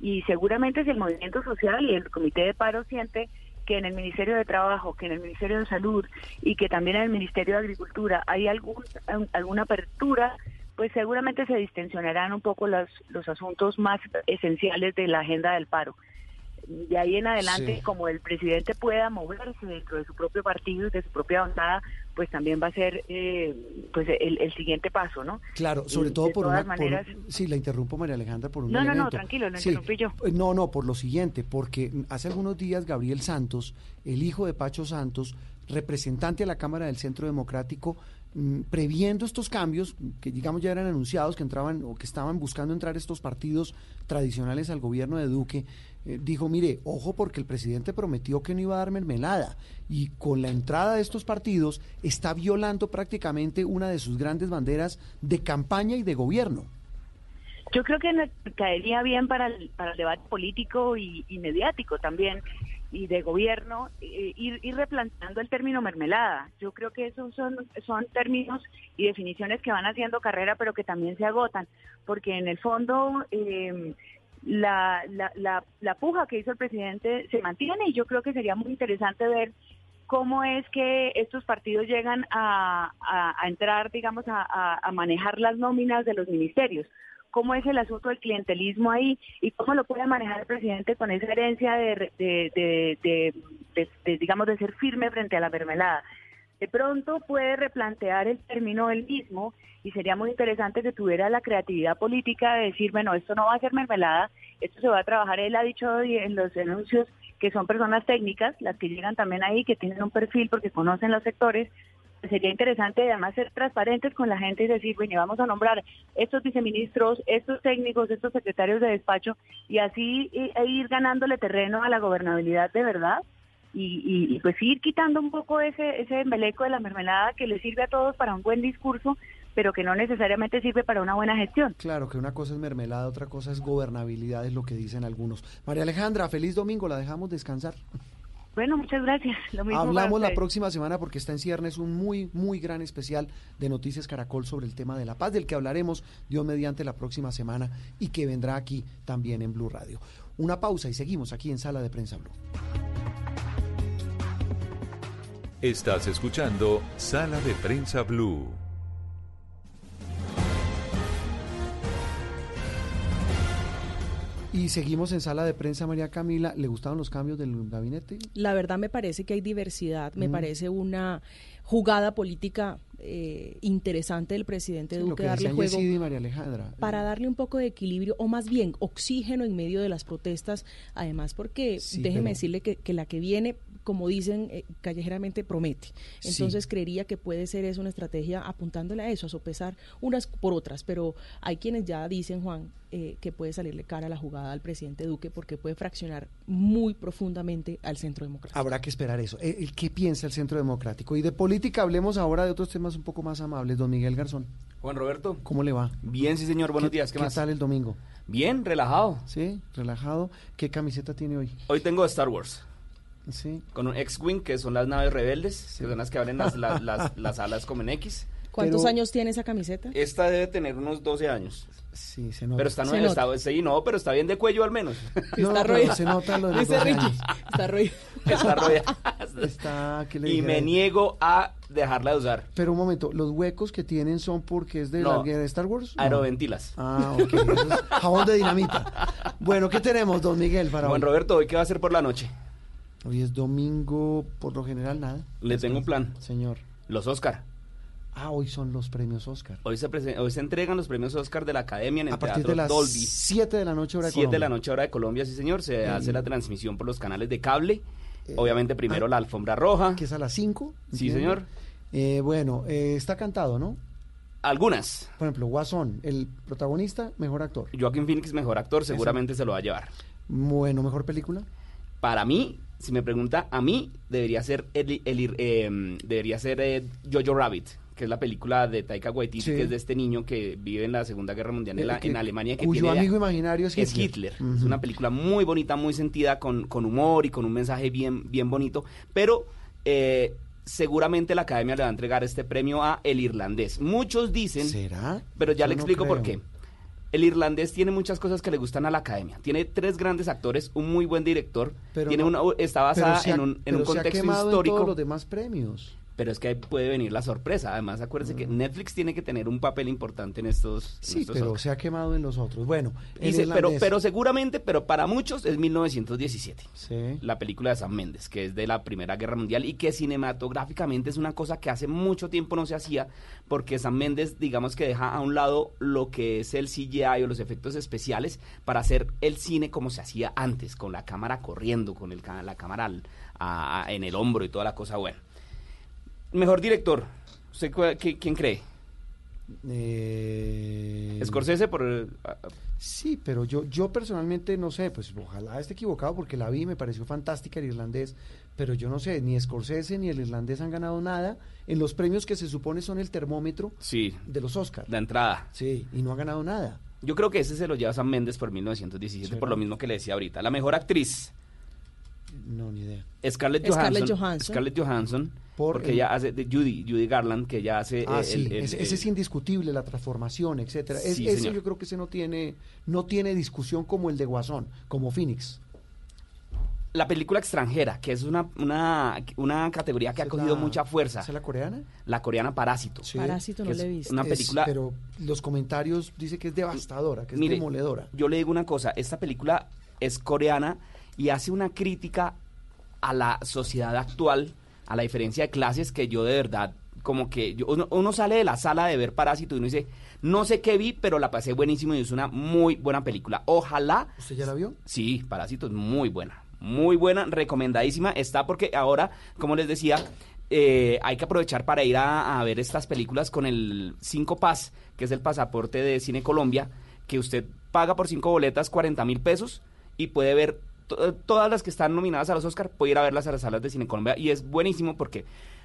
y seguramente si el movimiento social y el comité de paro siente que en el Ministerio de Trabajo, que en el Ministerio de Salud y que también en el Ministerio de Agricultura hay algún, alguna apertura, pues seguramente se distensionarán un poco los, los asuntos más esenciales de la agenda del paro. De ahí en adelante, sí. como el presidente pueda moverse dentro de su propio partido y de su propia bancada, pues también va a ser eh, pues el, el, siguiente paso, ¿no? Claro, sobre todo de por todas una... Maneras, por, sí, la interrumpo, María Alejandra, por un No, elemento. no, no, tranquilo, lo sí, interrumpí yo. No, no, por lo siguiente, porque hace algunos días Gabriel Santos, el hijo de Pacho Santos, representante a la Cámara del Centro Democrático, mmm, previendo estos cambios que digamos ya eran anunciados que entraban o que estaban buscando entrar estos partidos tradicionales al gobierno de Duque eh, dijo mire ojo porque el presidente prometió que no iba a dar mermelada y con la entrada de estos partidos está violando prácticamente una de sus grandes banderas de campaña y de gobierno yo creo que caería bien para el, para el debate político y, mediático también y de gobierno, eh, ir, ir, replanteando el término mermelada. Yo creo que esos son, son términos y definiciones que van haciendo carrera, pero que también se agotan, porque en el fondo eh, la, la, la, la puja que hizo el presidente se mantiene y yo creo que sería muy interesante ver cómo es que estos partidos llegan a, entrar, digamos, a, manejar las nóminas de los ministerios cómo es el asunto del clientelismo ahí y cómo lo puede manejar el presidente con esa herencia de, de, de, digamos, de ser firme frente a la mermelada. De pronto puede replantear el término él mismo y sería muy interesante que tuviera la creatividad política de decir, bueno, esto no va a ser mermelada, esto se va a trabajar. Él ha dicho en los anuncios que son personas técnicas, las que llegan también ahí, que tienen un perfil porque conocen los sectores, sería interesante además ser transparentes con la gente y decir, bueno, vamos a nombrar estos viceministros, estos técnicos, estos secretarios de despacho y así e ir ganándole terreno a la gobernabilidad de verdad y, y, y, pues ir quitando un poco ese, ese embeleco de la mermelada que le sirve a todos para un buen discurso, pero que no necesariamente sirve para una buena gestión. Claro, que una cosa es mermelada, otra cosa es gobernabilidad, es lo que dicen algunos. María Alejandra, feliz domingo, la dejamos descansar. Bueno, muchas gracias. Lo mismo Hablamos la próxima semana porque está en ciernes un muy, muy gran especial de Noticias Caracol sobre el tema de la paz, del que hablaremos Dios mediante la próxima semana y que vendrá aquí también en Blue Radio. Una pausa y seguimos aquí en Sala de Prensa Blue. Estás escuchando Sala de Prensa Blue. Y seguimos en sala de prensa, María Camila. ¿Le gustaron los cambios del gabinete? La verdad me parece que hay diversidad, me Mm. parece una jugada política eh, interesante del presidente Sí, lo Duque que darle juego y María Alejandra. para darle un poco de equilibrio o más bien oxígeno en medio de las protestas, además porque Sí, déjeme pero- decirle que, que la que viene, como dicen eh, callejeramente, promete. Sí. Entonces creería que puede ser eso una estrategia apuntándole a eso, a sopesar unas por otras, pero hay quienes ya dicen, Juan, eh, que puede salirle cara a la jugada al presidente Duque porque puede fraccionar muy profundamente al centro democrático. Habrá que esperar eso. Eh, el ¿Qué piensa el Centro Democrático? Y de política hablemos ahora de otros temas un poco más amables. Don Miguel Garzón, Juan Roberto. ¿cómo le va? Bien, sí, señor. Buenos ¿Qué- días. ¿Qué, ¿Qué más? tal el domingo? Bien, relajado. Sí, relajado. ¿Qué camiseta tiene hoy? Hoy tengo Star Wars. Sí. Con un X-Wing, que son las naves rebeldes, que son las que abren las, las, las- las alas como en X. ¿Cuántos Pero- años tiene esa camiseta? Esta debe tener unos 12 años. Sí, se nota. Pero está, no, Se nota. está, sí, no, pero está bien de cuello al menos. No, Está roída. se nota lo de los Dice 12 Ricky, está roída. Está rodeada. Está, ¿qué le Y me niego a dejarla de usar. Pero un momento, ¿los huecos que tienen son porque es de No. la guerra de Star Wars? No. Aeroventilas. Ah, ok. Eso es jabón de dinamita. Bueno, ¿qué tenemos, don Miguel, para Juan hoy? Roberto, ¿hoy qué va a hacer por la noche? Hoy es domingo, por lo general nada. Le tengo un plan. Señor. Los Oscar. Ah, hoy son los premios Oscar. Hoy se, hoy se entregan los premios Oscar de la Academia en el A partir Teatro de las Dolby. 7 de la noche hora de 7 de la Colombia. noche hora de Colombia, sí señor. Se Eh, hace la transmisión por los canales de cable. Eh, Obviamente primero ah, la alfombra roja. Que es a las 5. Sí, señor. Eh, bueno, eh, está cantado, ¿no? Algunas. Por ejemplo, Guasón, el protagonista, mejor actor. Joaquín Phoenix, mejor actor, seguramente se lo va a llevar. Bueno, mejor película. Para mí, si me pregunta, a mí debería ser el, el- eh, debería ser eh, Jojo Rabbit, que es la película de Taika Waititi, Sí. que es de este niño que vive en la Segunda Guerra Mundial en, Eh, la- que- en Alemania. Que cuyo tiene- amigo imaginario es es Hitler. Es una película muy bonita, muy sentida, con, con humor y con un mensaje bien, bien bonito. Pero eh, seguramente la academia le va a entregar este premio a El Irlandés. Muchos dicen. ¿Será? Pero ya Yo le no explico por qué. El irlandés tiene muchas cosas que le gustan a la academia. Tiene tres grandes actores, un muy buen director. Pero tiene no- una, está basada ha- en un, en pero un se ha contexto en histórico. todos los demás premios. Pero es que ahí puede venir la sorpresa. Además, acuérdense que Netflix tiene que tener un papel importante en estos. en Sí, estos pero se ha quemado en los otros. Bueno, se- pero, pero seguramente, pero para muchos es 1917. Sí. La película de Sam Méndez, que es de la Primera Guerra Mundial y que cinematográficamente es una cosa que hace mucho tiempo no se hacía, porque Sam Méndez, digamos que deja a un lado lo que es el CGI o los efectos especiales para hacer el cine como se hacía antes, con la cámara corriendo, con el, la cámara al- a- a- en el hombro y toda la cosa buena. Mejor director, ¿usted qué- quién cree? Eh, Scorsese por... el- Sí, pero yo, yo personalmente no sé, pues ojalá esté equivocado porque la vi, me pareció fantástica el irlandés, pero yo no sé, ni Scorsese ni el irlandés han ganado nada en los premios que se supone son el termómetro Sí, de los Oscars. la entrada. Sí, y no ha ganado nada. Yo creo que ese se lo lleva Sam Méndez por 1917, ¿Será? por lo mismo que le decía ahorita. La mejor actriz, No, ni idea. Scarlett Johansson. Scarlett Johansson. Scarlett Johansson, Por porque el- ella hace de Judy, Judy Garland, que ella hace... Ah, eh, sí, el- el- ese, es indiscutible, la transformación, etcétera. Es- Sí, ese señor. yo creo que ese no tiene, no tiene discusión como el de Guasón, como Phoenix. La película extranjera, que es una, una, una categoría que ha ¿Esa es cogido la- mucha fuerza. ¿esa es la coreana? La coreana Parásito. Sí. Parásito no le he visto. Una Es- película... pero los comentarios dice que es devastadora, que es Mire, demoledora. Yo le digo una cosa, esta película es coreana y hace una crítica a la sociedad actual, a la diferencia de clases que yo de verdad, como que yo- uno, uno sale de la sala de ver Parásito y uno dice, no sé qué vi, pero la pasé buenísimo y es una muy buena película. Ojalá ¿Usted ya la vio? Sí, Parásito es muy buena. Muy buena, recomendadísima. Está porque ahora, como les decía, eh, hay que aprovechar para ir a, a ver estas películas con el 5 Paz, que es el pasaporte de Cine Colombia, que usted paga por cinco boletas 40 mil pesos y puede ver todas las que están nominadas a los Oscar, puede ir a verlas a las salas de Cine Colombia y es buenísimo porque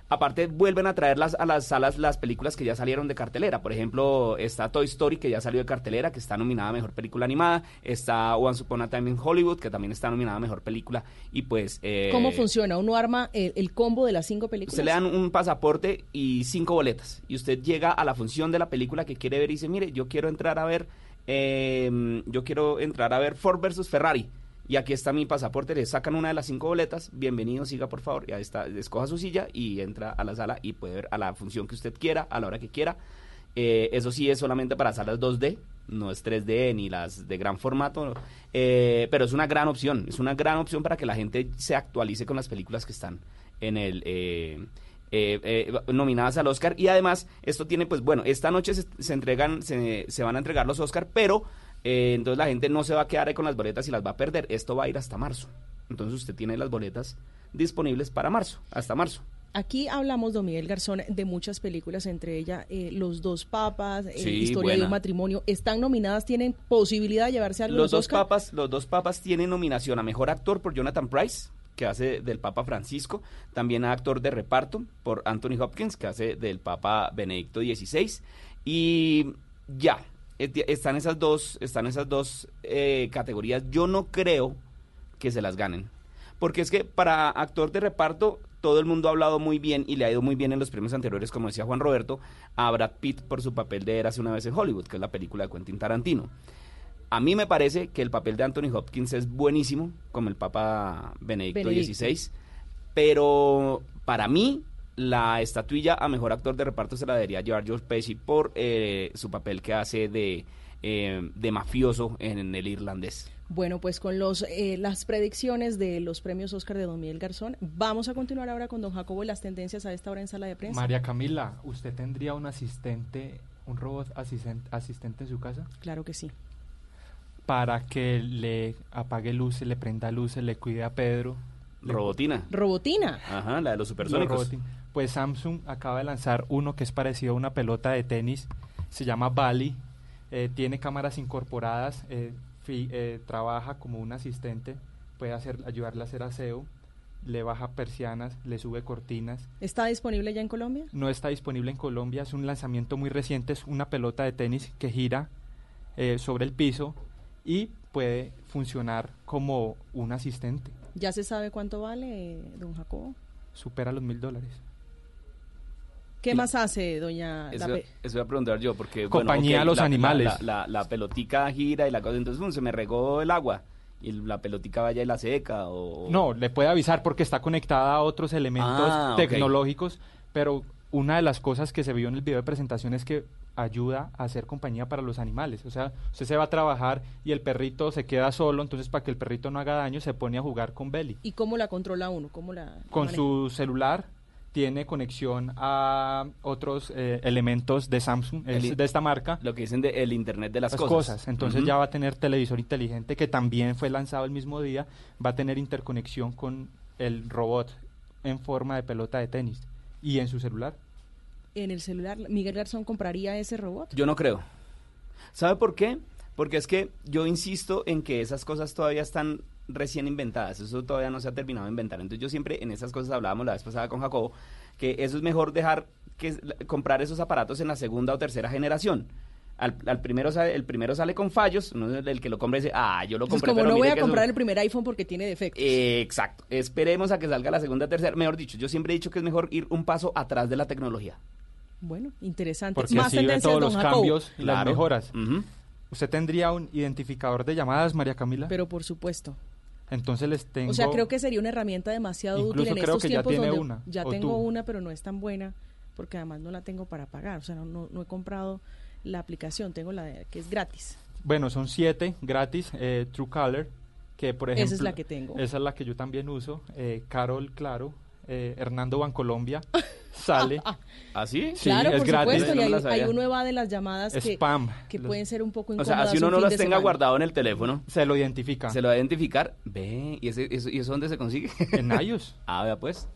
aparte vuelven a traer las, a las salas las películas que ya salieron de cartelera. Por ejemplo, está Toy Story, que ya salió de cartelera, que está nominada a Mejor Película Animada. Está Once Upon a Time in Hollywood, que también está nominada a Mejor Película. Y pues... eh, ¿Cómo funciona? ¿Uno arma el, el combo de las cinco películas? Usted le dan un pasaporte y cinco boletas. Y usted llega a la función de la película que quiere ver y dice, mire, yo quiero entrar a ver, eh, yo quiero entrar a ver Ford versus Ferrari. Y aquí está mi pasaporte, le sacan una de las cinco boletas, bienvenido, siga por favor, y ahí está, escoja su silla y entra a la sala y puede ver a la función que usted quiera, a la hora que quiera. Eh, eso sí es solamente para salas 2D, no es 3D ni las de gran formato, eh, pero es una gran opción, es una gran opción para que la gente se actualice con las películas que están en el... Eh, eh, eh, nominadas al Oscar y además esto tiene pues bueno esta noche se, se entregan se, se van a entregar los Oscar pero eh, entonces la gente no se va a quedar ahí con las boletas y las va a perder esto va a ir hasta marzo entonces usted tiene las boletas disponibles para marzo hasta marzo Aquí hablamos, don Miguel Garzón, de muchas películas, entre ellas eh, Los Dos Papas, eh, Sí, Historia de un matrimonio. ¿Están nominadas? ¿Tienen posibilidad de llevarse algo los dos Oscar? papas los dos papas tienen nominación a mejor actor por Jonathan Price que hace del Papa Francisco, también a actor de reparto por Anthony Hopkins, que hace del Papa Benedicto XVI, y ya, están esas dos, están esas dos eh, categorías. Yo no creo que se las ganen, porque es que para actor de reparto todo el mundo ha hablado muy bien y le ha ido muy bien en los premios anteriores, como decía Juan Roberto, a Brad Pitt por su papel de Érase una vez en Hollywood, que es la película de Quentin Tarantino. A mí me parece que el papel de Anthony Hopkins es buenísimo, como el Papa Benedicto, Benedicto. XVI, pero para mí la estatuilla a mejor actor de reparto se la debería llevar George Pesci por eh, su papel que hace de, eh, de mafioso en el irlandés. Bueno, pues con los eh, las predicciones de los premios Oscar de don Miguel Garzón, vamos a continuar ahora con don Jacobo y las tendencias a esta hora en sala de prensa. María Camila, ¿usted tendría un asistente, un robot asisten- asistente en su casa? Claro que sí. Para que le apague luces, le prenda luces, le cuide a Pedro. Robotina. Robotina. Ajá, la de los supersónicos. Pues Samsung acaba de lanzar uno que es parecido a una pelota de tenis, se llama Bali, eh, tiene cámaras incorporadas, eh, fi- eh, trabaja como un asistente, puede hacer, ayudarle a hacer aseo, le baja persianas, le sube cortinas, ¿Está disponible ya en Colombia? no está disponible en Colombia, es un lanzamiento muy reciente, es una pelota de tenis que gira sobre el piso y puede funcionar como un asistente, ¿Ya se sabe cuánto vale, don Jacobo? supera los mil dólares. ¿Qué más hace, doña Eso, Lape? eso voy a preguntar yo, porque... Compañía a los la- animales. La, la- la pelotica gira y la cosa, entonces se me regó el agua y la pelotica vaya y la seca o... No, le puede avisar porque está conectada a otros elementos Ah, tecnológicos, pero una de las cosas que se vio en el video de presentación es que ayuda a hacer compañía para los animales. O sea, usted se va a trabajar y el perrito se queda solo, entonces para que el perrito no haga daño se pone a jugar con Belly. ¿Y cómo la controla uno? ¿Cómo la, la Con maneja? su celular tiene conexión a otros eh, elementos de Samsung, El de esta marca. Lo que dicen de el Internet de las, las cosas. cosas. Entonces ya va a tener televisor inteligente que también fue lanzado el mismo día, va a tener interconexión con el robot en forma de pelota de tenis y en su celular. En el celular, ¿Miguel Garzón compraría ese robot? Yo no creo. ¿Sabe por qué? Porque es que yo insisto en que esas cosas todavía están recién inventadas, eso todavía no se ha terminado de inventar. Entonces yo siempre en esas cosas hablábamos la vez pasada con Jacobo, que eso es mejor dejar que comprar esos aparatos en la segunda o tercera generación. Al, al primero sale, el primero sale con fallos, uno, el que lo compra dice, ah, yo lo Entonces, compré, como pero no voy a eso- comprar el primer iPhone porque tiene defectos. Eh, exacto. Esperemos a que salga la segunda, tercera. Mejor dicho, yo siempre he dicho que es mejor ir un paso atrás de la tecnología. Bueno, interesante. Porque Más así ve todos los cambios y las Claro. mejoras. ¿Usted tendría un identificador de llamadas, María Camila? Pero por supuesto. Entonces les tengo... O sea, creo que sería una herramienta demasiado útil en creo estos que ya tiempos tiene donde una, ya tengo tú. una, pero no es tan buena porque además no la tengo para pagar. O sea, no, no, no he comprado la aplicación, tengo la de- que es gratis. Bueno, son siete gratis. Eh, True Color, que por Esa es ejemplo... la que tengo. Esa es la que yo también uso. Eh, Carol, claro. Eh, Hernando Bancolombia sale. ¿Ah, sí? Sí, claro, es por gratis. supuesto, y hay, hay uno evade las llamadas que, Spam. que Los- pueden ser un poco O incómodas. sea, así uno un no las de tenga semana. guardado en el teléfono. Se lo identifica. Se lo va a identificar. Ve, ¿y, ese, eso, ¿y eso dónde se consigue? En iOS. ah, vea pues.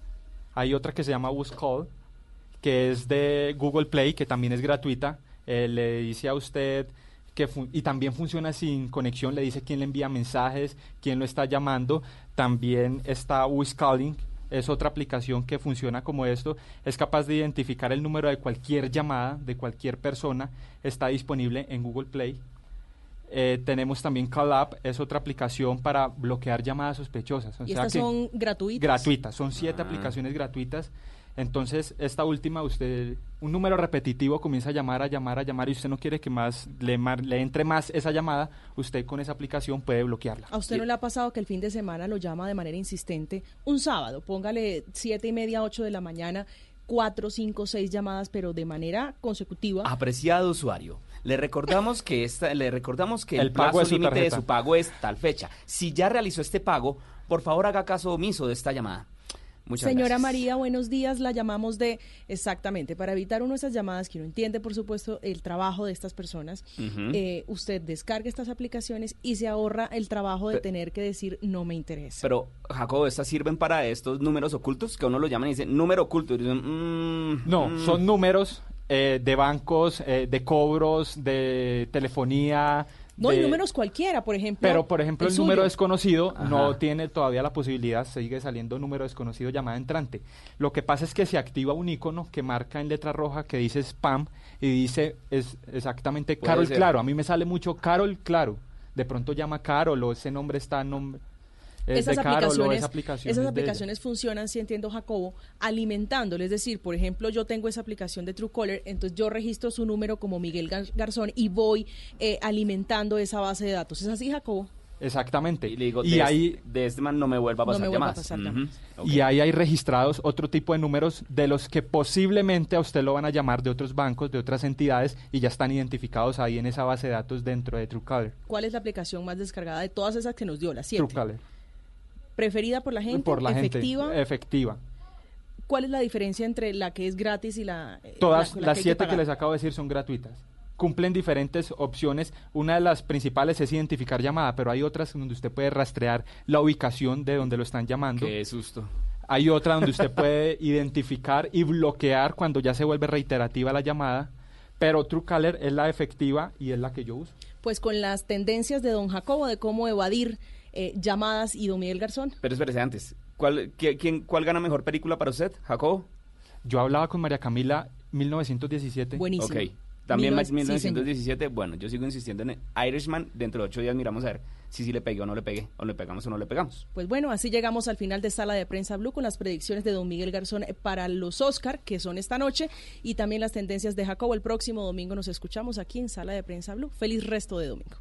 Hay otra que se llama Call, que es de Google Play, que también es gratuita. Eh, le dice a usted que y también funciona sin conexión, le dice quién le envía mensajes, quién lo está llamando. También está Calling, es otra aplicación que funciona como esto, es capaz de identificar el número de cualquier llamada de cualquier persona, está disponible en Google Play. Eh, tenemos también Call Up, es otra aplicación para bloquear llamadas sospechosas. O Y sea estas que- son gratuitas. Gratuitas, son siete Ah. aplicaciones gratuitas. Entonces, esta última, usted, un número repetitivo comienza a llamar, a llamar, a llamar, y usted no quiere que más le, mar- le entre más esa llamada, usted con esa aplicación puede bloquearla. ¿A usted no le ha pasado que el fin de semana lo llama de manera insistente? Un sábado, póngale siete y media, ocho de la mañana, cuatro, cinco, seis llamadas, pero de manera consecutiva. Apreciado usuario, Le recordamos que esta, le recordamos que el, El pago plazo de su límite de su pago es tal fecha. Si ya realizó este pago, por favor haga caso omiso de esta llamada. Muchas Señora gracias. María, buenos días. La llamamos de exactamente para evitar uno de esas llamadas que uno entiende, por supuesto, el trabajo de estas personas. Eh, usted descarga estas aplicaciones y se ahorra el trabajo de Pe- tener que decir no me interesa. Pero, Jacobo, ¿estas sirven para estos números ocultos? Que a uno lo llaman y dicen número oculto. Y dicen, mm, No, mm. son números eh, de bancos, eh, de cobros, de telefonía. No, y de- números cualquiera, por ejemplo. Pero, por ejemplo, el, número desconocido no tiene todavía la posibilidad, sigue saliendo número desconocido llamada entrante. Lo que pasa es que se activa un icono que marca en letra roja que dice spam y dice es exactamente Carol ser. Claro. A mí me sale mucho Carol Claro. De pronto llama Carol o ese nombre está nombre esas aplicaciones, esa aplicación esas aplicaciones funcionan, si entiendo Jacobo, alimentándole. Es decir, por ejemplo, yo tengo esa aplicación de Truecaller, entonces yo registro su número como Miguel Gar- Garzón y voy eh, alimentando esa base de datos. ¿Es así, Jacobo? Exactamente. Y le digo, y de, ahí este, de este man no me vuelva a No pasar me vuelva a llamadas. pasar llamadas. Y ahí hay registrados otro tipo de números de los que posiblemente a usted lo van a llamar de otros bancos, de otras entidades, y ya están identificados ahí en esa base de datos dentro de Truecaller. ¿Cuál es la aplicación más descargada de todas esas que nos dio, las siete? Truecaller. ¿Preferida por la gente? Por la ¿Efectiva? gente. Efectiva. ¿Cuál es la diferencia entre la que es gratis y la... eh, Todas la- con la las hay siete que, pagar? les acabo de decir son gratuitas. Cumplen diferentes opciones. Una de las principales es identificar llamada, pero hay otras donde usted puede rastrear la ubicación de donde lo están llamando. Qué susto. Hay otra donde usted puede identificar y bloquear cuando ya se vuelve reiterativa la llamada. Pero Truecaller es la efectiva y es la que yo uso. Pues con las tendencias de don Jacobo de cómo evadir eh, llamadas y don Miguel Garzón. Pero espérese antes. ¿Cuál, qué- quién, ¿Cuál gana mejor película para usted, Jacobo? Yo hablaba con María Camila 1917. Buenísimo. Ok. También Mil más nove- sí, señor. 1917. bueno, yo sigo insistiendo en Irishman. Dentro de ocho días miramos a ver si sí le pegué o no le pegué. O le pegamos o no le pegamos. Pues bueno, así llegamos al final de Sala de Prensa Blue con las predicciones de don Miguel Garzón eh, para los Oscar, que son esta noche, y también las tendencias de Jacobo. El próximo domingo nos escuchamos aquí en Sala de Prensa Blue. Feliz resto de domingo.